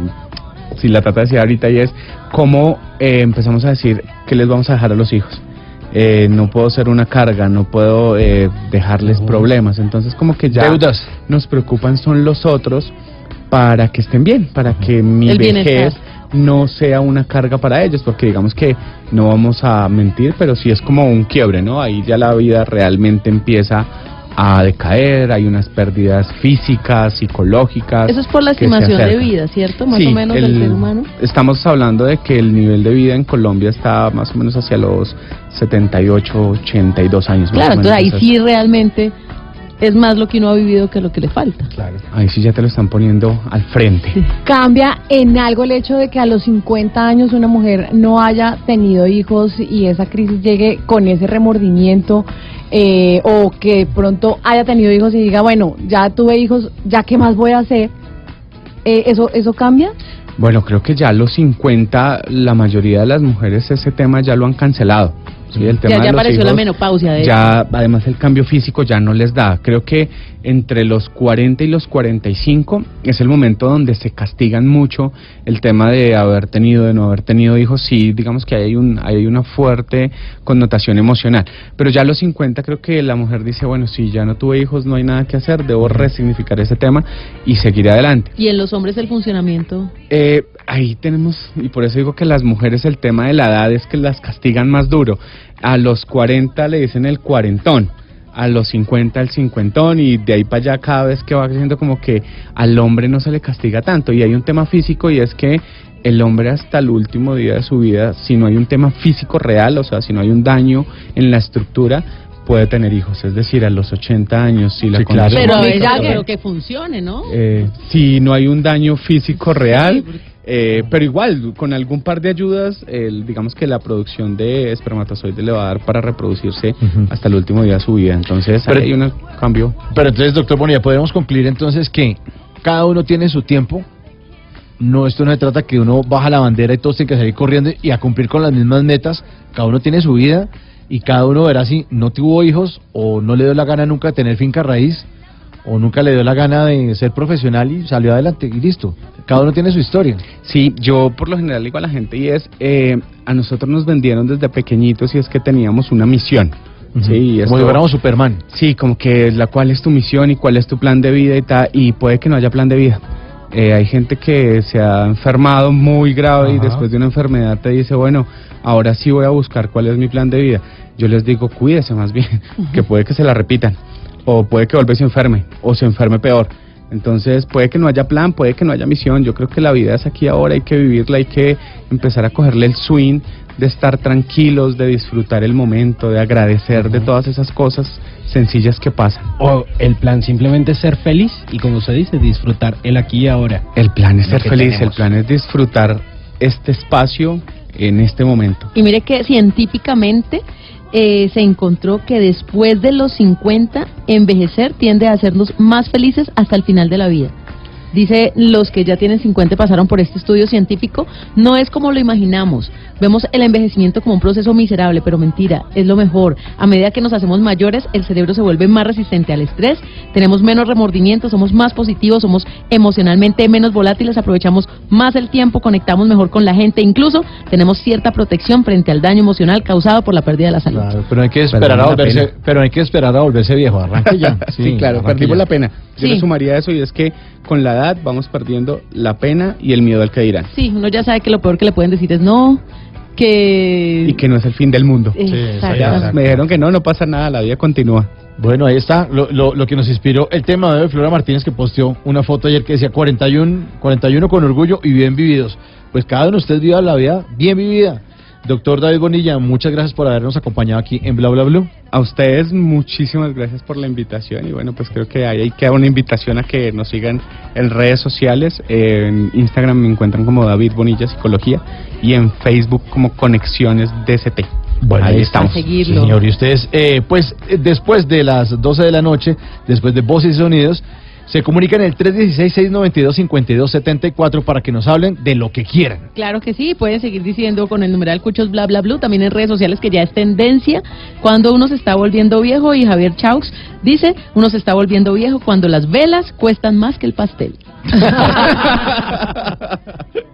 si la Tata decía ahorita y es cómo eh, empezamos a decir que les vamos a dejar a los hijos. Eh, no puedo ser una carga, no puedo eh, dejarles problemas. Entonces como que ya Deudas. nos preocupan son los otros para que estén bien, para que mi El vejez bienestar. no sea una carga para ellos, porque digamos que no vamos a mentir, pero sí es como un quiebre, ¿no? Ahí ya la vida realmente empieza a decaer, hay unas pérdidas físicas, psicológicas. Eso es por la estimación de vida, ¿cierto? Más Sí, o menos del el- ser humano. Estamos hablando de que el nivel de vida en Colombia está más o menos hacia los 78, 82 años. más Claro, menos. entonces ahí sí realmente es más lo que uno ha vivido que lo que le falta. Ahí sí ya te lo están poniendo al frente. ¿Cambia en algo el hecho de que a los 50 años una mujer no haya tenido hijos y esa crisis llegue con ese remordimiento? eh, o que pronto haya tenido hijos y diga, bueno, ya tuve hijos, ya qué más voy a hacer, eh, ¿eso, ¿eso cambia? Bueno, creo que ya a los 50 la mayoría de las mujeres ese tema ya lo han cancelado. Sí, el tema Ya, ya apareció la hijos, menopausia de Ya, además el cambio físico ya no les da. Creo que entre los 40 y los 45 es el momento donde se castigan mucho el tema de haber tenido, de no haber tenido hijos. Sí, digamos que hay, un, hay una fuerte connotación emocional. Pero ya a los 50 creo que la mujer dice, bueno, si ya no tuve hijos, no hay nada que hacer, debo resignificar ese tema y seguir adelante. Y en los hombres el funcionamiento. Eh, ahí tenemos, y por eso digo que las mujeres el tema de la edad es que las castigan más duro. A los 40 le dicen el cuarentón, a los 50 el cincuentón, y de ahí para allá cada vez que va creciendo como que al hombre no se le castiga tanto. Y hay un tema físico y es que el hombre hasta el último día de su vida, si no hay un tema físico real, o sea, si no hay un daño en la estructura, puede tener hijos. Es decir, a los 80 años, si la Sí, claro. Pero, pero que funcione, ¿no? eh, si no hay un daño físico real, eh, pero igual, con algún par de ayudas, el- digamos que la producción de espermatozoides le va a dar para reproducirse hasta el último día de su vida. Entonces, Pero- hay un cambio. Pero entonces, doctor Bonilla, podemos concluir entonces que cada uno tiene su tiempo. No, esto no se trata que uno baja la bandera y todos tienen que salir corriendo y a cumplir con las mismas metas. Cada uno tiene su vida y cada uno verá si no tuvo hijos o no le dio la gana nunca de tener finca raíz o nunca le dio la gana de ser profesional y salió adelante y listo. Cada uno tiene su historia. Sí, yo por lo general digo a la gente y es, eh, a nosotros nos vendieron desde pequeñitos y es que teníamos una misión. Sí, y Como si esto- fuéramos Superman. Sí, como que la cuál es tu misión y cuál es tu plan de vida y tal, y puede que no haya plan de vida. Eh, hay gente que se ha enfermado muy grave y después de una enfermedad te dice, bueno, ahora sí voy a buscar cuál es mi plan de vida. Yo les digo, cuídese más bien, que puede que se la repitan, o puede que vuelva y se enferme, o se enferme peor. Entonces, puede que no haya plan, puede que no haya misión. Yo creo que la vida es aquí ahora, hay que vivirla, hay que empezar a cogerle el swing de estar tranquilos, de disfrutar el momento, de agradecer de todas esas cosas sencillas que pasan. O el plan simplemente es ser feliz y como se dice, disfrutar el aquí y ahora. El plan es Lo ser feliz, tenemos. el plan es disfrutar este espacio en este momento. Y mire que científicamente eh, se encontró que después de los 50, envejecer tiende a hacernos más felices hasta el final de la vida. Dice, los que ya tienen 50 y pasaron por este estudio científico, no es como lo imaginamos. Vemos el envejecimiento como un proceso miserable, pero mentira, es lo mejor. A medida que nos hacemos mayores, el cerebro se vuelve más resistente al estrés, tenemos menos remordimientos, somos más positivos, somos emocionalmente menos volátiles, aprovechamos más el tiempo, conectamos mejor con la gente, incluso tenemos cierta protección frente al daño emocional causado por la pérdida de la salud. Claro, pero hay que esperar a volverse, pero hay que esperar a volverse viejo. Arranque ya. Sí, claro, perdimos ya. la pena. Yo Sí. le sumaría eso y es que con la edad vamos perdiendo la pena y el miedo al que dirán. Sí, uno ya sabe que lo peor que le pueden decir es no, que... Y que no es el fin del mundo. Exacto. Ya, me dijeron que no, no pasa nada, la vida continúa. Bueno, ahí está lo, lo, lo que nos inspiró el tema de hoy, Flora Martínez, que posteó una foto ayer que decía 41, 41 con orgullo y bien vividos. Pues cada uno de ustedes viva la vida bien vivida. Doctor David Bonilla, muchas gracias por habernos acompañado aquí en Bla Bla Blue. A ustedes muchísimas gracias por la invitación y bueno, pues creo que ahí queda una invitación a que nos sigan en redes sociales. En Instagram me encuentran como David Bonilla Psicología y en Facebook como Conexiones DCT. Bueno, ahí estamos. A seguirlo. Señor, y ustedes, eh, pues eh, después de las 12 de la noche, después de Voces y Sonidos, se comunican en el 316-692-5274 para que nos hablen de lo que quieran. Claro que sí, pueden seguir diciendo con el numeral Cuchos Bla Bla Blue, también en redes sociales que ya es tendencia cuando uno se está volviendo viejo y Javier Chaux dice, uno se está volviendo viejo cuando las velas cuestan más que el pastel.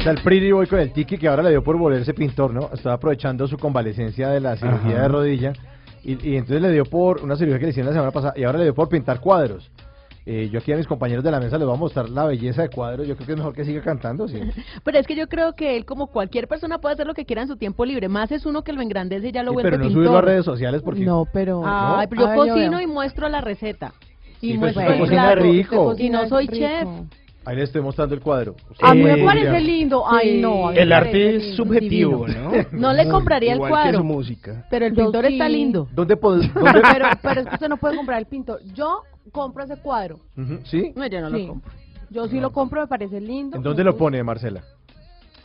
Está el Pretty Boy con el tiki que ahora le dio por volverse pintor, ¿no? Estaba aprovechando su convalecencia de la cirugía Ajá. de rodilla y, y entonces le dio por una cirugía que le hicieron la semana pasada y ahora le dio por pintar cuadros. Eh, yo aquí a mis compañeros de la mesa les voy a mostrar la belleza de cuadros. Yo creo que es mejor que siga cantando, sí. Pero es que yo creo que él, como cualquier persona, puede hacer lo que quiera en su tiempo libre. Más es uno que lo engrandece y ya lo Sí, vuelve pero no pintor. subirlo a redes sociales porque... No, pero... Ay, pero yo A ver, yo cocino y muestro la receta. Sí, Y pues muestro usted el cocina rico. Y no soy rico. chef. Ahí le estoy mostrando el cuadro. A mí me Eh, parece lindo. Ay, Sí. no. El arte es lindo, subjetivo, divino. ¿no? No le compraría el Igual que cuadro. su música. Pero el Yo pintor está lindo. ¿Dónde pod- Pero, dónde- pero, pero es que usted no puede comprar el pintor. Yo compro ese cuadro. ¿Sí? No, yo no Sí. lo compro. Yo sí lo compro, me parece lindo. ¿En dónde lo pone, Marcela?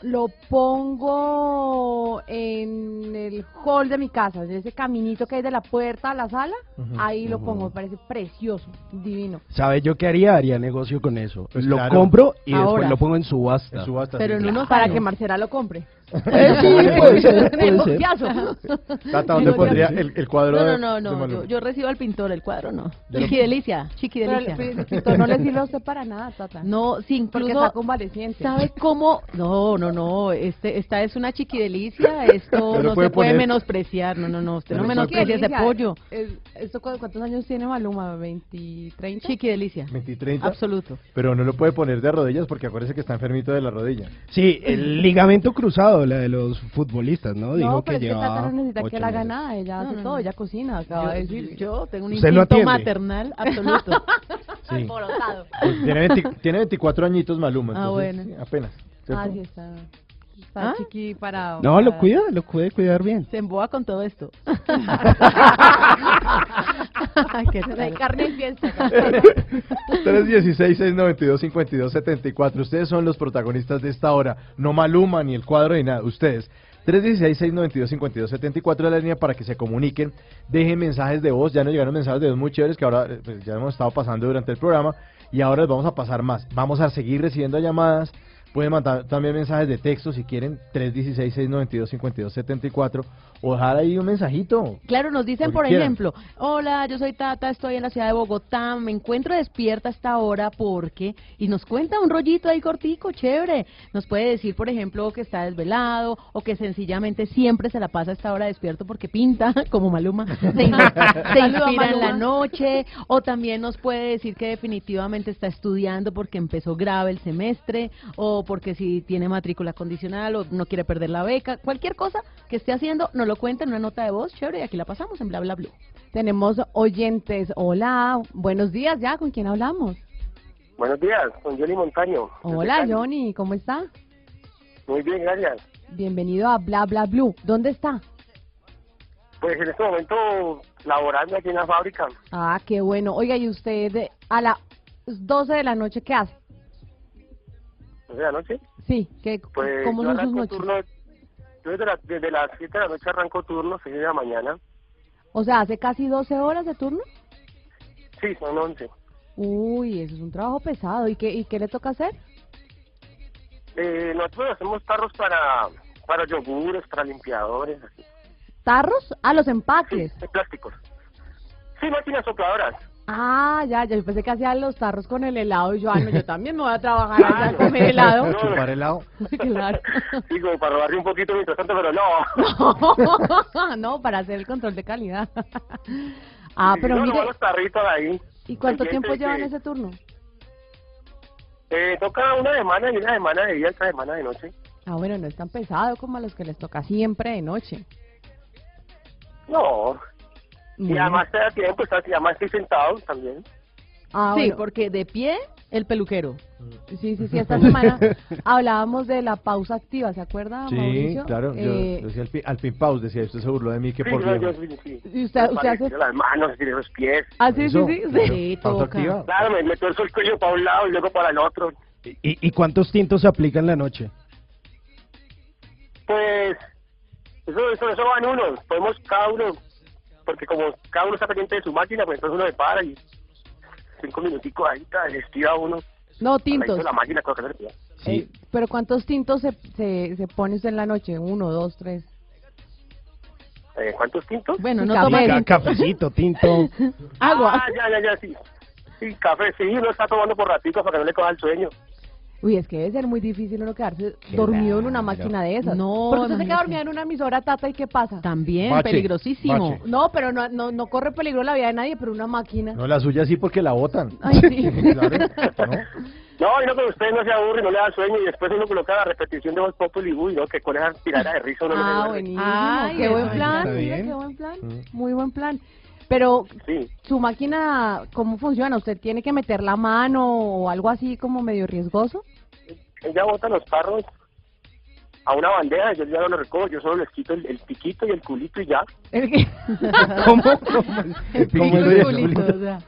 Lo pongo en el hall de mi casa, en ese caminito que hay de la puerta a la sala. Ahí lo pongo, me parece precioso, divino. ¿Sabe yo qué haría? Haría negocio con eso. Pues lo claro. compro y Ahora. después lo pongo en subasta. En subasta. Pero sí. en unos Para que Marcela lo compre. Eh, sí, puede ser, puede ser. Tata, ¿dónde pondría el, el cuadro No, no, no, no. Yo, yo recibo al pintor, el cuadro no. Chiqui delicia, chiqui Pero delicia. el, el pintor no le sirve a usted para nada, Tata. No, sí, porque incluso está convaleciente. ¿Sabe cómo? No, no, no. Este, esta es una chiquidelicia. Esto No no puede se puede poner. menospreciar. No, no, no. Usted no Pero menosprecia ese pollo. es- ¿Esto cu- cuántos años tiene Maluma? ¿20, 30? Chiquidelicia. 20 y 30. Absoluto. Pero no lo puede poner de rodillas porque acuérdese que está enfermito de la rodilla. Sí, el ligamento cruzado, la de los futbolistas, ¿no? Dijo No, pero que es que Tata llevaba no necesita que la haga meses. nada. Ella No, hace no, todo, no. ella cocina, acaba de Yo, decir. yo tengo un Usted lo instinto atiende. maternal absoluto. Sí. Alborotado. Pues tiene, 20 tiene 24 añitos Maluma. Ah, entonces, bueno. sí, apenas. ¿Cierto? Ah, sí, está, está ¿Ah? chiqui para... No, lo cuida, lo puede cuidar bien. Se emboba con todo esto. que hay carne y fiesta. 316-692-5274. Ustedes son los protagonistas de esta hora. No Maluma ni el cuadro ni nada. Ustedes. 316-692-5274 es la línea para que se comuniquen. Dejen mensajes de voz. Ya nos llegaron mensajes de voz muy chéveres que ahora eh, pues, ya hemos estado pasando durante el programa. Y ahora les vamos a pasar más. Vamos a seguir recibiendo llamadas. Pueden mandar también mensajes de texto si quieren. 316-692-5274. O dejar ahí un mensajito. Claro, nos dicen, por quieran. ejemplo, hola, yo soy Tata, estoy en la ciudad de Bogotá, me encuentro despierta a esta hora porque, y nos cuenta un rollito ahí cortico, chévere. Nos puede decir, por ejemplo, que está desvelado o que sencillamente siempre se la pasa a esta hora despierto porque pinta, como Maluma, se, se inspira en la noche, o también nos puede decir que definitivamente está estudiando porque empezó grave el semestre, o porque si tiene matrícula condicional o no quiere perder la beca, cualquier cosa que esté haciendo, nos lo cuenta en una nota de voz, chévere, y aquí la pasamos en bla bla bla. Tenemos oyentes. Hola, buenos días ya. ¿Con quién hablamos? Buenos días, con Johnny Montaño. Hola. Johnny. ¿Cómo está? Muy bien, gracias. Bienvenido a Bla Bla Blue. ¿Dónde está? Pues en este momento laborando aquí en la fábrica. Ah, qué bueno. Oiga, ¿y usted a las 12 de la noche qué hace? ¿No de la noche? Sí, ¿qué, Pues ¿cómo yo son sus arranco noches? turno, yo desde, la- desde las 7 de la noche arranco turno, 6 de la mañana. O sea, ¿hace casi 12 horas de turno? Sí, son 11. Uy, eso es un trabajo pesado. ¿Y qué, y qué le toca hacer? Eh, nosotros hacemos tarros para, para yogures, para limpiadores, así, ¿Tarros? Ah, los empaques. de plásticos. Sí, máquinas sopladoras. Ah, ya, ya, yo pensé que hacían los tarros con el helado y yo, ah, no, yo también me voy a trabajar allá a comer helado. No, Chupar helado. claro. Digo, para robarle un poquito mientras tanto, pero no. no, para hacer el control de calidad. ah, Sí, pero no, mire, no, los tarritos ahí. ¿y cuánto tiempo llevan que- ese turno? Eh, toca una semana y una semana de día, otra semana de noche. Ah, bueno, no es tan pesado como a los que les toca siempre de noche. No. Y además te da tiempo, estás, y además estoy sentado también. Ah, sí, bueno. porque de pie, el peluquero. Sí, sí, sí, esta semana hablábamos de la pausa activa, ¿se acuerda, Sí, Mauricio? claro. Yo Eh, decía al fin, al fin pause, decía. Usted se burló de mí que Sí, por no, yo sí, sí. ¿Y usted- usted hace- las manos, estiro los pies. Ah, sí, Eso, sí, sí, claro. sí. Pausa toca. activa. Claro, me, me tuerzo el cuello para un lado y luego para el otro. ¿Y, y cuántos tintos se aplican en la noche? Pues, eso, eso, eso van unos. Podemos cada uno, porque como cada uno está pendiente de su máquina, pues entonces uno se para y cinco minuticos ahí, tal, estira uno. No, tintos. la máquina, que Sí. Pero ¿cuántos tintos se, se, se pone usted en la noche? ¿Uno, dos, tres? eh, ¿Cuántos tintos? Bueno, no café. tome Ca- cafecito, tinto. Agua. Ah, ya, ya, ya, sí. Sí, café, sí, uno está tomando por ratitos para que no le coja el sueño. Uy, es que debe ser muy difícil uno quedarse dormido en una máquina de esas. No, Porque usted se queda dormida en una emisora tata y ¿qué pasa? También, Bache, peligrosísimo. bache. No, pero no, no, no corre peligro la vida de nadie, pero una máquina. No, la suya sí porque la botan. Ay, sí. ¿no? No, y no que usted no se aburre, no le da sueño y después uno coloca la repetición de Voz Populi, uy, no, que con esa tirada de risa uno no Ah, se duerme. buenísimo. Ay, qué buen plan, mira, qué buen plan. Mm. Muy buen plan. Pero Sí, su máquina, ¿cómo funciona? ¿Usted tiene que meter la mano o algo así como medio riesgoso? ella bota los tarros a una bandeja, yo ya no lo recojo, yo solo les quito el, el piquito y el culito y ya. ¿El qué? ¿Cómo? ¿Cómo? El ¿Cómo piquito y eso? culito, o sea.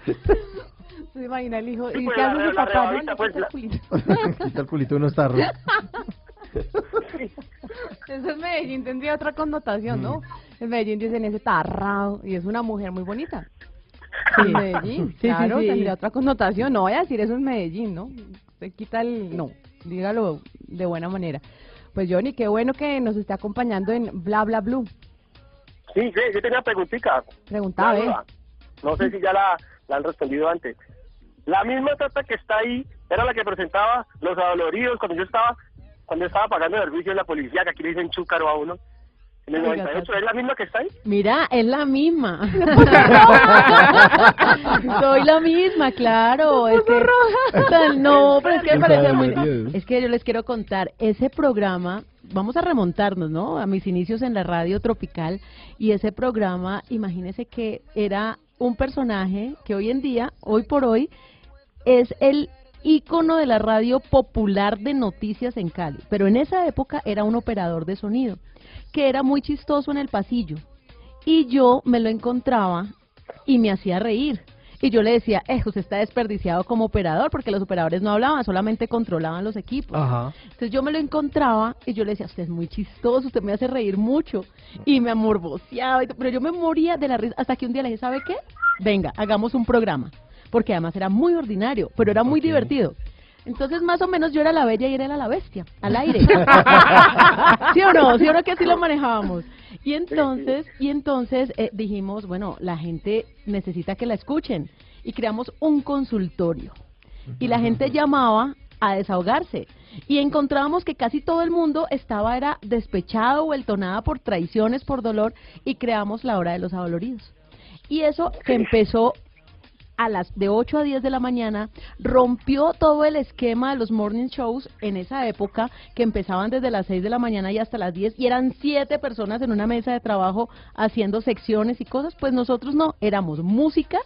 Se imagina el hijo. Sí, ¿Y pues, qué hace la su papá? No, le pues, el culito. El culito de unos tarros. Eso en Medellín tendría otra connotación, Mm. ¿no? En Medellín dicen ese tarrao y es una mujer muy bonita. En Medellín, Sí, claro, sí. tendría otra connotación. No vaya a decir eso en Medellín, ¿no? Usted quita el... No, dígalo de buena manera. Pues Johnny, qué bueno que nos esté acompañando en Bla Bla Blue. Sí, sí, yo tenía preguntita. Preguntaba, ¿eh? No sé si ya la, la han respondido antes. La misma tata que está ahí era la que presentaba los adoloridos cuando yo estaba cuando estaba pagando el servicio en la policía, que aquí le dicen chúcaro a uno. En el Oiga, 98, tata. ¿es la misma que está ahí? Mira, es la misma. Soy la misma, claro. Es que, Tal- no, pero es que me parece muy... Es que yo les quiero contar, ese programa, vamos a remontarnos, ¿no? A mis inicios en la radio tropical, y ese programa, imagínense que era un personaje que hoy en día, hoy por hoy, es el ícono de la radio popular de noticias en Cali. Pero en esa época era un operador de sonido, que era muy chistoso en el pasillo. Y yo me lo encontraba y me hacía reír. Y yo le decía, eh, usted está desperdiciado como operador, porque los operadores no hablaban, solamente controlaban los equipos. Ajá. Entonces yo me lo encontraba y yo le decía, usted es muy chistoso, usted me hace reír mucho. Y me amorboceaba, pero yo me moría de la risa hasta que un día le dije, ¿sabe qué? Venga, hagamos un programa. Porque además era muy ordinario, pero era muy divertido. Entonces más o menos yo era la bella y él era la bestia, al aire. ¿Sí o no? ¿Sí o no que así lo manejábamos? Y entonces, y entonces eh, dijimos, bueno, la gente necesita que la escuchen. Y creamos un consultorio y la gente llamaba a desahogarse y encontrábamos que casi todo el mundo estaba era despechado o entonada por traiciones, por dolor y creamos la hora de los adoloridos. Y eso que empezó a las de 8 a 10 de la mañana, rompió todo el esquema de los morning shows en esa época, que empezaban desde las 6 de la mañana y hasta las 10, y eran siete personas en una mesa de trabajo haciendo secciones y cosas, pues nosotros no, éramos música,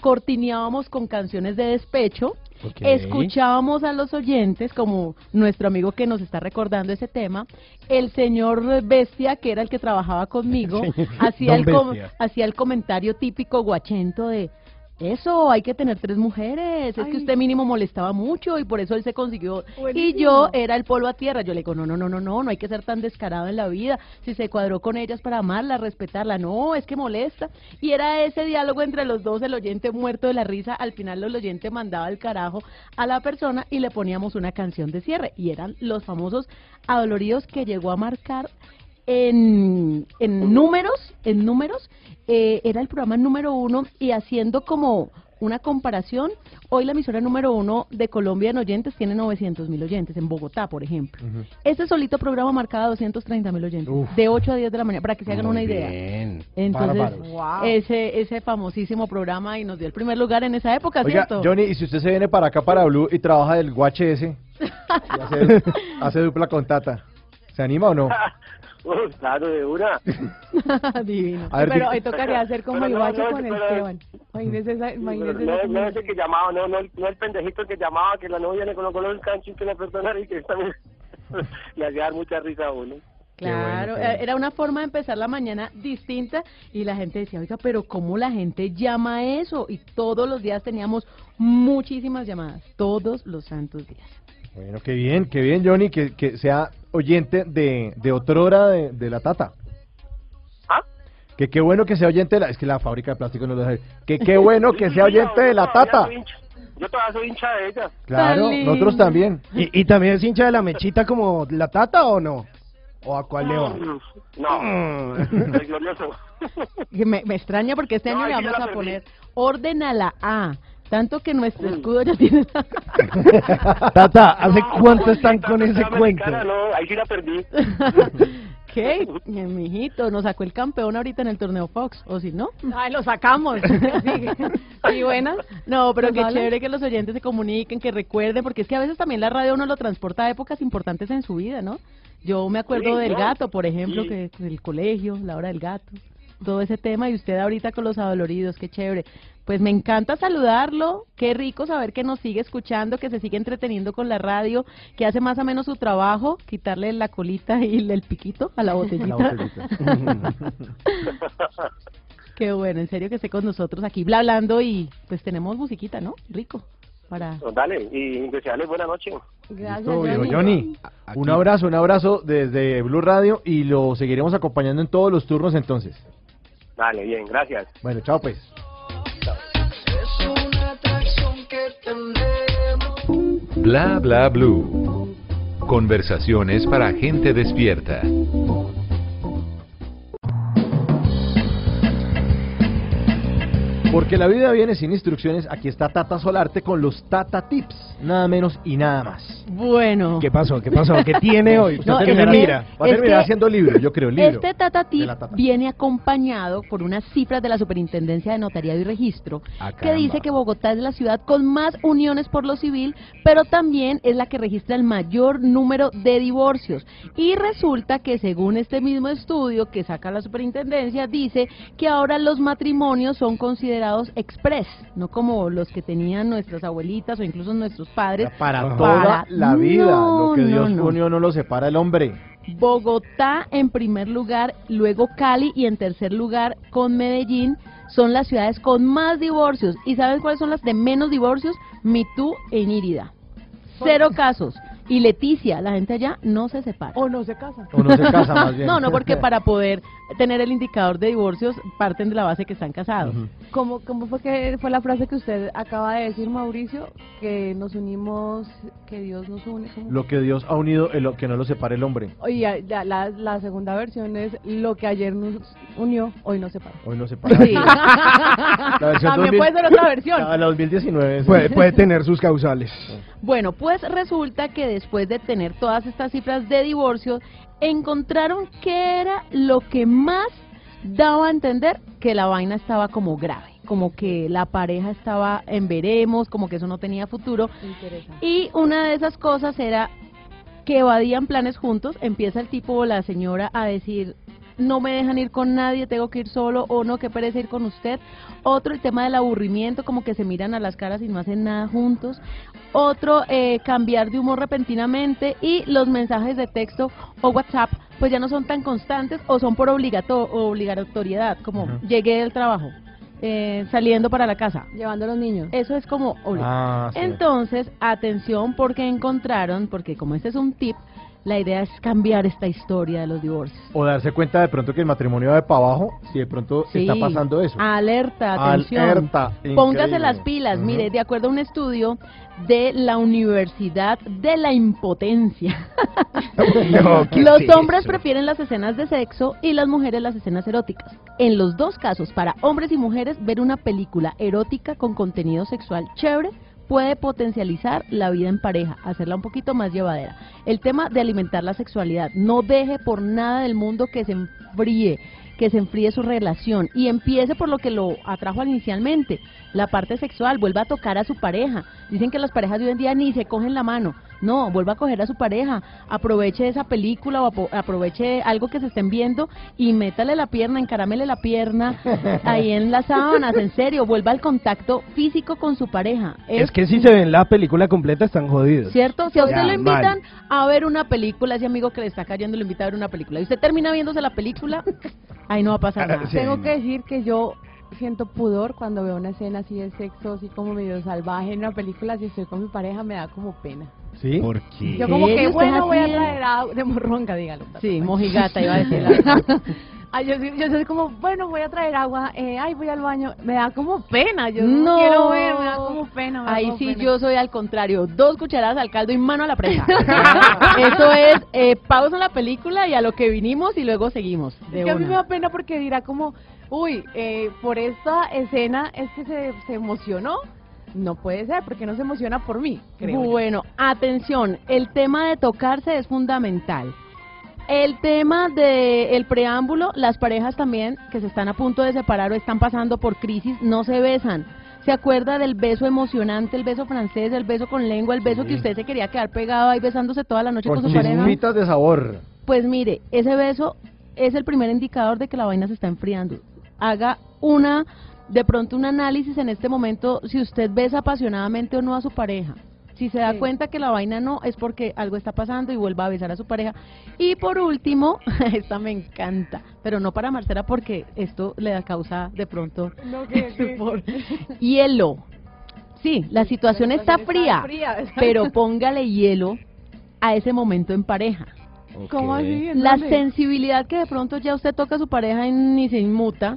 cortineábamos con canciones de despecho, escuchábamos a los oyentes, como nuestro amigo que nos está recordando ese tema, el señor Bestia, que era el que trabajaba conmigo, hacía el, com- el comentario típico guachento de eso, hay que tener tres mujeres, es que usted mínimo molestaba mucho y por eso él se consiguió. Y yo era el polvo a tierra, yo le digo, no, no, no, no, no, no hay que ser tan descarado en la vida, si se cuadró con ellas para amarla, respetarla, no, es que molesta. Y era ese diálogo entre los dos, el oyente muerto de la risa, al final el oyente mandaba el carajo a la persona y le poníamos una canción de cierre. Y eran los famosos adoloridos que llegó a marcar en, en números, en números, eh, era el programa número uno y haciendo como una comparación, hoy la emisora número uno de Colombia en oyentes tiene 900 mil oyentes, en Bogotá, por ejemplo. Ese solito programa marcaba 230 mil oyentes, de 8 a 10 de la mañana, para que se hagan Muy una idea. bien. Entonces, Bárbaros. ese, ese famosísimo programa y nos dio el primer lugar en esa época, Oiga, ¿cierto? Johnny, y si usted se viene para acá, para Blue, y trabaja del guache ese, hace dupla con Tata, ¿se anima o no? Uf, claro, de una. Divino. A ver, pero ahí tocaría hacer como el guacho no, con el Esteban. Imagínese esa, imagínese No, esa no es el que llamaba, no, no, no el pendejito que llamaba, que la novia le colocó los canchos que la persona y que también le hacía dar mucha risa a uno. Claro, era una forma de empezar la mañana distinta y la gente decía, oiga, pero ¿cómo la gente llama a eso? Y todos los días teníamos muchísimas llamadas, todos los santos días. Bueno, qué bien, qué bien, Johnny, que, que sea oyente de, de otrora de, de la Tata. ¿Ah? Que qué bueno que sea oyente de la... Es que la fábrica de plástico no lo deja. Que qué bueno que sea oyente de la Tata. Yo todavía soy hincha de ella. Claro, nosotros también. ¿Y, y también es hincha de la mechita como la tata o no? ¿O a cuál le va? No, glorioso. Que me, me extraña porque este No, año le ahí sí vamos la a perdí. poner orden a la A. Tanto que nuestro escudo ya tiene... Tata, ¿hace cuánto están con ese cuento? no, ahí sí la perdí. ¿Qué? Mijito, nos sacó el campeón ahorita en el torneo Fox, ¿o si no? Ay, lo sacamos. ¿Y buena? No, pero ¿Nos qué hablan? chévere que los oyentes se comuniquen, que recuerden, porque es que a veces también la radio uno lo transporta a épocas importantes en su vida, ¿no? Yo me acuerdo Sí, del no, gato, por ejemplo, sí. que del colegio, la hora del gato, todo ese tema, y usted ahorita con los adoloridos, qué chévere. Pues me encanta saludarlo, qué rico saber que nos sigue escuchando, que se sigue entreteniendo con la radio, que hace más o menos su trabajo, quitarle la colita y el piquito a la botellita. Qué bueno, en serio que esté con nosotros aquí bla, hablando y pues tenemos musiquita, ¿no? Rico. Para... Dale, y desearles buena noche. Gracias, Johnny. Un abrazo, un abrazo desde Blue Radio y lo seguiremos acompañando en todos los turnos entonces. Dale, bien, gracias. Bueno, chao pues. Bla bla blue. Conversaciones para gente despierta. Porque la vida viene sin instrucciones, aquí está Tata Solarte con los Tata Tips, nada menos y nada más. Bueno. ¿Qué pasó? ¿Qué pasó? ¿Qué tiene hoy? No, que- mira. Va a es terminar haciendo libro, yo creo, libro. Este Tata Tip Tata. viene acompañado por unas cifras de la Superintendencia de Notariado y Registro Ah, que dice que Bogotá es la ciudad con más uniones por lo civil, pero también es la que registra el mayor número de divorcios. Y resulta que según este mismo estudio que saca la Superintendencia, dice que ahora los matrimonios son considerados express, no como los que tenían nuestras abuelitas o incluso nuestros padres. Para toda Para- la vida, No, lo que Dios no. unió no lo separa el hombre. Bogotá en primer lugar, luego Cali y en tercer lugar con Medellín son las ciudades con más divorcios. ¿Y saben cuáles son las de menos divorcios? Mitú e Inírida. Cero casos. Y Leticia, la gente allá no se separa. O no se casa. O no se casa, más bien. No, no, porque para poder tener el indicador de divorcios parten de la base que están casados. ¿Cómo, ¿Cómo fue que fue la frase que usted acaba de decir, Mauricio? Que nos unimos, que Dios nos une. ¿cómo? Lo que Dios ha unido, lo que no lo separe el hombre. Oye, ya, la, la segunda versión es lo que ayer nos unió, hoy nos separa. Hoy no separa. Sí. La versión También 2000 puede ser otra versión. Ah, la 2019. sí. Puede, puede tener sus causales. Bueno, pues resulta que después de tener todas estas cifras de divorcio, encontraron que era lo que más daba a entender que la vaina estaba como grave, como que la pareja estaba en veremos, como que eso no tenía futuro. Y una de esas cosas era que evadían planes juntos, empieza el tipo o la señora a decir, no me dejan ir con nadie, tengo que ir solo, o no, que pereza ir con usted. Otro, el tema del aburrimiento, como que se miran a las caras y no hacen nada juntos. Otro, eh, cambiar de humor repentinamente y los mensajes de texto o WhatsApp, pues ya no son tan constantes o son por obligato obligatoriedad, como Ajá. llegué del trabajo, eh, saliendo para la casa. Llevando a los niños. Eso es como Ah, sí. Entonces, atención porque encontraron, porque como este es un tip, la idea es cambiar esta historia de los divorcios. O darse cuenta de pronto que el matrimonio va de para abajo, si de pronto Sí. está pasando eso. Alerta, atención. Alerta, Póngase increíble. las pilas. Mire, de acuerdo a un estudio de la Universidad de la Impotencia, No, ¿qué los es hombres eso? prefieren las escenas de sexo y las mujeres las escenas eróticas. En los dos casos, para hombres y mujeres, ver una película erótica con contenido sexual chévere puede potencializar la vida en pareja, hacerla un poquito más llevadera. El tema de alimentar la sexualidad, no deje por nada del mundo que se enfríe, que se enfríe su relación y empiece por lo que lo atrajo inicialmente, la parte sexual, vuelva a tocar a su pareja. Dicen que las parejas de hoy en día ni se cogen la mano. No, vuelva a coger a su pareja, aproveche esa película o apo- aproveche algo que se estén viendo y métale la pierna, encarámele la pierna ahí en las sábanas, en serio, vuelva al contacto físico con su pareja. Es que si se ven la película completa están jodidos. ¿Cierto? Si a usted Ya, lo invitan mal. a ver una película, ese amigo que le está cayendo lo invita a ver una película, y usted termina viéndose la película, ahí no va a pasar nada. Tengo que decir que yo siento pudor cuando veo una escena así de sexo, así como medio salvaje en una película, si estoy con mi pareja me da como pena. ¿Sí? ¿Por qué? Yo como que, ¿Usted bueno, voy a traer agua de morronga, dígalo. Sí, mojigata iba a decir. Ay, yo, yo soy como, bueno, voy a traer agua, eh, ay, voy al baño. Me da como pena, yo no, No. quiero ver, me da como pena. me da Ahí como sí pena. yo soy al contrario, dos cucharadas al caldo y mano a la presa. Eso es, eh, pausa la película y a lo que vinimos y luego seguimos. De Es que a mí me da pena porque dirá como, uy, eh, por esta escena es que se, se emocionó. No puede ser, porque no se emociona por mí, creo yo. Bueno, atención, el tema de tocarse es fundamental. El tema del el preámbulo, las parejas también que se están a punto de separar o están pasando por crisis, no se besan. ¿Se acuerda del beso emocionante, el beso francés, el beso con lengua, el beso que usted se quería quedar pegado ahí besándose toda la noche con, Con su pareja? chismitas de sabor. Pues mire, ese beso es el primer indicador de que la vaina se está enfriando. Haga una, de pronto un análisis en este momento si usted besa apasionadamente o no a su pareja. Si se da Sí. cuenta que la vaina no, es porque algo está pasando y vuelva a besar a su pareja. Y por último, esta me encanta, pero no para Marcela porque esto le da causa de pronto No, que- que- estupor. Hielo. Sí, la situación está fría, pero póngale hielo a ese momento en pareja. ¿Cómo así? ¿En La sensibilidad que de pronto ya usted toca a su pareja y ni se inmuta,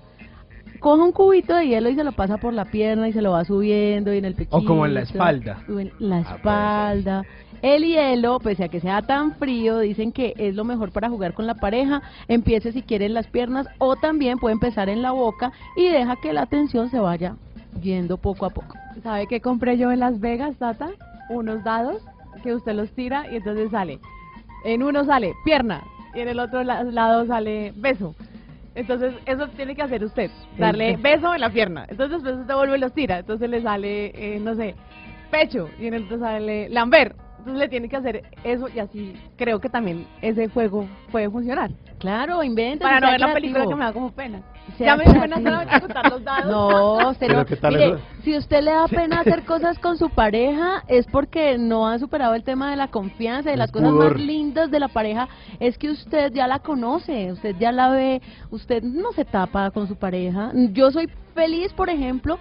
coge un cubito de hielo y se lo pasa por la pierna y se lo va subiendo y en el pechito. O como en la espalda. o en la espalda. El hielo, pese a que sea tan frío, dicen que es lo mejor para jugar con la pareja. Empiece si quiere en las piernas o también puede empezar en la boca y deja que la tensión se vaya yendo poco a poco. ¿Sabe qué compré yo en Las Vegas, Tata? Unos dados que usted los tira y entonces sale. En uno sale pierna y en el otro la- lado sale beso. Entonces, eso tiene que hacer usted. Darle beso en la pierna. Entonces, después usted vuelve y los tira. Entonces le sale, eh, no sé, pecho. Y en el otro sale lamber. Entonces le tienen que hacer eso y así creo que también ese juego puede funcionar. Claro, inventa. Para no ver la película que me da como pena. Sea ya me dio pena solamente contar los dados. No, Pero no. ¿qué tal Mire, eso? si usted le da pena hacer cosas con su pareja, es porque no ha superado el tema de la confianza y las cosas pudor. más lindas de la pareja es que usted ya la conoce, usted ya la ve, usted no se tapa con su pareja. Yo soy feliz, por ejemplo,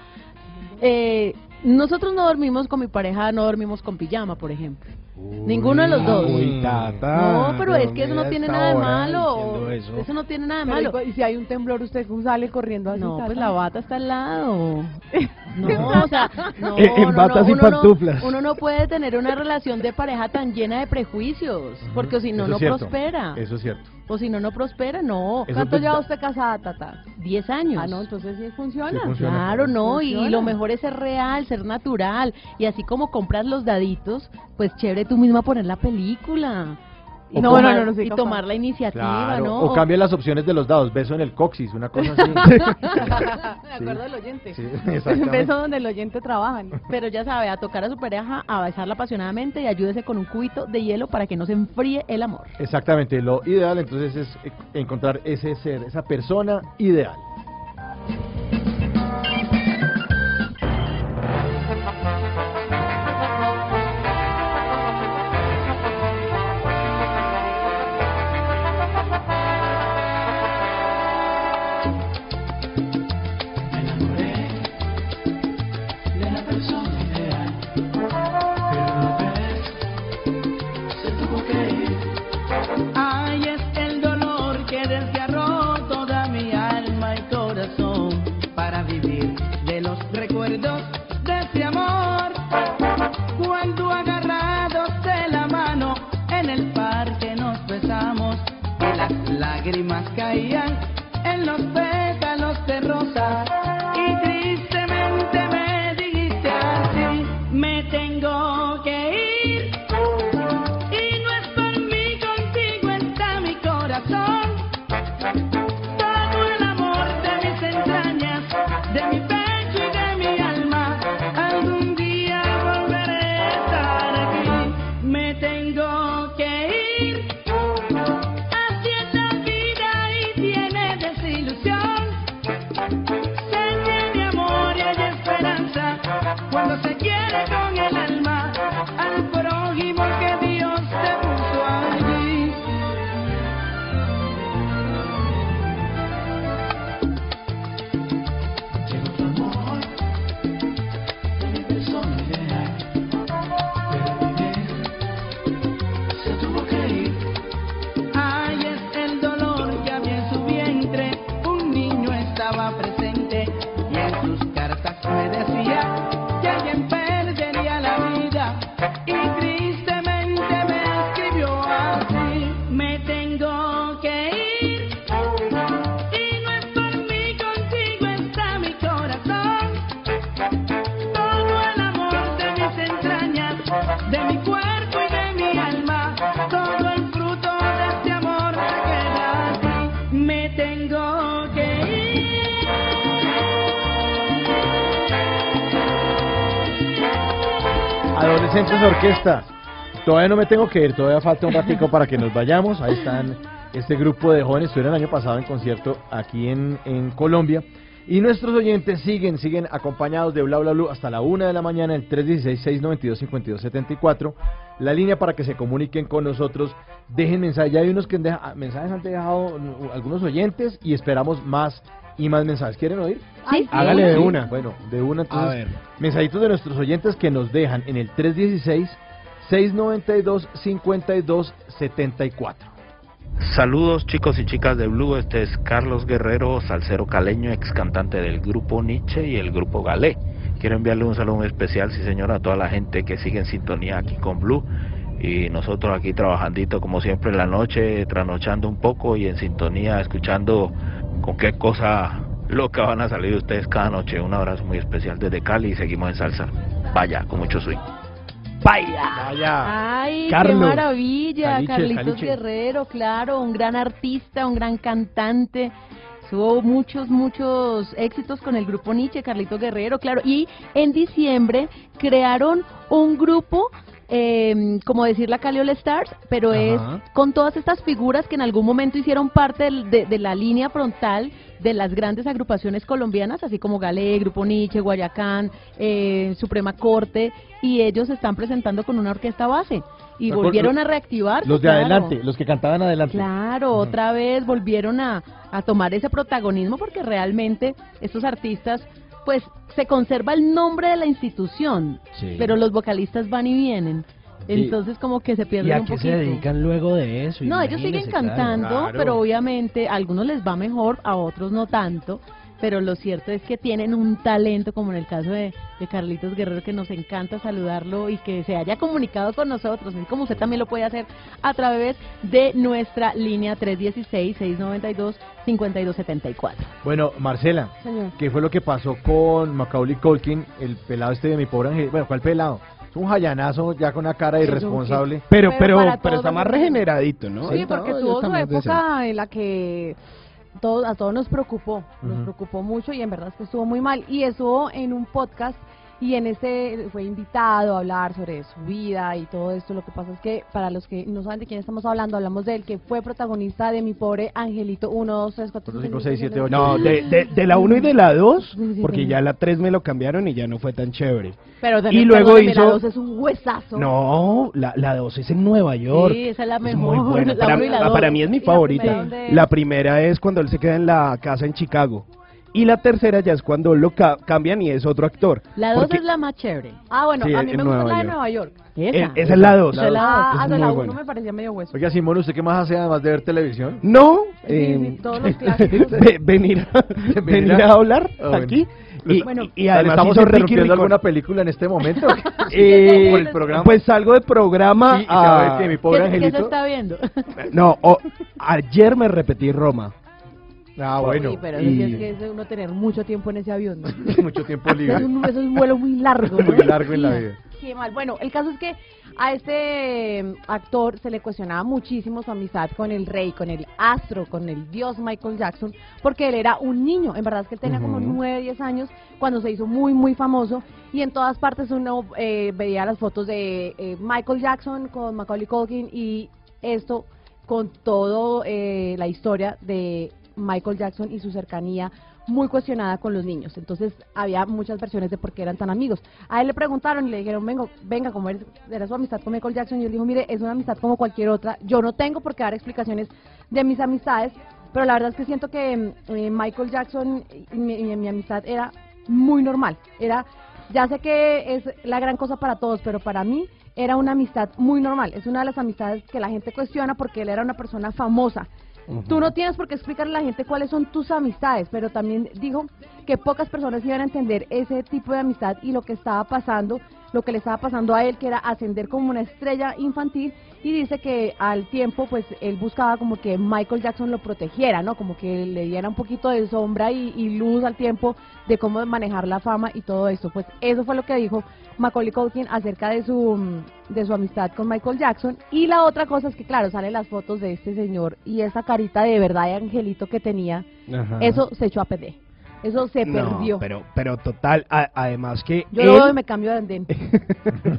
eh, nosotros no dormimos con mi pareja, no dormimos con pijama, por ejemplo. Ninguno de los dos. Uy, tata, no, pero es que eso no tiene nada de malo. eso. Eso no tiene nada de Pero malo. y si hay un temblor, usted sale corriendo así. No, tata? pues la bata está al lado. No, o sea, no, Eh, en batas no, y uno no- pantuflas. uno no puede tener una relación de pareja tan llena de prejuicios, porque si no, Eso no es prospera. Eso es cierto. O si no, no prospera, no. Eso ¿Cuánto lleva usted casada, Tata? Diez años. Ah, no, entonces sí funciona. Sí funciona. Claro, no, y lo mejor es ser real, ser natural. Y así como compras los daditos, pues chévere tú misma poner la película. Y, No, tomar, no, no, no soy y capaz. tomar la iniciativa, Claro. ¿no? O cambia las opciones de los dados. Beso en el coxis, una cosa así. Me acuerdo del oyente. Sí, beso donde el oyente trabaja. Pero ya sabe, a tocar a su pareja, a besarla apasionadamente y ayúdese con un cubito de hielo para que no se enfríe el amor. Exactamente. Lo ideal entonces es encontrar ese ser, esa persona ideal. kalimat kayang Adolescentes de orquesta. Todavía no me tengo que ir, todavía falta un ratico para que nos vayamos. Ahí están este grupo de jóvenes, estuvieron el año pasado en concierto aquí en, en Colombia. Y nuestros oyentes siguen, siguen acompañados de Bla Bla Blue hasta la una de la mañana, el 316-692-5274. La línea para que se comuniquen con nosotros. Dejen mensajes. Ya hay unos que han mensajes han dejado algunos oyentes y esperamos más y más mensajes. ¿Quieren oír? Sí. Hágale de una. Bueno, de una entonces. A ver. Mensajitos de nuestros oyentes que nos dejan en el 316-692-5274. Saludos chicos y chicas de Blue, este es Carlos Guerrero, salsero caleño, ex cantante del grupo Nietzsche y el grupo Galé. Quiero enviarle un saludo muy especial, sí señora, a toda la gente que sigue en sintonía aquí con Blue y nosotros aquí trabajandito como siempre en la noche, trasnochando un poco y en sintonía, escuchando con qué cosa loca van a salir ustedes cada noche. Un abrazo muy especial desde Cali y seguimos en salsa. Vaya, con mucho swing. Vaya. Vaya. Ay, Carlos. qué maravilla, Caliche, Carlitos Caliche. Guerrero, claro, un gran artista, un gran cantante. Tuvo muchos, muchos éxitos con el grupo Nietzsche, Carlitos Guerrero, claro. Y en diciembre crearon un grupo eh, como decir la Cali All Stars, pero es con todas estas figuras que en algún momento hicieron parte del- de, de la línea frontal de las grandes agrupaciones colombianas, así como Galé, Grupo Nietzsche, Guayacán, eh, Suprema Corte, y ellos se están presentando con una orquesta base. Y volvieron los- a reactivar. Los de claro. adelante, los que cantaban adelante. Claro, otra vez volvieron a, a tomar ese protagonismo porque realmente estos artistas, pues se conserva el nombre de la institución, Sí. pero los vocalistas van y vienen. Y- Entonces como que se ¿Y pierden a un qué poquito. se dedican luego de eso? No, ellos siguen claro. cantando, Claro. pero obviamente a algunos les va mejor, a otros no tanto. Pero lo cierto es que tienen un talento, como en el caso de, de Carlitos Guerrero, que nos encanta saludarlo y que se haya comunicado con nosotros, así como usted también lo puede hacer a través de nuestra línea 316-692-5274. Bueno, Marcela, Señor. ¿qué fue lo que pasó con Macaulay Culkin, el pelado este de mi pobre ángel? Bueno, ¿cuál pelado? Es un jayanazo ya con una cara irresponsable. Pero, Pero pero, está más regeneradito, ¿no? Sí, porque tuvo su decente. época en la que todo, a todos nos preocupó, nos preocupó mucho y en verdad es que estuvo muy mal. Y estuvo en un podcast y en ese fue invitado a hablar sobre su vida y todo esto. Lo que pasa es que para los que no saben de quién estamos hablando, hablamos del que fue protagonista de mi pobre Angelito 1, 2, 3, 4, 5, 6, 7, 8. No, de, de, de la 1 y de la 2, Sí, sí, porque ya la 3 me lo cambiaron y ya no fue tan chévere. Pero y también, luego la hizo... dos es un huesazo. No, la, la 2 es en Nueva York. Sí, esa es la Es mejor. muy buena. La Para, ah, para mí es mi ¿Y la favorita. primera? La primera es cuando él se queda en la casa en Chicago. Y la tercera ya es cuando lo ca- cambian y es otro actor. La 2 Porque- es la más chévere. Ah, bueno, Sí, a mí me gusta Nueva la de. Nueva York. Eh, esa es la dos. Esa es la La dos. Ah, Es ah, muy la buena. 1 me parecía medio hueso. Oiga, Simón, ¿usted qué más hace además de ver televisión? No, Sí, eh, sí, todos los clásicos. ve- venir, a, venir a hablar bueno. aquí. Y, Bueno, y además ¿estamos interrumpiendo alguna película en este momento? Eh, ¿Por el programa? Pues salgo de programa Y- y a que mi pobre ¿Qué, qué se angelito... está viendo? No, o- ayer me repetí Roma. Ah, bueno. Sí, pero y- es que es uno tener mucho tiempo en ese avión. ¿no? Mucho tiempo libre. Es un, es un vuelo muy largo. ¿no? Muy largo en la vida. Qué mal. Bueno, el caso es que a este eh, actor se le cuestionaba muchísimo su amistad con el rey, con el astro, con el dios Michael Jackson, porque él era un niño. En verdad es que él tenía como Ujú. 9, 10 años cuando se hizo muy, muy famoso. Y en todas partes uno eh, veía las fotos de eh, Michael Jackson con Macaulay Culkin y esto con todo eh, la historia de Michael Jackson y su cercanía muy cuestionada con los niños. Entonces había muchas versiones de por qué eran tan amigos. A él le preguntaron y le dijeron, venga, venga, ¿cómo eres- era su amistad con Michael Jackson? Y él dijo, mire, es una amistad como cualquier otra. Yo no tengo por qué dar explicaciones de mis amistades, pero la verdad es que siento que mm, eh, Michael Jackson y mi, y mi amistad era muy normal. Era, ya sé que es la gran cosa para todos, pero para mí era una amistad muy normal. Es una de las amistades que la gente cuestiona porque él era una persona famosa. Tú no tienes por qué explicarle a la gente cuáles son tus amistades, pero también dijo que pocas personas iban a entender ese tipo de amistad y lo que estaba pasando, lo que le estaba pasando a él, que era ascender como una estrella infantil, y dice que al tiempo, pues él buscaba como que Michael Jackson lo protegiera, ¿no? Como que le diera un poquito de sombra y, y luz al tiempo de cómo manejar la fama y todo esto. Pues eso fue lo que dijo Macaulay Culkin acerca de su mm, de su amistad con Michael Jackson y la otra cosa es que claro salen las fotos de este señor y esa carita de verdad de angelito que tenía Ajá. eso se echó a perder eso se No, perdió pero, pero total, a- además que yo él- me cambio de andén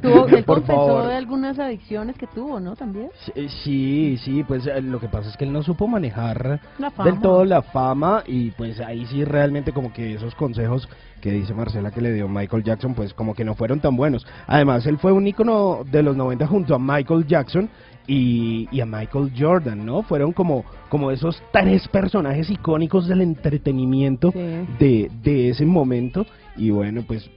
Tuvo- él Por confesó favor. de algunas adicciones que tuvo no también Sí, Sí, pues eh, lo que pasa es que él no supo manejar La fama. del todo la fama y pues ahí sí realmente como que esos consejos que dice Marcela que le dio Michael Jackson pues como que no fueron tan buenos. Además él fue un ícono de los 90 junto a Michael Jackson y, y a Michael Jordan, ¿no? Fueron como, como esos tres personajes icónicos del entretenimiento de, de ese momento. Y bueno pues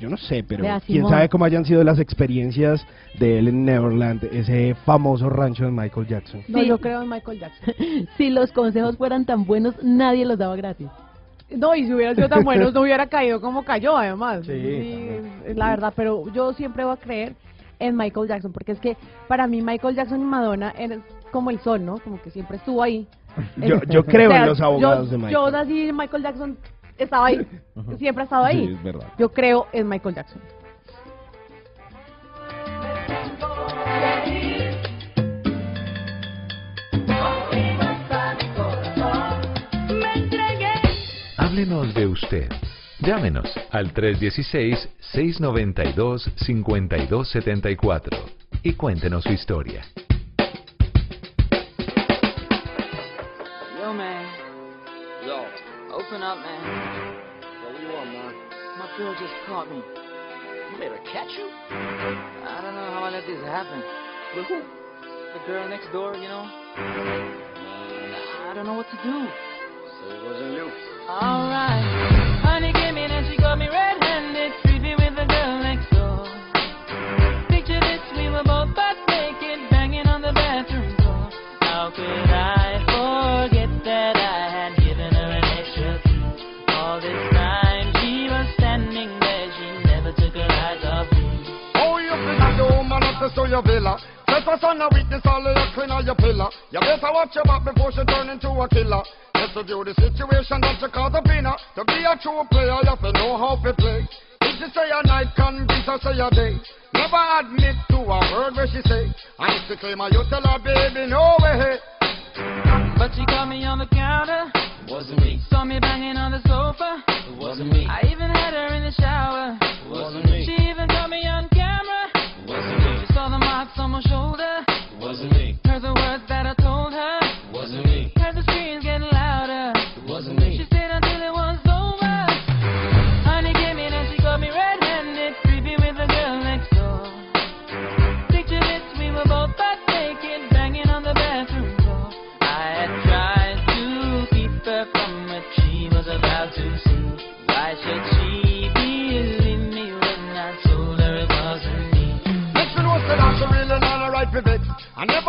yo no sé, pero Vea, quién sabe cómo hayan sido las experiencias de él en Neverland, ese famoso rancho de Michael Jackson. no yo creo en Michael Jackson. Si los consejos fueran tan buenos nadie los daba gratis. No, y si hubiera sido tan buenos no hubiera caído como cayó, además. Sí, es la verdad, pero yo siempre voy a creer en Michael Jackson, porque es que para mí Michael Jackson y Madonna es como el sol, ¿no? Como que siempre estuvo ahí. Yo- creo o sea, en los abogados yo- de Michael. Yo nací Michael Jackson, estaba ahí, siempre ha estado ahí. Sí, es verdad. Yo creo en Michael Jackson. Háblenos de usted. Llámenos al 316-692-5274. y cuéntenos su historia. Yo, man. Yo. Open up, man. Yo, what you want, man? My girl just caught me. You made her catch you? I don't know how I let this happen. With who? The girl next door, you know? I don't know what to do. So it wasn't you. Alright. Came in and she me red-handed, creepy with girl. Picture this, we were both butt naked, banging on the bathroom. How could I forget that I had given her an extra key? All this time she was standing there, she never took me. Oh, you access to your villa? A witness, your on your pillar. You better watch your back before she turn into a killer. Just to view the situation that you call the winner. To be a true player, you have to know how to play. If she say a night, can be so say a day. Never admit to a word where she say. I if to claim her, you tell her, baby, no way. But she caught me on the counter. Wasn't me. Saw me banging on the sofa. It wasn't me. I even had her in the shower. It wasn't me. She even caught me on camera. It wasn't me. She saw the marks on my shoulder. It wasn't me. Heard the words that I told her. It wasn't me. Heard the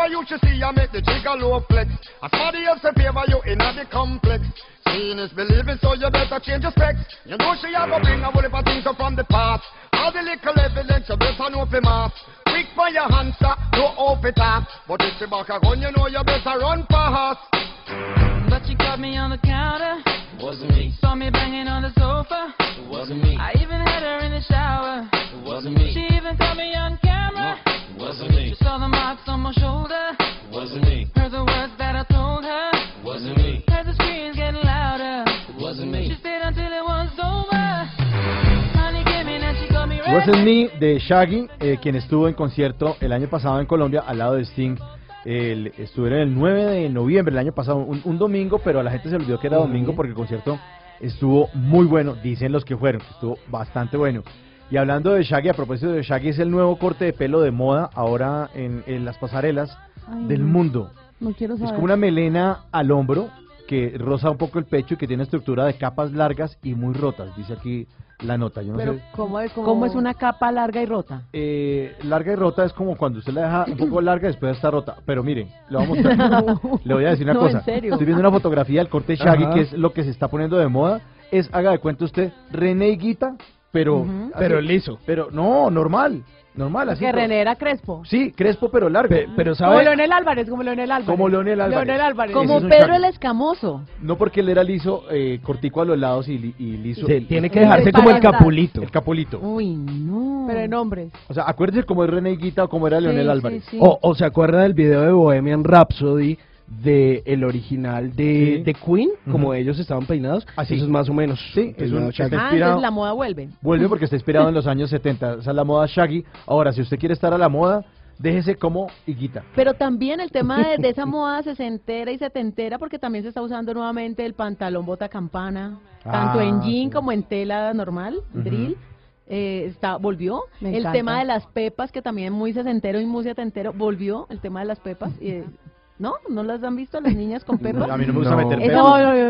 I never used to see I make the jigger low flex. As somebody else in favor you in the complex. Seeing is believing, so you better change your specs. You know she a go bring a whole heap of things up from the past. All the little evidence you better know for math. Quick for your answer, no off it off. But if she back a gun, you know you better run fast. But she caught me on the counter. It Wasn't me. Saw me banging on the sofa. It wasn't me. I even had her in the shower. It wasn't me. She even caught me on camera. It wasn't me. She saw the marks on my shoulder. It wasn't me. Heard the words that I told her. Wasn't me. Heard the screams getting louder. Wasn't me. She stayed until it was over. Honey came in and she got me Wasn't. Me de Shaggy, eh, quien estuvo en concierto el año pasado en Colombia al lado de Sting. El, estuvieron el 9 de noviembre el año pasado, un, un domingo, pero a la gente se olvidó que era domingo porque el concierto estuvo muy bueno, dicen los que fueron, estuvo bastante bueno. Y hablando de Shaggy, a propósito de Shaggy, es el nuevo corte de pelo de moda ahora en, en las pasarelas Ay, del no. mundo. No quiero Es saber. como una melena al hombro que roza un poco el pecho y que tiene estructura de capas largas y muy rotas, dice aquí la nota. Yo no Pero sé. ¿cómo es, ¿cómo es una capa larga y rota? Eh, larga y rota es como cuando usted la deja un poco larga y después está rota. Pero miren, le, vamos a mostrar- le voy a decir una No, cosa. en serio. Estoy viendo una fotografía del corte Shaggy, Ajá. que es lo que se está poniendo de moda. Es, haga de cuenta usted, René Higuita, pero... Ujú. así. Pero liso. Pero no, normal. Normal, así. que René era Crespo. Sí, crespo pero largo. pero Como Leonel Álvarez, como Leonel Álvarez. Como Leonel Álvarez. Leonel Álvarez. Ese Como es Pedro el Escamoso. No porque él era liso, eh, cortico a los lados y, li- y liso. Sí, tiene que dejarse como el capulito. El capulito. Uy, no. Pero en hombres. O sea, acuérdese cómo es René Higuita o cómo era Leonel Álvarez. O, o se acuerda del video de Bohemian Rhapsody de el original de, Sí. de Queen, como Ujú. ellos estaban peinados. Así. Eso es más o menos. Sí, es un- Shaggy. está Ah, entonces la moda vuelve. Vuelve porque está inspirado en los años 70. Esa es la moda Shaggy. Ahora, si usted quiere estar a la moda, déjese como Higuita. Pero también el tema de, de esa moda sesentera y setentera, porque también se está usando nuevamente el pantalón bota campana, tanto Ah, en jean sí. como en tela normal, Ujú. drill. eh, está volvió Me el encanta. tema de las pepas que también muy sesentero y muy setentero volvió el tema de las pepas y, eh, no no las han visto las niñas con pepas a mí no me gusta meter pepas.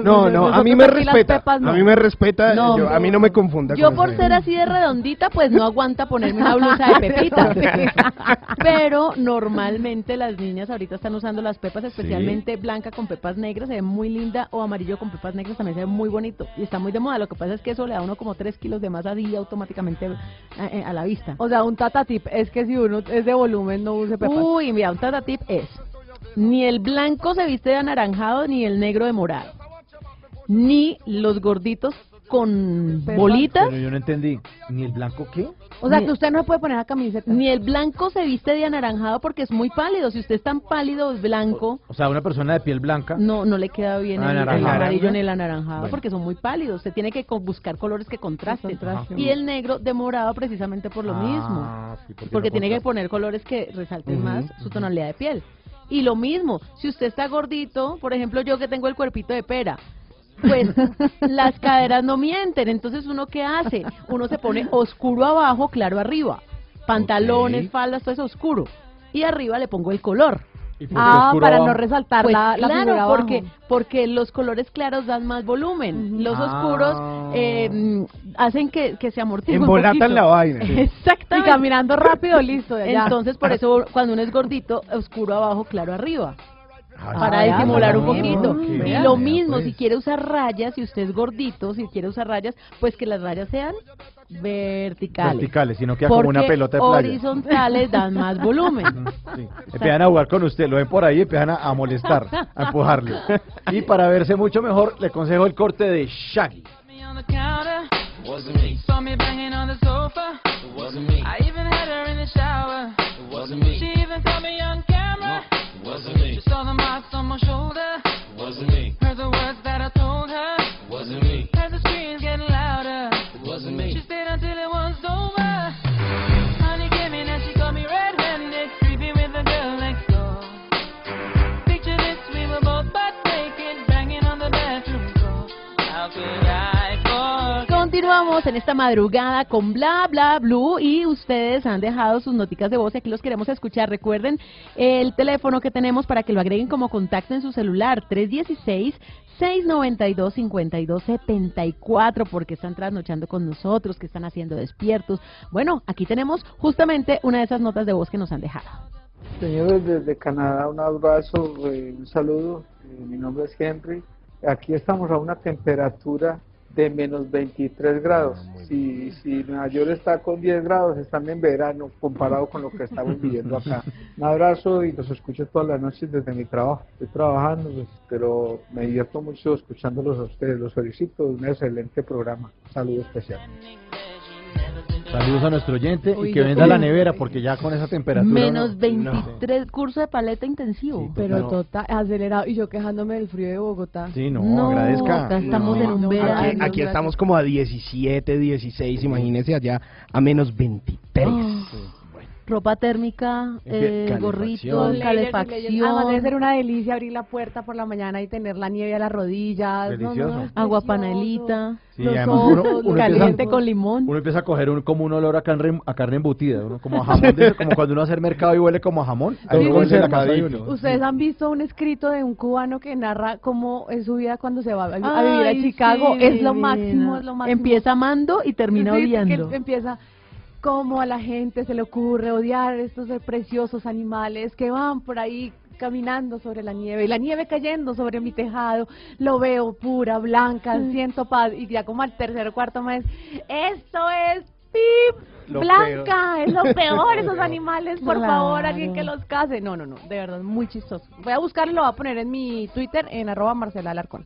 No, no, a mí me respeta. no. A mí me respeta. No, yo- a mí no me confunda. Yo con por ser así de redondita, pues no aguanta ponerme una blusa de pepitas. Pero normalmente las niñas ahorita están usando las pepas, especialmente blanca con pepas negras, se ve muy linda, o amarillo con pepas negras también se ve muy bonito. Y está muy de moda. Lo que pasa es que eso le da a uno como 3 kilos de más así automáticamente a, eh, a la vista. O sea, un tata tip es que si uno es de volumen no use pepas. Uy, mira, un tata tip es, ni el blanco se viste de anaranjado, ni el negro de morado. Ni los gorditos con Perdón. bolitas. Pero yo no entendí. ¿Ni el blanco qué? O sea, Ni- que usted no se puede poner la camiseta. Ni el blanco se viste de anaranjado porque es muy pálido. Si usted es tan pálido, es blanco. O sea, una persona de piel blanca. No, no le queda bien el, el amarillo ni el anaranjado Bueno. porque son muy pálidos. Usted tiene que co- buscar colores que contrasten. Y el negro de morado precisamente por lo Ah, mismo. sí, porque porque no tiene que poner colores que resalten más su tonalidad de piel. Y lo mismo, si usted está gordito, por ejemplo yo que tengo el cuerpito de pera, pues las caderas no mienten. Entonces uno qué hace? Uno se pone oscuro abajo, claro arriba. Pantalones, Ok. faldas, todo eso oscuro. Y arriba le pongo el color. ¿Y por qué Ah, oscuro para no resaltar Pues la- la claro, figura abajo. porque porque los colores claros dan más volumen, los Ah. oscuros eh, hacen que, que se amortiguen un Embolatan la vaina. Sí. Exactamente. Y caminando rápido, listo, ya. Entonces, por eso cuando uno es gordito, oscuro abajo, claro arriba. para Ah, ya, disimular un poquito. Y lo mismo, pues. si quiere usar rayas, si usted es gordito, si quiere usar rayas, pues que las rayas sean verticales. Verticales, si no queda como una pelota de playa. horizontales dan más volumen. Sí. Empiezan a jugar con usted, lo ven por ahí y empiezan a, a molestar, a empujarle. Y para verse mucho mejor, le aconsejo el corte de Shaggy. En esta madrugada con Bla Bla Blue y ustedes han dejado sus noticas de voz y aquí los queremos escuchar. Recuerden el teléfono que tenemos para que lo agreguen como contacto en su celular 316 692-5274 porque están trasnochando con nosotros, que están haciendo despiertos. Bueno, aquí tenemos justamente una de esas notas de voz que nos han dejado. Señores desde Canadá, un abrazo, eh, un saludo. Eh, mi nombre es Henry. Aquí estamos a una temperatura de menos 23 grados. Si, si Nueva York está con 10 grados, están en verano comparado con lo que estamos viviendo acá. Un abrazo y los escucho todas las noches desde mi trabajo. Estoy trabajando, pues, pero me divierto mucho escuchándolos a ustedes. Los felicito, un excelente programa. Un saludo especial. Saludos a nuestro oyente Uy, y que yo- venda la nevera porque ya con esa temperatura. Menos no- 23 curso de paleta intensivo. Pero No. total, acelerado. Y yo quejándome del frío de Bogotá. Sí, no, No, agradezca. acá estamos en un No, verano. Aquí, aquí estamos como a 17, 16, imagínese allá a menos 23. Ropa térmica, eh, Calefacción. gorrito, layers. Además debe calefacción, ser una delicia abrir la puerta por la mañana y tener la nieve a las rodillas. No, no, agua panelita, Sí, Los además uno- uno caliente empieza- con limón. Uno empieza a coger un, como un olor a carne, a carne embutida, uno como a jamón, de como cuando uno hace mercado y huele como a jamón. Todo uno huele la casa. Ustedes han visto un escrito de un cubano que narra cómo es su vida cuando se va a, a vivir a Ay, Chicago. sí, es lo máximo, es lo máximo. Empieza amando y termina Sí, odiando. empieza cómo a la gente se le ocurre odiar estos preciosos animales que van por ahí caminando sobre la nieve y la nieve cayendo sobre mi tejado, lo veo pura, blanca, siento paz y ya como al tercer o cuarto mes, esto es pip, Lo blanca, es lo peor esos animales, por Claro. favor, alguien que los case. No, no, no, de verdad, muy chistoso. Voy a buscarlo, lo voy a poner en mi Twitter en arroba Marcela Alarcón.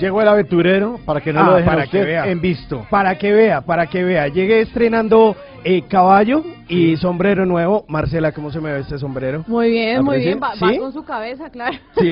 Llegó el aventurero para que no Ah, lo dejen a para usted que vea. en visto. Para que vea, para que vea. Llegué estrenando eh, caballo y sombrero nuevo. Marcela, ¿cómo se me ve este sombrero? Muy bien, muy bien, va, va con su cabeza, claro. Sí.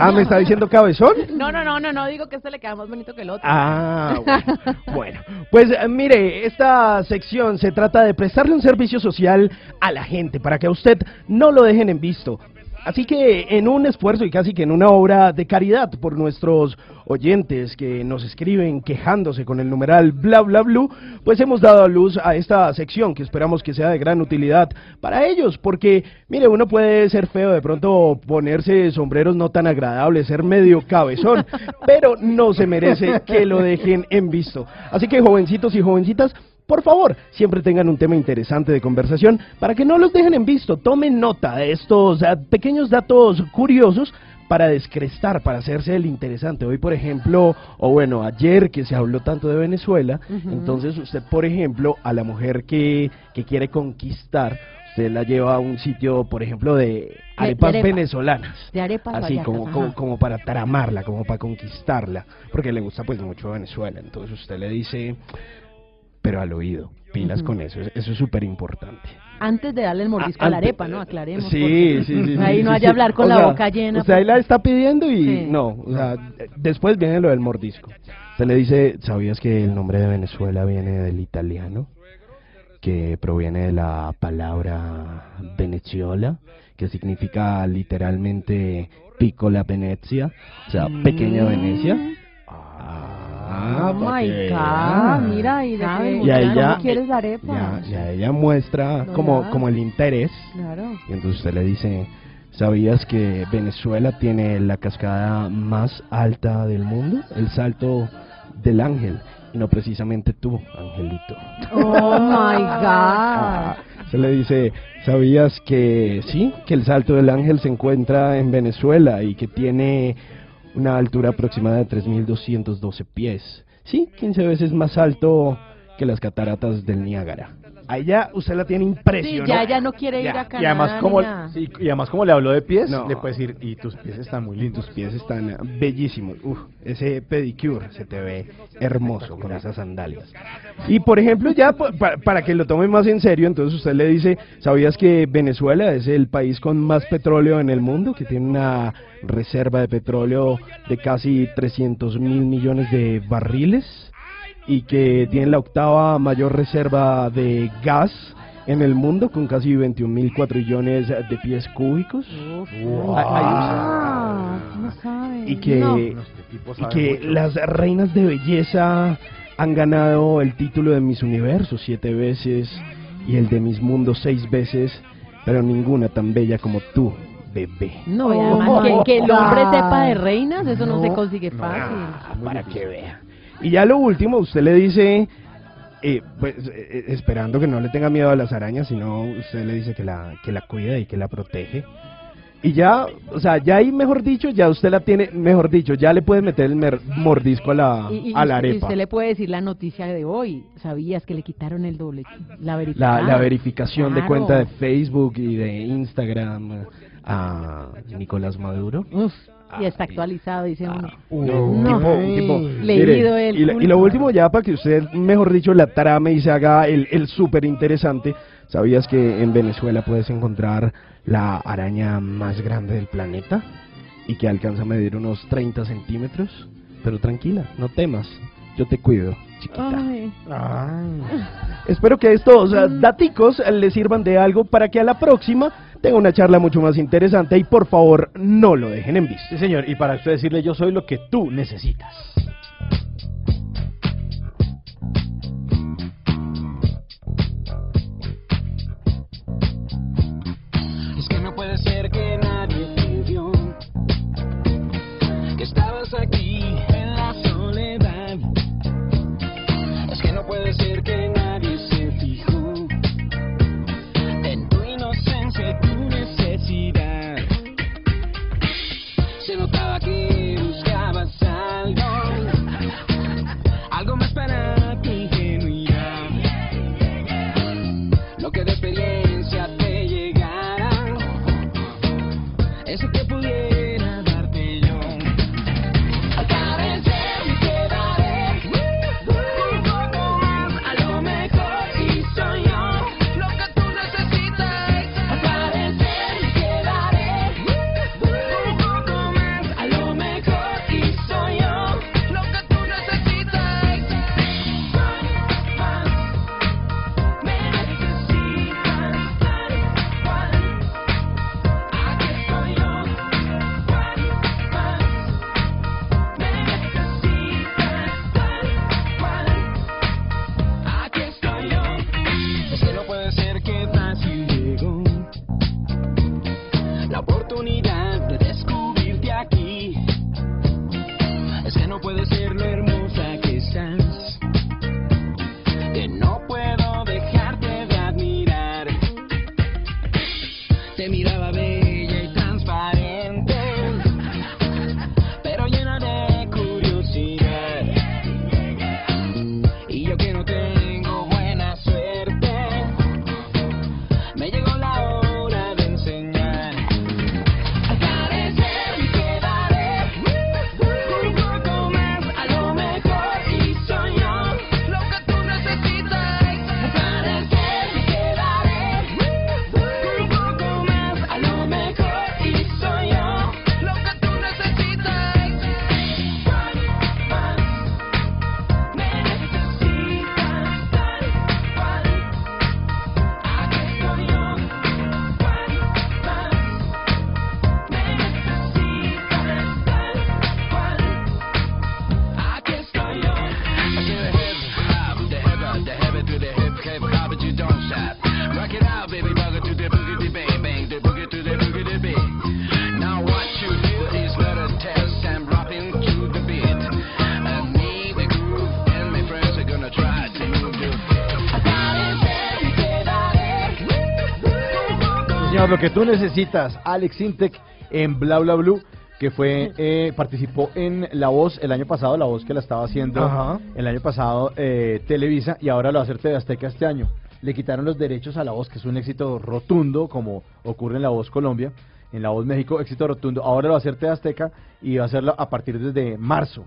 Ah, ¿me está diciendo cabezón? No, no, no, no, no digo que este le queda más bonito que el otro. Ah, bueno. Bueno, pues eh, mire, esta sección se trata de prestarle un servicio social a la gente para que a usted no lo dejen en visto. Así que en un esfuerzo y casi que en una obra de caridad por nuestros oyentes que nos escriben quejándose con el numeral bla bla blue, pues hemos dado a luz a esta sección que esperamos que sea de gran utilidad para ellos, porque mire, uno puede ser feo, de pronto ponerse sombreros no tan agradables, ser medio cabezón, pero no se merece que lo dejen en visto. Así que jovencitos y jovencitas, por favor, siempre tengan un tema interesante de conversación para que no los dejen en visto. Tomen nota de estos eh, pequeños datos curiosos para descrestar, para hacerse el interesante. Hoy, por ejemplo, o bueno, ayer que se habló tanto de Venezuela, entonces usted, por ejemplo, a la mujer que, que quiere conquistar, usted la lleva a un sitio, por ejemplo, de arepas arepa. venezolanas. De arepas Así como, como, como para tramarla, como para conquistarla, porque le gusta pues mucho Venezuela. Entonces usted le dice, pero al oído, pilas con eso, eso es súper importante. Antes de darle el mordisco Ah, a la arepa, ¿no? Aclaremos. Sí, sí, sí, sí, Ahí no sí, haya sí. hablar con O la sea, boca llena. Usted ahí la está pidiendo y no, o sea, después viene lo del mordisco. Usted le dice, ¿sabías que el nombre de Venezuela viene del italiano? Que proviene de la palabra Veneziola, que significa literalmente piccola Venezia, o sea, pequeña Venecia. Ah, Oh my God, mira, y de que- Y a ¿cómo ella, quieres la arepa? ya, ya ella muestra No, como, como el interés. Claro. Y entonces usted le dice, ¿sabías que Venezuela tiene la cascada más alta del mundo? El salto del ángel. Y no precisamente tú, angelito. Oh my Ah, God. Se le dice, ¿sabías que sí? Que el salto del ángel se encuentra en Venezuela y que tiene una altura aproximada de 3.212 pies. Sí, 15 veces más alto que las cataratas del Niágara. Allá usted la tiene Sí, impresionante. ya ella no quiere ir a Canadá. Y además, como, sí, y además como le habló de pies, No. le puedes decir, y tus pies están muy lindos. Tus pies están bellísimos. Uf, ese pedicure se te ve hermoso con esas sandalias. Y por ejemplo, ya pa- pa- para que lo tome más en serio, entonces usted le dice, ¿sabías que Venezuela es el país con más petróleo en el mundo? Que tiene una reserva de petróleo de casi 300 mil millones de barriles y que tiene la octava mayor reserva de gas en el mundo con casi 21 mil cuatrillones de pies cúbicos. Ah, no y que, No. y que las reinas de belleza han ganado el título de Miss Universo siete veces y el de Miss Mundo seis veces, pero ninguna tan bella como tú, bebé. No, y además Oh, que, que el hombre sepa de reinas, eso no, se No, consigue fácil. Ah, para que vea. Y ya lo último, usted le dice, eh, pues eh, eh, esperando que no le tenga miedo a las arañas, sino usted le dice que la, que la cuida y que la protege. Y ya, o sea, ya ahí, mejor dicho, ya usted la tiene, mejor dicho, ya le puede meter el mer- mordisco a la, Y, y a la y arepa. usted le puede decir la noticia de hoy. ¿Sabías que le quitaron el doble? La La, verificación. la verificación de cuenta de Facebook y de Instagram a Nicolás Maduro. Uf, y está actualizado, dice uno. No, No. tipo- tipo, Leído mire, el y, la- y culto. lo último ya para que usted, mejor dicho, la trame y se haga el, el súper interesante. ¿Sabías que en Venezuela puedes encontrar la araña más grande del planeta? Y que alcanza a medir unos 30 centímetros. Pero tranquila, no temas. Yo te cuido, chiquita. Ay. Espero que estos eh, daticos eh, le sirvan de algo para que a la próxima tenga una charla mucho más interesante y por favor no lo dejen en visto. Sí, señor, y para usted decirle, yo soy lo que tú necesitas. Lo que tú necesitas, Alex Intec en Bla Bla Blue, que fue eh, participó en La Voz el año pasado, La Voz que la estaba haciendo Ajá. el año pasado eh, Televisa y ahora lo va a hacer TV Azteca este año. Le quitaron los derechos a La Voz, que es un éxito rotundo, como ocurre en La Voz Colombia, en La Voz México, éxito rotundo. Ahora lo va a hacer TV Azteca y va a hacerlo a partir desde marzo.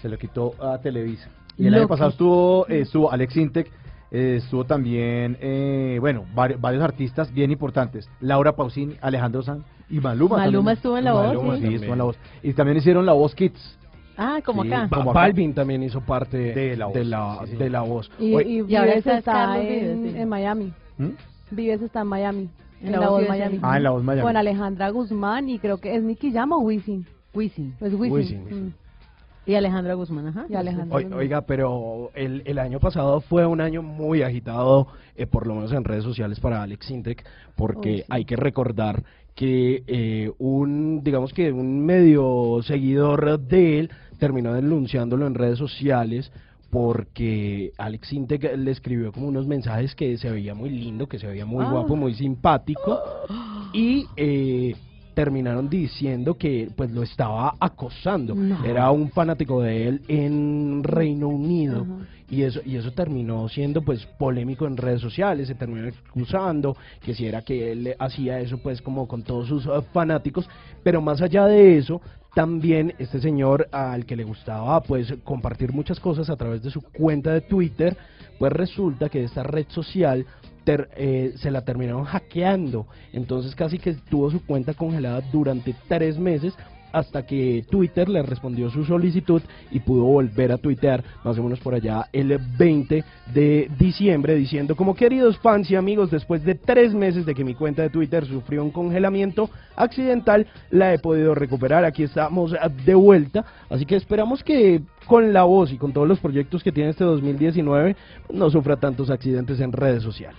Se lo quitó a Televisa. Y el año pasado estuvo, eh, estuvo Alex Intec, eh, estuvo también, eh, bueno, vari- varios artistas bien importantes. Laura Pausini, Alejandro Sanz y Maluma. Maluma también. estuvo en La Voz, Maluma, sí. sí, estuvo en La Voz. Y también hicieron La Voz Kids. Ah, como Sí, acá. Como acá. Balvin también hizo parte De La Voz, de la, sí, sí. de la voz. Y, Oye, y Y ahora Vives está está, en, en Miami. ¿Mm? Vives está en Miami. En La La Voz Voz Vives Miami. Ah, en La Voz Miami. Con Alejandra Guzmán y creo que es Nicky Llama o Wisin. Wisin. Pues Wisin. Wisin. Mm. Y Alejandra Guzmán, ajá. Y Alejandra Oi- Oiga, pero el, el año pasado fue un año muy agitado, eh, por lo menos en redes sociales para Alex Intec, porque sí. hay que recordar que eh, un, digamos que un medio seguidor de él terminó denunciándolo en redes sociales porque Alex Intec le escribió como unos mensajes que se veía muy lindo, que se veía muy Ah. guapo, muy simpático y eh, terminaron diciendo que pues lo estaba acosando. No. Era un fanático de él en Reino Unido y eso y eso terminó siendo pues polémico en redes sociales, se terminó excusando que si era que él hacía eso pues como con todos sus eh, fanáticos, pero más allá de eso también este señor al que le gustaba pues compartir muchas cosas a través de su cuenta de Twitter, pues resulta que esta red social ter- eh, se la terminaron hackeando, entonces casi que tuvo su cuenta congelada durante tres meses hasta que Twitter le respondió su solicitud y pudo volver a tuitear más o menos por allá el 20 de diciembre diciendo como queridos fans y amigos después de tres meses de que mi cuenta de Twitter sufrió un congelamiento accidental la he podido recuperar. Aquí estamos de vuelta así que esperamos que con la voz y con todos los proyectos que tiene este 2019 no sufra tantos accidentes en redes sociales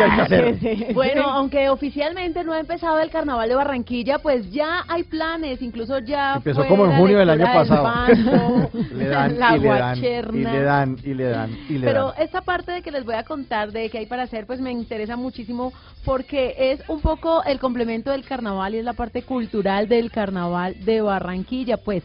Bueno, aunque oficialmente no ha empezado el carnaval de Barranquilla, pues ya hay planes, incluso ya Empezó como en junio del año pasado. le dan, la y le dan, y guacherna. le dan, y le dan, y le Pero dan. esta parte de que les voy a contar de qué hay para hacer, pues me interesa muchísimo porque es un poco el complemento del carnaval y es la parte cultural del carnaval de Barranquilla. Pues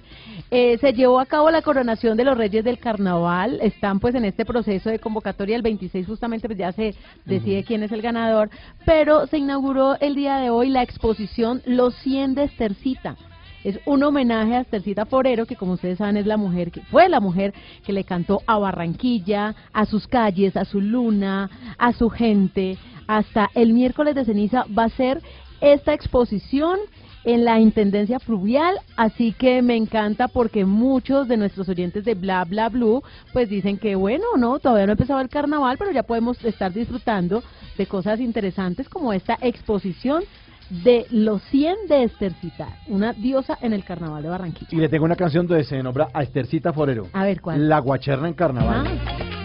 eh, se llevó a cabo la coronación de los reyes del carnaval, están pues en este proceso de convocatoria el 26 justamente pues ya se decide quién es el ganador, pero se inauguró el día de hoy la exposición Los 100 de Estercita. Es un homenaje a Estercita Forero, que como ustedes saben es la mujer que fue la mujer que le cantó a Barranquilla, a sus calles, a su luna, a su gente. Hasta el miércoles de ceniza va a ser esta exposición en la Intendencia Fluvial, así que me encanta porque muchos de nuestros oyentes de Bla Bla Blue pues dicen que bueno, no, todavía no ha empezado el carnaval, pero ya podemos estar disfrutando de cosas interesantes como esta exposición de los 100 de Estercita, una diosa en el carnaval de Barranquilla. Y le tengo una canción donde se nombra a Estercita Forero. A ver, ¿cuál? La guacherna en carnaval. Faroles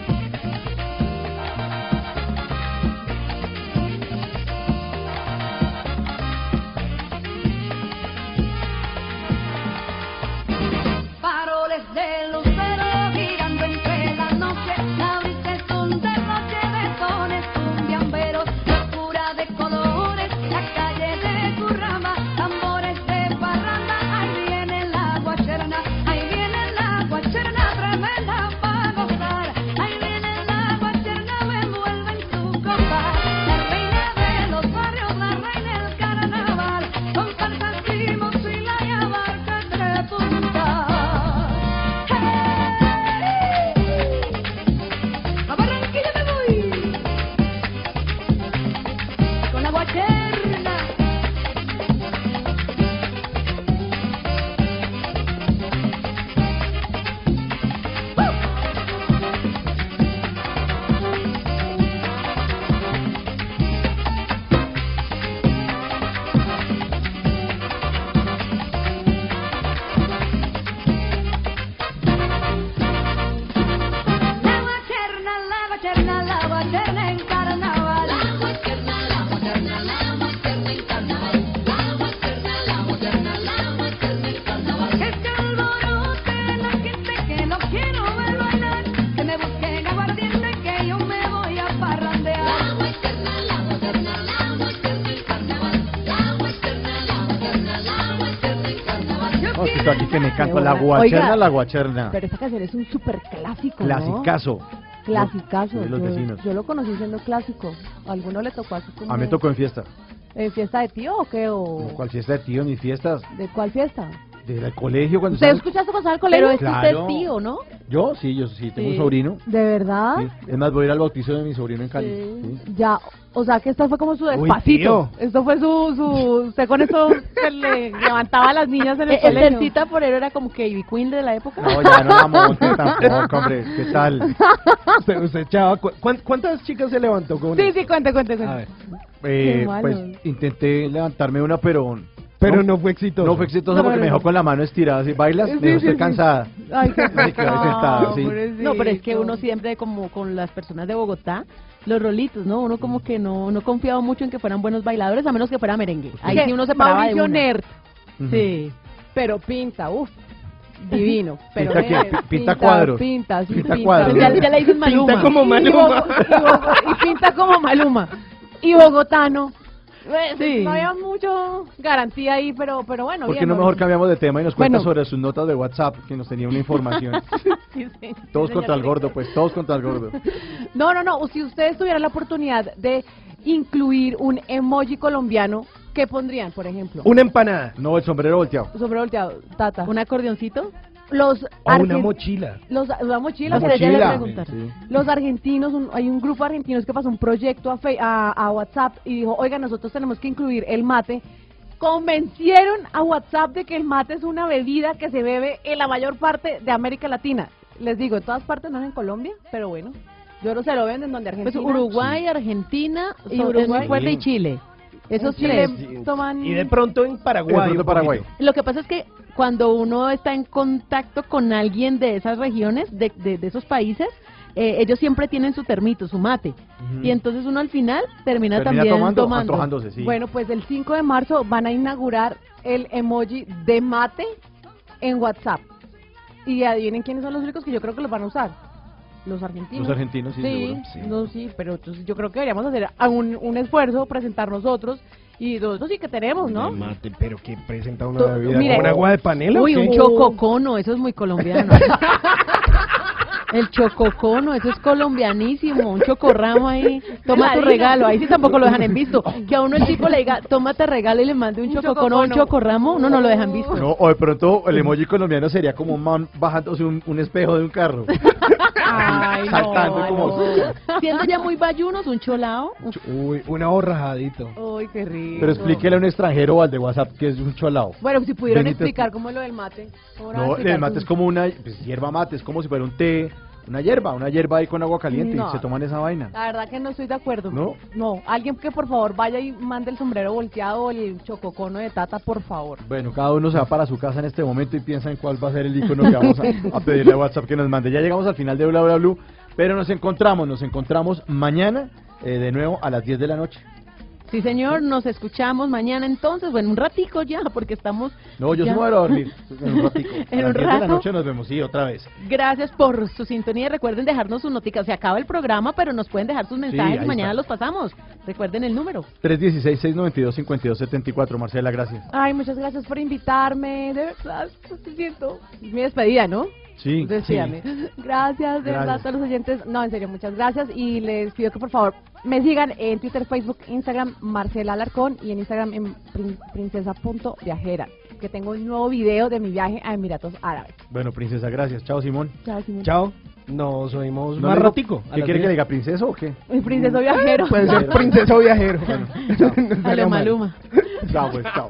Qué la guacherna, Oiga, la guacherna. Pero esta canción es un súper clásico, ¿no? Clasicazo. Clasicazo. De los yo, vecinos. yo lo conocí siendo clásico. ¿A alguno le tocó así como... A mí me tocó en fiesta. ¿En fiesta de tío o qué? O... ¿Cuál fiesta de tío? Ni fiestas. ¿De cuál fiesta? Del colegio cuando ¿Usted estaba- escuchaste pasar al colegio? Pero es usted Claro. es tío, ¿no? Yo sí, yo sí, tengo Sí. un sobrino. ¿De verdad? Sí. Es más, voy a ir al bautizo de mi sobrino en Cali. Sí. Sí. Ya, o sea que esto fue como su Uy, despacito. Esto fue su, su, usted con esto se le levantaba a las niñas en el El colegio. Tercita Porero era como que Ivy Queen de la época. No, ya no la monte tampoco, hombre. ¿Qué tal? usted, usted, chava, ¿cu- cuán- ¿cuántas chicas se levantó con Sí, sí, cuente, cuente, cuente. A ver. Eh, Qué malo. pues intenté levantarme una, pero... Pero no fue exitoso. No fue exitoso No, porque no, me no. dejó con la mano estirada. Si bailas, Sí, me dijo, sí, estoy sí. cansada. Ay, qué. No, pero es que uno siempre como con las personas de Bogotá, los rolitos, ¿no? Uno como que no no confiaba mucho en que fueran buenos bailadores, a menos que fuera merengue. Ahí sí uno se paraba de Mauricio una. Nert. Ujú. Sí, pero pinta, uff, divino. Pero ¿Pinta cuadros. Pinta, sí, Pinta pinta. cuadros. Ya, ya le dicen Maluma. Pinta como Maluma. Y pinta como Maluma. Y bogotano. Eh, Sí. No había mucho garantía ahí, pero, pero bueno. ¿Por qué bien, no bueno. mejor cambiamos de tema y nos cuenta Bueno. sobre sus notas de WhatsApp que nos tenía una información? Sí, sí. todos Sí, contra el gordo, pues, todos contra el gordo. No, no, no. Si ustedes tuvieran la oportunidad de incluir un emoji colombiano, ¿qué pondrían, por ejemplo? Una empanada. No, el sombrero volteado. Sobre volteado, Tata. ¿Un acordeoncito? Los O una mochila. Los, una mochila, Una mochila. preguntar. Sí. Los argentinos, un- hay un grupo de argentinos que pasó un proyecto a, Fe- a, a WhatsApp y dijo, oiga, nosotros tenemos que incluir el mate. Convencieron a WhatsApp de que el mate es una bebida que se bebe en la mayor parte de América Latina. Les digo, en todas partes, no en Colombia, pero bueno. Yo no se lo venden donde Pues Argentina. Uruguay, Argentina Y es Uruguay. y Chile. Esos Chile tres. toman... Y de pronto en Paraguay. Pronto. Lo que pasa es que cuando uno está en contacto con alguien de esas regiones, de, de, de esos países, eh, ellos siempre tienen su termito, su mate. Y entonces uno al final termina, Termina también tomando, tomando. antojándose, sí. Bueno, pues el 5 de marzo van a inaugurar el emoji de mate en WhatsApp. Y adivinen quiénes son los únicos que yo creo que los van a usar. Los argentinos. Los argentinos, sí, Sí, seguro. Sí. no, sí, pero entonces yo creo que deberíamos hacer a- un, un esfuerzo, presentar nosotros. Y nosotros sí que tenemos, ¿no? Mate, pero que presenta una bebida mire, con agua de panela. o Uy, qué? un chococono, eso es muy colombiano. El chococono, eso es colombianísimo, un chocorramo ahí, toma tu regalo, ahí sí tampoco lo dejan en visto. Que a uno el tipo le diga, tómate regalo y le mande un, Un chococono o un chocorramo, uno no lo dejan visto. No, o de pronto el emoji colombiano sería como un man bajándose un, un espejo de un carro. Ay, no, Saltando como... no. Siendo ya muy bayunos, un cholao. Uy, una borrajadito. Uy, qué rico. Pero explíquele a un extranjero o al de WhatsApp que es un cholao. Bueno, si pudieran Benito- explicar cómo es lo del mate. ¿Cómo van a No, el mate tú? es como una pues, hierba mate, es como si fuera un té, una hierba, una hierba ahí con agua caliente No. y se toman esa vaina. La verdad que no estoy de acuerdo. ¿No? No, alguien que por favor vaya y mande el sombrero volteado o el chococono de tata, por favor. Bueno, cada uno se va para su casa en este momento y piensa en cuál va a ser el icono que vamos a, a pedirle a WhatsApp que nos mande. Ya llegamos al final de Bla Bla Blue, pero nos encontramos, nos encontramos mañana eh, de nuevo a las 10 de la noche. Sí, señor, nos escuchamos mañana entonces, bueno, un ratico ya, porque estamos... No, yo ya- sí me voy a dormir en un ratico. En a un 10 de la noche nos vemos, sí, otra vez. Gracias por su sintonía. Recuerden dejarnos sus noticias. Se acaba el programa, pero nos pueden dejar sus mensajes y mañana está. los pasamos. Recuerden el número. 316-692-5274, Marcela, gracias. Ay, muchas gracias por invitarme. De verdad, siento. Mi despedida, ¿no? Sí, Despídame. Gracias, de Gracias. verdad, a todos los oyentes. No, en serio, muchas gracias. Y les pido que por favor me sigan en Twitter, Facebook, Instagram, Marcela Alarcón y en Instagram en prin- princesa.viajera. Que tengo un nuevo video de mi viaje a Emiratos Árabes. Bueno, princesa, gracias. Chao, Simón. Chao, Simón. Chao. Nos oímos ¿No más ratico. a ¿Qué las quiere que 10. le diga, princeso o qué? Princeso viajero. Puede ser princeso viajero. No estaría Aló, mal. Maluma. Chao, pues, chao.